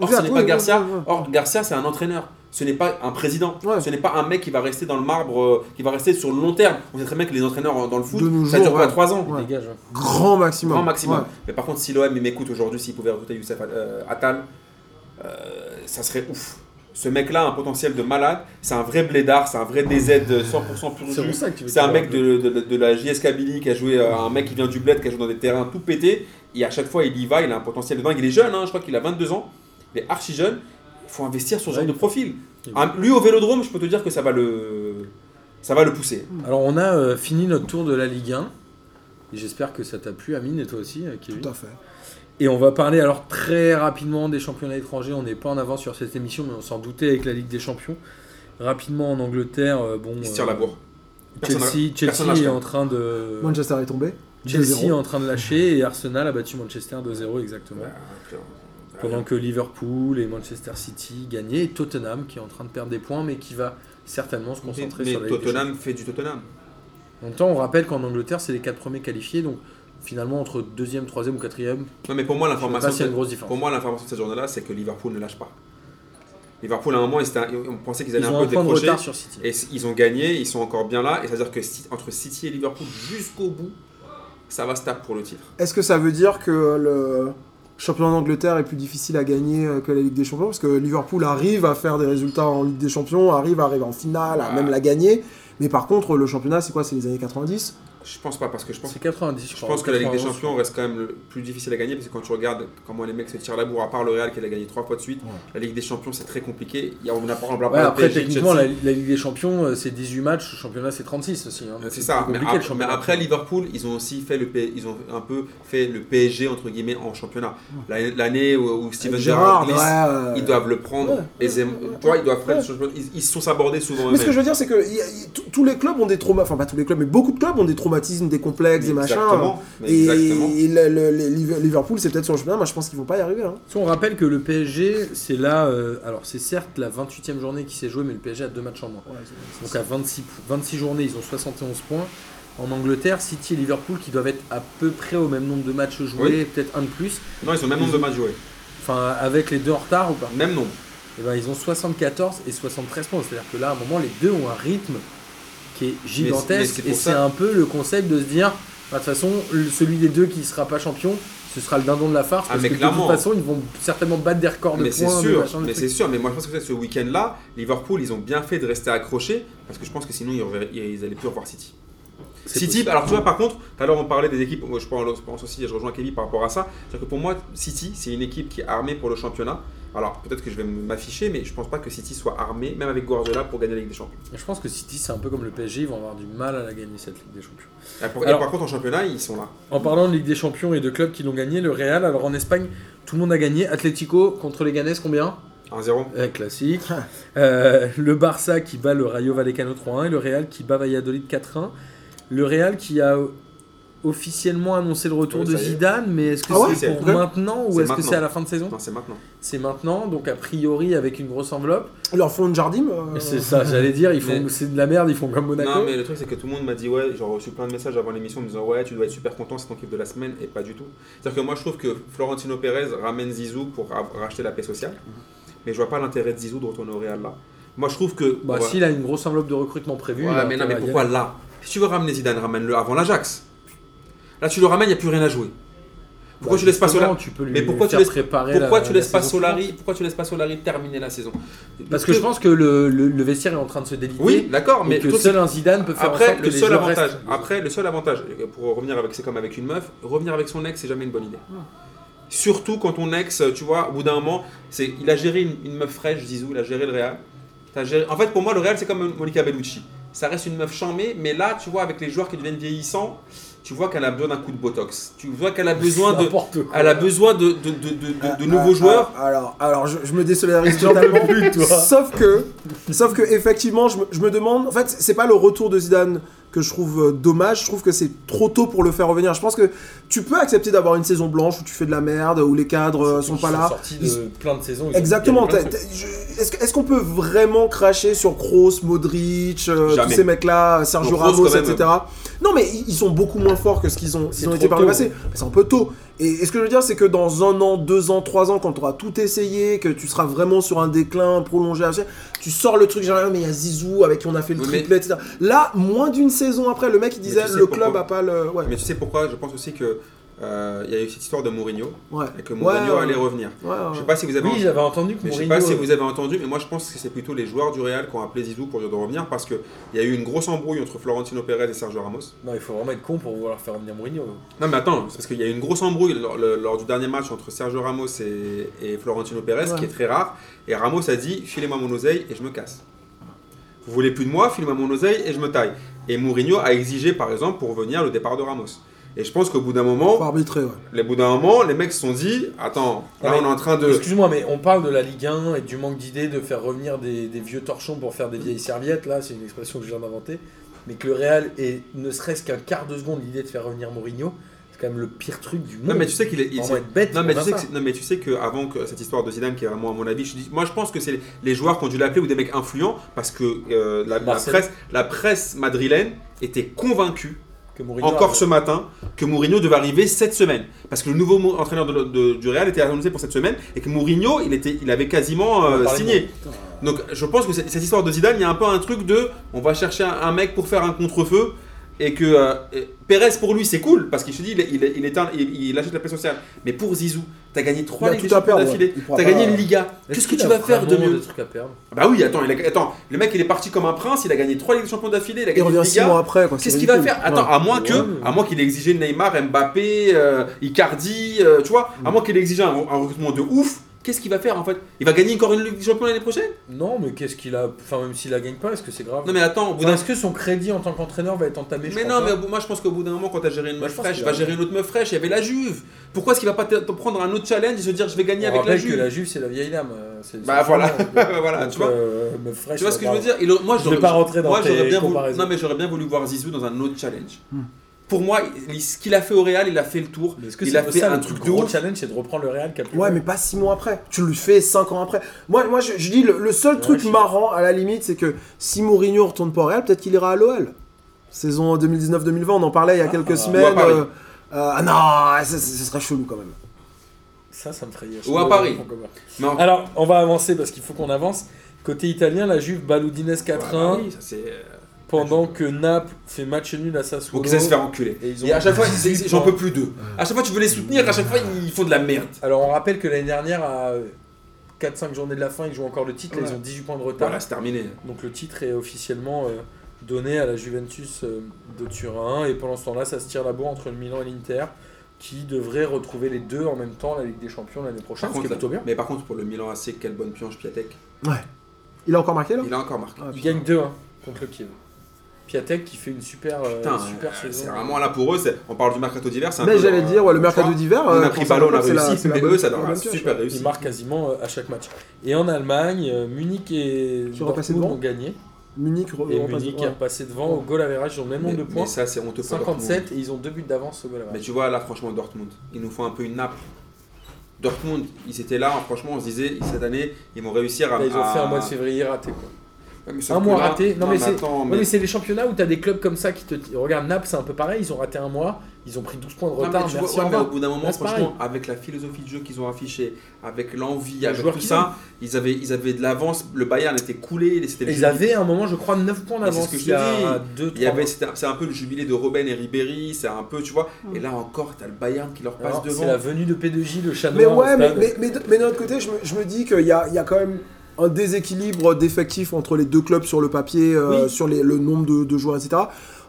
Or, ce n'est pas Garcia. Or, Garcia, c'est un entraîneur. Ce n'est pas un président. Ouais. Ce n'est pas un mec qui va rester dans le marbre, euh, qui va rester sur le long terme. On sait très bien que les entraîneurs euh, dans le foot, nos ça jours, dure pas ouais. 3 ans? Ouais. Dégage. ouais. Grand maximum. Grand maximum. Ouais. Mais par contre, si l'OM m'écoute aujourd'hui, s'il pouvait recruter Youssef euh, Attal, euh, ça serait ouf. Ce mec-là a un potentiel de malade. C'est un vrai blédard, c'est un vrai DZ 100% pur C'est jus. un mec de, de- de la JS Kabylie qui a joué, euh, un mec qui vient du bled, qui a joué dans des terrains tout pétés. Et à chaque fois, il y va, il a un potentiel de dingue. Il est jeune, hein, je crois qu'il a 22 ans. Il est archi jeune. Il faut investir sur ce Ouais, genre de il- profil. Un- lui, au vélodrome, je peux te dire que ça va le, ça va le pousser. Alors, on a euh, fini notre tour de la Ligue 1. Et j'espère que ça t'a plu, Amine, et toi aussi, euh, Kevin. Tout à fait. Et on va parler alors très rapidement des championnats étrangers. On n'est pas en avance sur cette émission, mais on s'en doutait avec la Ligue des Champions. Rapidement en Angleterre, euh, bon. Il se tire la bourre. Personne- Chelsea, Chelsea est en train de. Manchester est tombé. Chelsea 2-0. est en train de lâcher et Arsenal a battu Manchester 2-0 exactement. Pendant que Liverpool et Manchester City gagnaient et Tottenham qui est en train de perdre des points mais qui va certainement se concentrer Mais sur la Ligue des Tottenham fait du Tottenham. En même temps, on rappelle qu'en Angleterre, c'est les quatre premiers qualifiés donc finalement entre deuxième, troisième ou quatrième, Non, mais pour moi, l'information. Pour moi, l'information de cette journée-là, c'est que Liverpool ne lâche pas. Liverpool, à un moment, ils étaient- on pensait qu'ils allaient Ils un peu un point de décrocher. retard sur City. Et ils ont gagné, ils sont encore bien là. Et c'est-à-dire que entre City et Liverpool, jusqu'au bout, ça va se taper pour le titre. Est-ce que ça veut dire que le championnat d'Angleterre est plus difficile à gagner euh, que la Ligue des Champions Parce que Liverpool arrive à faire des résultats en Ligue des Champions, arrive à arriver en finale, à même la gagner. Mais par contre, le championnat, c'est quoi? C'est les années 90 Je pense pas, parce que je pense, C'est 90, je je crois. pense que la Ligue des 91. Champions reste quand même le plus difficile à gagner. Parce que quand tu regardes comment les mecs se tirent la bourre, à part le Real qui l'a gagné trois fois de suite, Ouais. la Ligue des Champions, c'est très compliqué. Il y a, on a par exemple Ouais, après, PSG, techniquement, la, Ligue des Champions, euh, c'est 18 matchs, le championnat, c'est 36 aussi. hein. C'est ça, mais, compliqué, ap- le mais championnat. après Liverpool, ils ont aussi fait le P- ils ont un peu fait le PSG entre guillemets en championnat. L'année- L'année où, où Steven Gerrard Gérard, glisse, ouais, euh, ils doivent le prendre ils doivent prendre ce championnat. Ils, ils se sont sabordés souvent Mais ce que je veux dire, c'est que y a- y- tous- les clubs ont des traumas, enfin pas tous les clubs, mais beaucoup de clubs ont des traumatismes, des complexes, des machins. Exactement. mais Et, et le- Liverpool, c'est peut-être sur le championnat, moi je pense qu'ils vont pas y arriver. Hein. Si on rappelle que le PSG, c'est là. euh, alors, c'est certes la 28e journée qui s'est jouée, mais le PSG a deux matchs en moins. Donc, à 26, po- 26 journées, ils ont 71 points. En Angleterre, City et Liverpool qui doivent être à peu près au même nombre de matchs joués, peut-être un de plus. Non, ils ont le même nombre de matchs joués. Enfin, avec les deux en retard ou pas? Même nombre. Eh ben, ils ont 74 et 73 points. C'est-à-dire que là, à un moment, les deux ont un rythme qui est mais gigantesque. et c'est un peu le concept de se dire, bah, de toute façon, celui des deux qui sera pas champion, ce sera le dindon de la farce. Ah, parce mais que de toute façon, ils vont certainement battre des records de Mais c'est points. sûr, machin, mais c'est sûr. Mais moi, je pense que ce week-end-là, Liverpool, ils ont bien fait de rester accrochés parce que je pense que sinon, ils, ils allaient plus revoir City. City, possible. alors tu vois, par contre, tout à l'heure on parlait des équipes, moi je pense, aussi, je rejoins Kevin par rapport à ça, c'est-à-dire que pour moi, City, c'est une équipe qui est armée pour le championnat. Alors peut-être que je vais m'afficher, mais je pense pas que City soit armé, même avec Guardiola, pour gagner la Ligue des Champions. Je pense que City, c'est un peu comme le PSG, ils vont avoir du mal à la gagner cette Ligue des Champions. Et, pour- et Alors- par contre, en championnat, ils sont là. En parlant de Ligue des Champions et de clubs qui l'ont gagné, le Real, alors en Espagne, tout le monde a gagné. Atlético contre les Ganes, combien? 1-0. Euh, Classique. Euh, le Barça qui bat le Rayo Vallecano 3-1 et le Real qui bat Valladolid 4-1. Le Real qui a officiellement annoncé le retour de. Zidane, mais est-ce que Ah ouais c'est pour maintenant ou C'est est-ce que c'est à la fin de saison Non, c'est maintenant. C'est maintenant, donc a priori avec une grosse enveloppe. Ils leur font une jardim. euh, C'est ça, j'allais dire, ils font, Mais- c'est de la merde, ils font comme Monaco. Non, mais le truc, c'est que tout le monde m'a dit, ouais, j'ai reçu plein de messages avant l'émission me disant, ouais, tu dois être super content, c'est ton kiff de la semaine, et pas du tout. C'est-à-dire que moi, je trouve que Florentino Pérez ramène Zizou pour ra- racheter la paix sociale, mais je vois pas l'intérêt de Zizou de retourner au Real là. Moi, je trouve que. Bah, ouais, s'il a une grosse enveloppe de recrutement prévue. mais non, pourquoi là? Si tu veux ramener Zidane, ramène-le avant l'Ajax. Là, tu le ramènes, il n'y a plus rien à jouer. Pourquoi Bah, tu laisses pas Solari tu peux lui Mais pourquoi tu laisses- préparer Pourquoi la- tu la laisses pas Solari Pourquoi tu laisses pas Solari terminer la saison? Parce que je pense que le, le- le vestiaire est en train de se déliter. Oui, d'accord, mais que seul un Zidane peut faire en Après, sorte le seul avantage, restent. après, le seul avantage, pour revenir avec, c'est comme avec une meuf, revenir avec son ex, c'est jamais une bonne idée. Surtout quand ton ex, tu vois, au bout d'un moment, c'est, il a géré une, une meuf fraîche, Zizou, il a géré le Real. Géré- En fait, pour moi, le Real, c'est comme Monica Bellucci. Ça reste une meuf charmée, mais là, tu vois, avec les joueurs qui deviennent vieillissants, tu vois qu'elle a besoin d'un coup de botox. Tu vois qu'elle a besoin de, N'importe quoi. elle a besoin de, de, de, de- de- Ah, de nouveaux ah, joueurs. ah, Alors, alors je, je me désolidarise totalement. plus, toi. Sauf que, sauf que effectivement, je me, je me demande. En fait, c'est pas le retour de Zidane que je trouve euh, dommage. Je trouve que c'est trop tôt pour le faire revenir. Je pense que tu peux accepter d'avoir une saison blanche où tu fais de la merde, où les cadres euh, sont Ils pas là. sortis Ils- de plein de saisons. ils Exactement. de je- Est-ce qu'on peut vraiment cracher sur Kroos, Modric, euh, tous ces mecs-là, Sergio Ramos, etc. Non, mais ils ils sont beaucoup moins forts que ce qu'ils ont, qu'ils ont été par le passé. C'est un peu tôt. Et, et ce que je veux dire, c'est que dans un an, deux ans, trois ans, quand tu auras tout essayé, que tu seras vraiment sur un déclin prolongé, tu sors le truc, genre, Ah, mais il y a Zizou avec qui on a fait le Oui, triplé, etc. Là, moins d'une saison après, le mec il disait tu sais le pourquoi club a pas le. Ouais. Mais tu sais pourquoi Je pense aussi que euh, il y a eu cette histoire de Mourinho ouais. et que Mourinho Ouais, allait ouais. revenir. Ouais, ouais. Je sais pas si vous avez Oui, j'avais entendu que Mais je sais Mourinho. pas si vous avez entendu, mais moi je pense que c'est plutôt les joueurs du Real qui ont appelé Zizou pour dire de revenir parce qu'il y a eu une grosse embrouille entre Florentino Pérez et Sergio Ramos. Non, il faut vraiment être con pour vouloir faire revenir Mourinho. Non mais attends, parce qu'il y a eu une grosse embrouille lors, le- lors du dernier match entre Sergio Ramos et, et Florentino Pérez, Ouais. qui est très rare. Et Ramos a dit filez-moi mon oseille et je me casse. Vous voulez plus de moi, filez-moi mon oseille et je me taille. Et Mourinho a exigé par exemple pour venir le départ de Ramos. Et je pense qu'au bout d'un moment, Faut arbitrer, ouais. les bout d'un moment, les mecs se sont dit attends, là Ouais, on est en train de Excuse-moi, mais on parle de la Ligue 1 et du manque d'idées de faire revenir des, des vieux torchons pour faire des vieilles serviettes. Là, c'est une expression que je viens d'inventer. Mais que le Real ait ne serait-ce qu'un quart de seconde l'idée de faire revenir Mourinho, c'est quand même le pire truc du monde. Non mais tu sais qu'il est, il- être bête. Non mais, tu sais a que, non mais tu sais que avant que cette histoire de Zidane qui est vraiment à mon avis, je dis, moi je pense que c'est les, les joueurs qui ont dû l'appeler ou des mecs influents parce que euh, la, la presse, la presse madrilène était convaincue que encore a- ce matin que Mourinho devait arriver cette semaine parce que le nouveau entraîneur de- de- du Real était annoncé pour cette semaine et que Mourinho il était, il avait quasiment euh, signé. Donc je pense que cette, histoire de Zidane, il y a un peu un truc de on va chercher un, un mec pour faire un contre-feu et que euh, Pérez pour lui c'est cool parce qu'il se dit il, est- il, est- il, est un- il- il achète la paix sociale. Mais pour Zizou, t'as gagné trois Ligues des Champions d'affilée, t'as gagné une Liga. Est-ce Qu'est-ce que tu vas faire de mieux Bah oui, attends, attends, le mec il est parti comme un prince, il a gagné trois Ligues des Champions d'affilée, il a gagné une Liga. après. Qu'est-ce qu'il va faire Attends, à moins que, à moins qu'il ait exigé Neymar, Mbappé, euh, Icardi, euh, tu vois, à moins qu'il ait exigé un, un recrutement de ouf, qu'est-ce qu'il va faire en fait? Il va gagner encore une Ligue des Champions l'année prochaine? Non, mais qu'est-ce qu'il a. Enfin, même s'il la gagne pas, est-ce que c'est grave? Non mais attends, au bout Enfin, d'un Est-ce que son crédit en tant qu'entraîneur va être entamé mais non, mais moi je pense qu'au bout d'un moment, quand t'as géré une meuf fraîche, va gérer une autre meuf fraîche. Il y avait la Juve. Pourquoi est-ce qu'il va pas te, prendre un autre challenge et se dire je vais gagner On avec la Juve que la Juve, c'est la vieille dame. euh, Bah voilà, Donc, tu vois. euh, meuf fraîche, Tu vois ce que je veux dire? Moi, Je vais pas rentrer dans moi, tes j'aurais bien voulu, comparaisons. non mais j'aurais bien voulu voir Zizou dans un autre challenge. Pour moi, ce qu'il a fait au Real, il a fait le tour. Mais que Il c'est a pas fait ça, un le truc de gros challenge, c'est de reprendre le Real qui a plus Ouais, mais pas six mois après. Tu le fais cinq ans après. Moi, moi je, je dis, le, le seul Ouais, truc marrant, à la limite, c'est que si Mourinho retourne pas au Real, peut-être qu'il ira à l'OL. Saison 2019-2020, on en parlait il y a Ah, quelques à semaines. Paris. euh, euh, ah non, ça serait chelou quand même. Ça, ça me ferait. Ou à Paris. En- Alors, on va avancer parce qu'il faut qu'on avance. Côté italien, la Juve bat l'Udinese 4-1 Ah oui, ça, c'est, euh, pendant que Naples fait match nul à Sassuolo. Faut qu'ils aillent se faire enculer. Et ils ont Et à chaque fois, 18 c'est- j'en peux plus d'eux. À chaque fois, tu veux les soutenir, à chaque fois, ils font de la merde. Alors, on rappelle que l'année dernière, à 4-5 journées de la fin, ils jouent encore le titre. Là, ils ont 18 points de retard. Voilà, c'est terminé. Donc, le titre est officiellement euh, donné à la Juventus euh, de Turin. Et pendant ce temps-là, ça se tire la bourre entre le Milan et l'Inter, qui devraient retrouver les deux en même temps la Ligue des Champions l'année prochaine, Par ce qui est plutôt bien. Mais par contre, pour le Milan AC, quelle bonne pioche Piatek. Ouais. Il a encore marqué là? Il a encore marqué. Ah, Ils putain. gagnent 2-1 contre le Kiev. Piatek qui fait une super, euh, Putain, super euh, saison. c'est vraiment là pour eux. On parle du mercato d'hiver. c'est un Mais j'allais dire, ouais, le euh, mercato d'hiver. On euh, a pris pour ballon, on a réussi. Mais eux, ça leur a super réussi. Ils marquent quasiment euh, à chaque match. Et en Allemagne, euh, Munich et Dortmund devant ont gagné. Munich, re- Et Munich est repassé devant au goal average. Ils ont le même Mais, nombre de mais points. ça, c'est honteux pour Dortmund. 57 et ils ont deux buts d'avance au goal Mais average. tu vois, là, franchement, Dortmund, il nous faut un peu une nappe. Dortmund, ils étaient là, franchement, on se disait, cette année, ils vont réussir à. Ils ont fait un mois de février raté. Quoi. Ouais, mais Un mois là- raté. Non, mais c'est- Ouais, mais- mais c'est les championnats où tu as des clubs comme ça qui te. Regarde, Naples, c'est un peu pareil. Ils ont raté un mois. Ils ont pris 12 points de Non, mais retard. tu vois, Merci, ouais, au mais bout d'un moment, Là, c'est franchement, avec la philosophie de jeu qu'ils ont affichée, avec l'envie, avec tout ça, ils avaient, ils avaient de l'avance. Le Bayern était coulé. Ils avaient à un moment, je crois, 9 points Mais c'est d'avance. ce que je il y a te 2 Il y avait, c'était- c'est un peu le jubilé de Robben et Ribéry, c'est un peu, tu vois. Et là encore, t'as le Bayern qui leur passe C'est devant. la venue de P2J, le chat Mais ouais, mais, mais, mais, mais d'un autre côté, je me, dis qu'il y a, il y a quand même un déséquilibre d'effectifs entre les deux clubs sur le papier, euh, Oui. sur les- le nombre de, de joueurs, etc.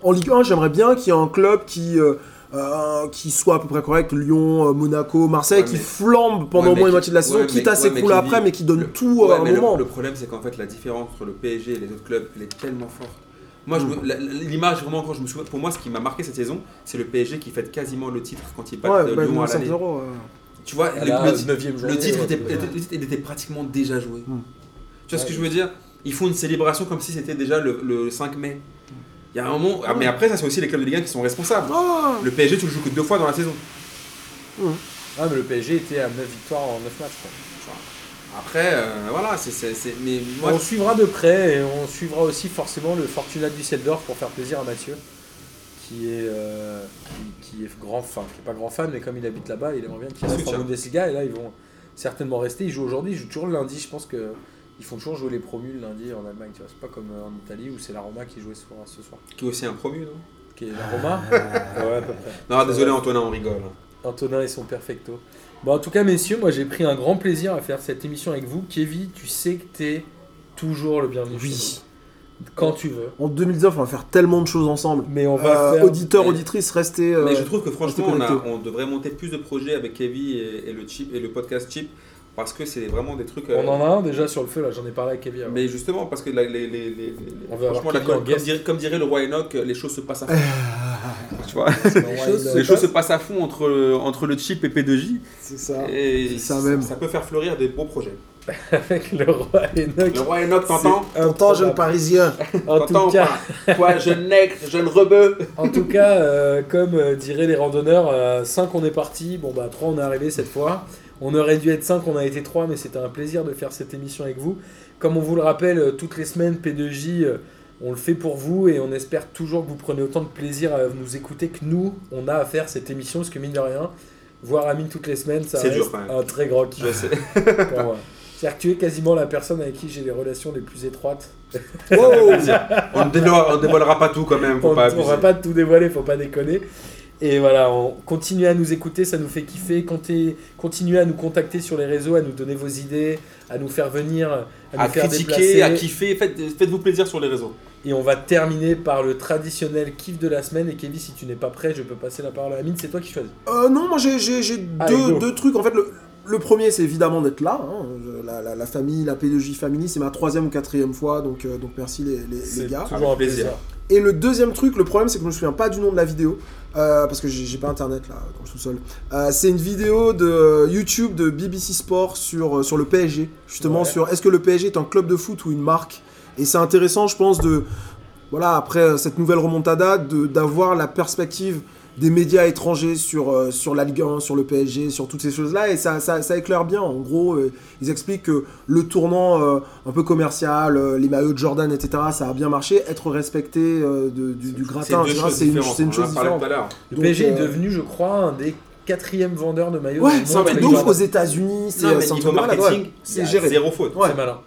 En Ligue 1, j'aimerais bien qu'il y ait un club qui, euh, euh, qui soit à peu près correct, Lyon, euh, Monaco, Marseille, Ouais, qui mais- flambe pendant au moins une moitié de la saison, ouais, quitte mais- à s'écrouler après, mais qui donne le- tout euh, à un mais moment. Le, problème, c'est qu'en fait, la différence entre le PSG et les autres clubs, elle est tellement forte. Moi, Mm. l'image, vraiment, quand je me souviens, pour moi, ce qui m'a marqué cette saison, c'est le PSG qui fète quasiment le titre quand il bat Ouais, euh, bah, Lyon à 5 l'année. euros. Tu vois, le, là, le- 9e journée, le titre ouais, était, ouais. était- était pratiquement déjà joué. Mm. Tu vois ce que je veux dire? Ils font une célébration comme si c'était déjà le, le 5 mai. Il y a un moment. ah, mais après, ça, c'est aussi les clubs de Ligue 1 qui sont responsables. Ah, Le PSG, tu le joues que deux fois dans la saison. Ah, mais le PSG était à 9 victoires en 9 matchs. quoi. Après, euh, voilà, c'est. c'est- c'est- Mais moi, on suivra de près et on suivra aussi forcément le Fortuna Düsseldorf pour faire plaisir à Mathieu, qui est, euh, qui, est grand fan, qui est pas grand fan, mais comme il habite là-bas, il aimerait bien qu'il reste en. Bundesliga et là ils vont certainement rester. Ils jouent aujourd'hui, ils jouent toujours le lundi. Je pense que ils font toujours jouer les promus le lundi en Allemagne. Tu vois, c'est pas comme euh, en Italie où c'est la Roma qui jouait ce soir. Ce soir. qui est aussi un promu, non? Qui est la Roma? Ouais, à peu près. Non, désolé, Antonin, on rigole. Antonin et son perfecto. Bon, en tout cas, messieurs, moi j'ai pris un grand plaisir à faire cette émission avec vous. Kevin, tu sais que t'es toujours le bienvenu. chez Oui. Quand tu veux. En 2019, on va faire tellement de choses ensemble. Mais on va Euh, faire. auditeurs, mais- auditrices, restez. euh, Mais je trouve que franchement, on, a- connecté. on devrait monter plus de projets avec Kevin et, et le, chip, et le podcast Chip parce que c'est vraiment des trucs. euh, On en a un déjà sur le feu là, j'en ai parlé avec Kevin. Mais justement, parce que la- les, les, les, les- On va franchement, la- comme, dirait, comme dirait le roi Enoch, les choses se passent à fond. tu vois Les choses les choses se passent à fond entre, entre le chip et P2J C'est ça. et c'est ça même. ça peut faire fleurir des beaux projets. Avec le roi Enoch. Le roi Enoch, t'entends? T'entends, jeune parisien En tout cas, Toi, jeune nègre, jeune rebeu en tout cas euh, comme euh, diraient les randonneurs, 5 on est parti, bon bah 3 on est arrivé cette fois. On aurait dû être 5, on a été 3, mais c'était un plaisir de faire cette émission avec vous. Comme on vous le rappelle, euh, toutes les semaines, P2J, euh, on le fait pour vous et on espère toujours que vous prenez autant de plaisir à nous écouter que nous, on a à faire cette émission, parce que mine de rien, voir Amine toutes les semaines, ça reste dur, un très grand kiff Je sais. pour tu es quasiment la personne avec qui j'ai les relations les plus étroites. Wow. On ne dévoilera, on dévoilera pas tout quand même, faut On, pas on va abuser. pas tout dévoiler, faut pas déconner. Et voilà, on continue à nous écouter, ça nous fait kiffer. Comptez, continuez à nous contacter sur les réseaux, à nous donner vos idées, à nous faire venir, à nous À faire critiquer, déplacer. à kiffer, faites, faites-vous plaisir sur les réseaux. Et on va terminer par le traditionnel kiff de la semaine. Et Kevin, si tu n'es pas prêt, je peux passer la parole à Amine, c'est toi qui choisis. Euh, non, moi j'ai, j'ai, j'ai Allez, deux, go. deux trucs. En fait, le, le premier, c'est évidemment d'être là. hein. Je- La, la- la famille, la P2J Family, c'est ma troisième ou quatrième fois, donc, euh, donc merci les, les- les C'est gars. toujours un plaisir. Et le deuxième truc, le problème, c'est que je me souviens pas du nom de la vidéo, euh, parce que j'ai, pas internet là, dans le sous-sol. Euh, c'est une vidéo de YouTube de BBC Sport sur, sur le PSG, justement Ouais. sur est-ce que le PSG est un club de foot ou une marque. Et c'est intéressant, je pense, de voilà après cette nouvelle remontada, de, d'avoir la perspective des médias étrangers sur, euh, sur la Ligue 1, sur le PSG, sur toutes ces choses-là, et ça, ça, ça éclaire bien. En gros, euh, ils expliquent que le tournant euh, un peu commercial, euh, les maillots de Jordan, etc., ça a bien marché. Être respecté euh, de- du, du gratin, c'est une, une on en chose différente. tout à l'heure. Le Donc, PSG est euh, devenu, je crois, un des quatrièmes vendeurs de maillots. Ouais, c'est un truc de ouf aux États-Unis, c'est un niveau truc marketing, ouais. c'est géré. zéro faute. Ouais. C'est malin.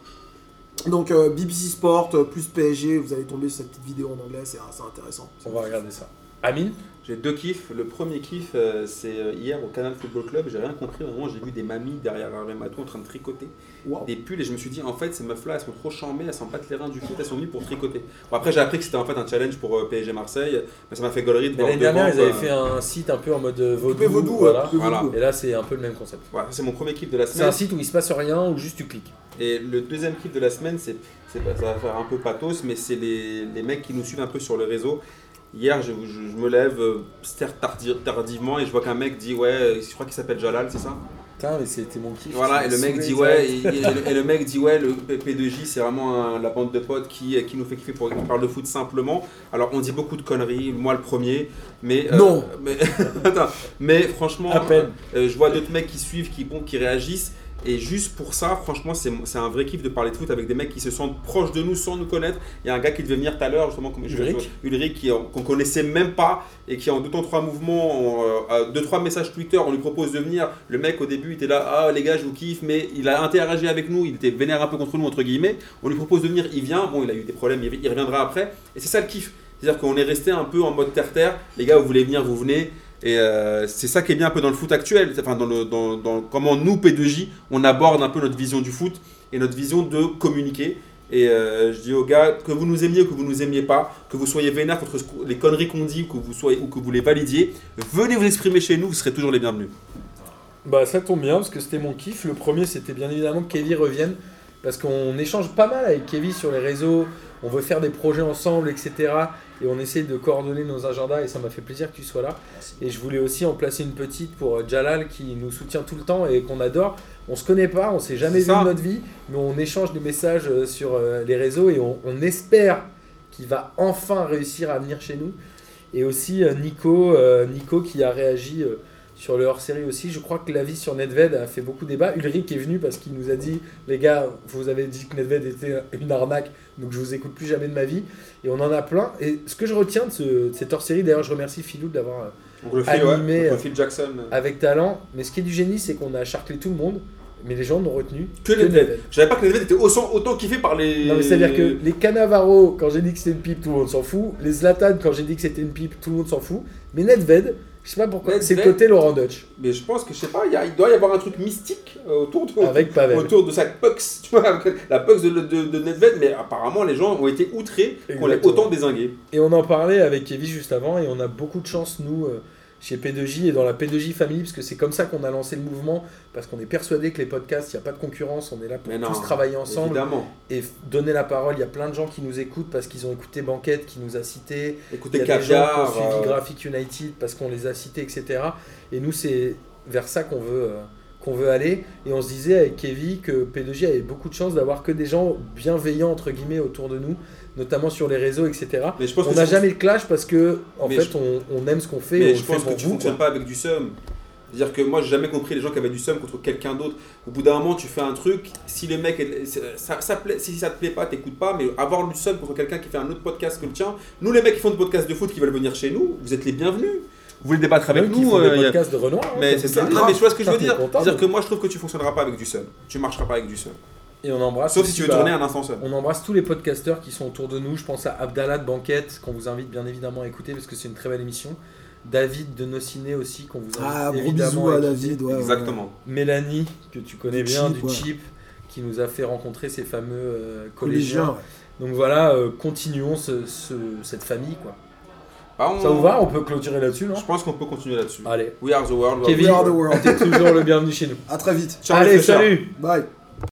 Donc euh, BBC Sport plus PSG, vous allez tomber sur cette petite vidéo en anglais, c'est c'est intéressant. On va regarder ça. Amine J'ai deux kiffs. Le premier kiff, euh, c'est euh, hier au Canal Football Club. J'ai rien compris. Vraiment, j'ai vu des mamies derrière un Matou en train de tricoter des pulls et je me suis dit, en fait, ces meufs-là, elles sont trop chambées, elles sont pas les reins du foot, elles sont venues pour tricoter. Bon, après, j'ai appris que c'était en fait un challenge pour euh, PSG Marseille, mais ça m'a fait gaulerie de voir L'année dernière, ils avaient fait un site un peu en mode vaudou. Vaudou, voilà. ouais, Voilà. Et là, c'est un peu le même concept. Voilà, ça, c'est mon premier kiff de la C'est semaine. un site où il se passe rien, où juste tu cliques. Et le deuxième kiff de la semaine, c'est, c'est ça va faire un peu pathos, mais c'est les, les mecs qui nous suivent un peu sur le réseau. Hier, je, je- je me lève, euh, certes tardi- tardivement, et je vois qu'un mec dit Ouais, je crois qu'il s'appelle Jalal, c'est ça? Putain, mais c'était mon kiff. Voilà, et le mec dit ouais, et, et le, et le mec dit ouais, le P- P2J c'est vraiment un- la bande de potes qui, qui nous fait kiffer pour qu'on parle de foot simplement. Alors on dit beaucoup de conneries, moi le premier, mais euh, Non. mais, Attends, mais franchement, euh, je vois d'autres mecs qui suivent, qui bon, qui réagissent. Et juste pour ça, franchement, c'est un vrai kiff de parler de foot avec des mecs qui se sentent proches de nous sans nous connaître. Il y a un gars qui devait venir tout à l'heure, justement, comme Ulrich. Ulrich, qu'on connaissait même pas et qui en deux temps trois mouvements, en, euh, à deux trois messages Twitter, on lui propose de venir. Le mec au début il était là, ah les gars je vous kiffe, mais il a interagi avec nous, il était vénère un peu contre nous entre guillemets. On lui propose de venir, il vient. Bon, il a eu des problèmes, il, reviendra après. Et c'est ça le kiff, c'est-à-dire qu'on est resté un peu en mode terre terre. Les gars, vous voulez venir, vous venez. Et euh, c'est ça qui est bien un peu dans le foot actuel, enfin dans, comment nous P2J on aborde un peu notre vision du foot et notre vision de communiquer. Et euh, je dis aux gars, que vous nous aimiez ou que vous nous aimiez pas, que vous soyez vénère contre les conneries qu'on dit ou que, vous soyez, ou que vous les validiez, venez vous exprimer chez nous, vous serez toujours les bienvenus. Bah ça tombe bien parce que c'était mon kiff. Le premier c'était bien évidemment que Kevin revienne parce qu'on échange pas mal avec Kevin sur les réseaux. On veut faire des projets ensemble, etc. Et on essaie de coordonner nos agendas et ça m'a fait plaisir que tu sois là. Et je voulais aussi en placer une petite pour euh, Jalal qui nous soutient tout le temps et qu'on adore. On se connaît pas, on s'est jamais vu de notre vie, mais on échange des messages euh, sur euh, les réseaux et on, on espère qu'il va enfin réussir à venir chez nous. Et aussi Nico, Nico qui a réagi euh, sur le hors-série aussi. Je crois que l'avis sur Nedved a fait beaucoup débat. Ulrich est venu parce qu'il nous a dit les gars, vous avez dit que Nedved était une arnaque, donc je vous écoute plus jamais de ma vie. Et on en a plein. Et ce que je retiens de, ce- de cette hors-série, d'ailleurs, je remercie Philou d'avoir euh, ouais. Animé, Phil Jackson. avec talent. Mais ce qui est du génie, c'est qu'on a charclé tout le monde, mais les gens n'ont retenu Que Nedved. Je savais pas que Nedved était autant, autant kiffé par les. Non, mais c'est-à-dire que les Cannavaro, quand j'ai dit que c'était une pipe, tout le monde s'en fout. Les Zlatan, quand j'ai dit que c'était une pipe, tout le monde s'en fout. Mais Nedved, je sais pas pourquoi, c'est le côté Laurent Dutch, Mais je pense que je sais pas, il, y a- il doit y avoir un truc mystique euh, autour de. avec Pavel. autour de sa pucks, tu vois, la pucks de, de, de Nedved, mais apparemment les gens ont été outrés qu'on l'ait autant désingué. Et on en parlait avec Kevin juste avant, et on a beaucoup de chance, nous, euh, chez P2J et dans la P2J famille, parce que c'est comme ça qu'on a lancé le mouvement, parce qu'on est persuadé que les podcasts, il n'y a pas de concurrence, on est là pour non, tous travailler ensemble Évidemment. et donner la parole. Il y a plein de gens qui nous écoutent parce qu'ils ont écouté Banquette, qui nous a cités. Il y Écoutez, a des gens qui ont suivi euh, Graphic United parce qu'on les a cités, etc. Et nous, c'est vers ça qu'on veut, euh, qu'on veut aller. Et on se disait avec Kevin que P2J avait beaucoup de chance d'avoir que des gens bienveillants, entre guillemets, autour de nous, notamment sur les réseaux, etc. mais je pense On n'a jamais le clash parce que, en fait, je- on, on aime ce qu'on fait. Mais on je pense que tu vous, fonctionnes quoi. pas avec du seum. C'est-à-dire que moi, j'ai jamais compris les gens qui avaient du seum contre quelqu'un d'autre. Au bout d'un moment, tu fais un truc, si les mecs, ça, ça plaît, si ça te plaît pas, t'écoutes pas, mais avoir du seum contre quelqu'un qui fait un autre podcast que le tien, nous les mecs qui font des podcasts de foot qui veulent venir chez nous, vous êtes les bienvenus. Vous voulez débattre avec nous euh, des a- de Renoir. hein, Mais c'est ça. Non, mais tu vois ce que je veux dire C'est-à-dire que moi, je trouve que tu fonctionneras pas avec du seum. Tu marcheras pas avec du seum. Et on embrasse. Sauf si tu veux bah, tourner un instant seum. On embrasse tous les podcasteurs qui sont autour de nous. Je pense à Abdallah de Banquette, qu'on vous invite bien évidemment à écouter parce que c'est une très belle émission. David de Nociné aussi, qu'on vous invite Ah, gros évidemment bisous à écouter. David. Ouais, ouais. Exactement. Mélanie, que tu connais Du bien, Chip, du ouais. Chip, qui nous a fait rencontrer ces fameux euh, Collégien. collégiens. Donc voilà, euh, continuons ce- ce- cette famille. quoi. Bah, on- Ça vous va? On peut clôturer là-dessus, non? Je pense qu'on peut continuer là-dessus. Allez. We are the world. Kevin. We are the world. T'es toujours le bienvenu chez nous. À très vite. Ciao, Allez, salut Bye.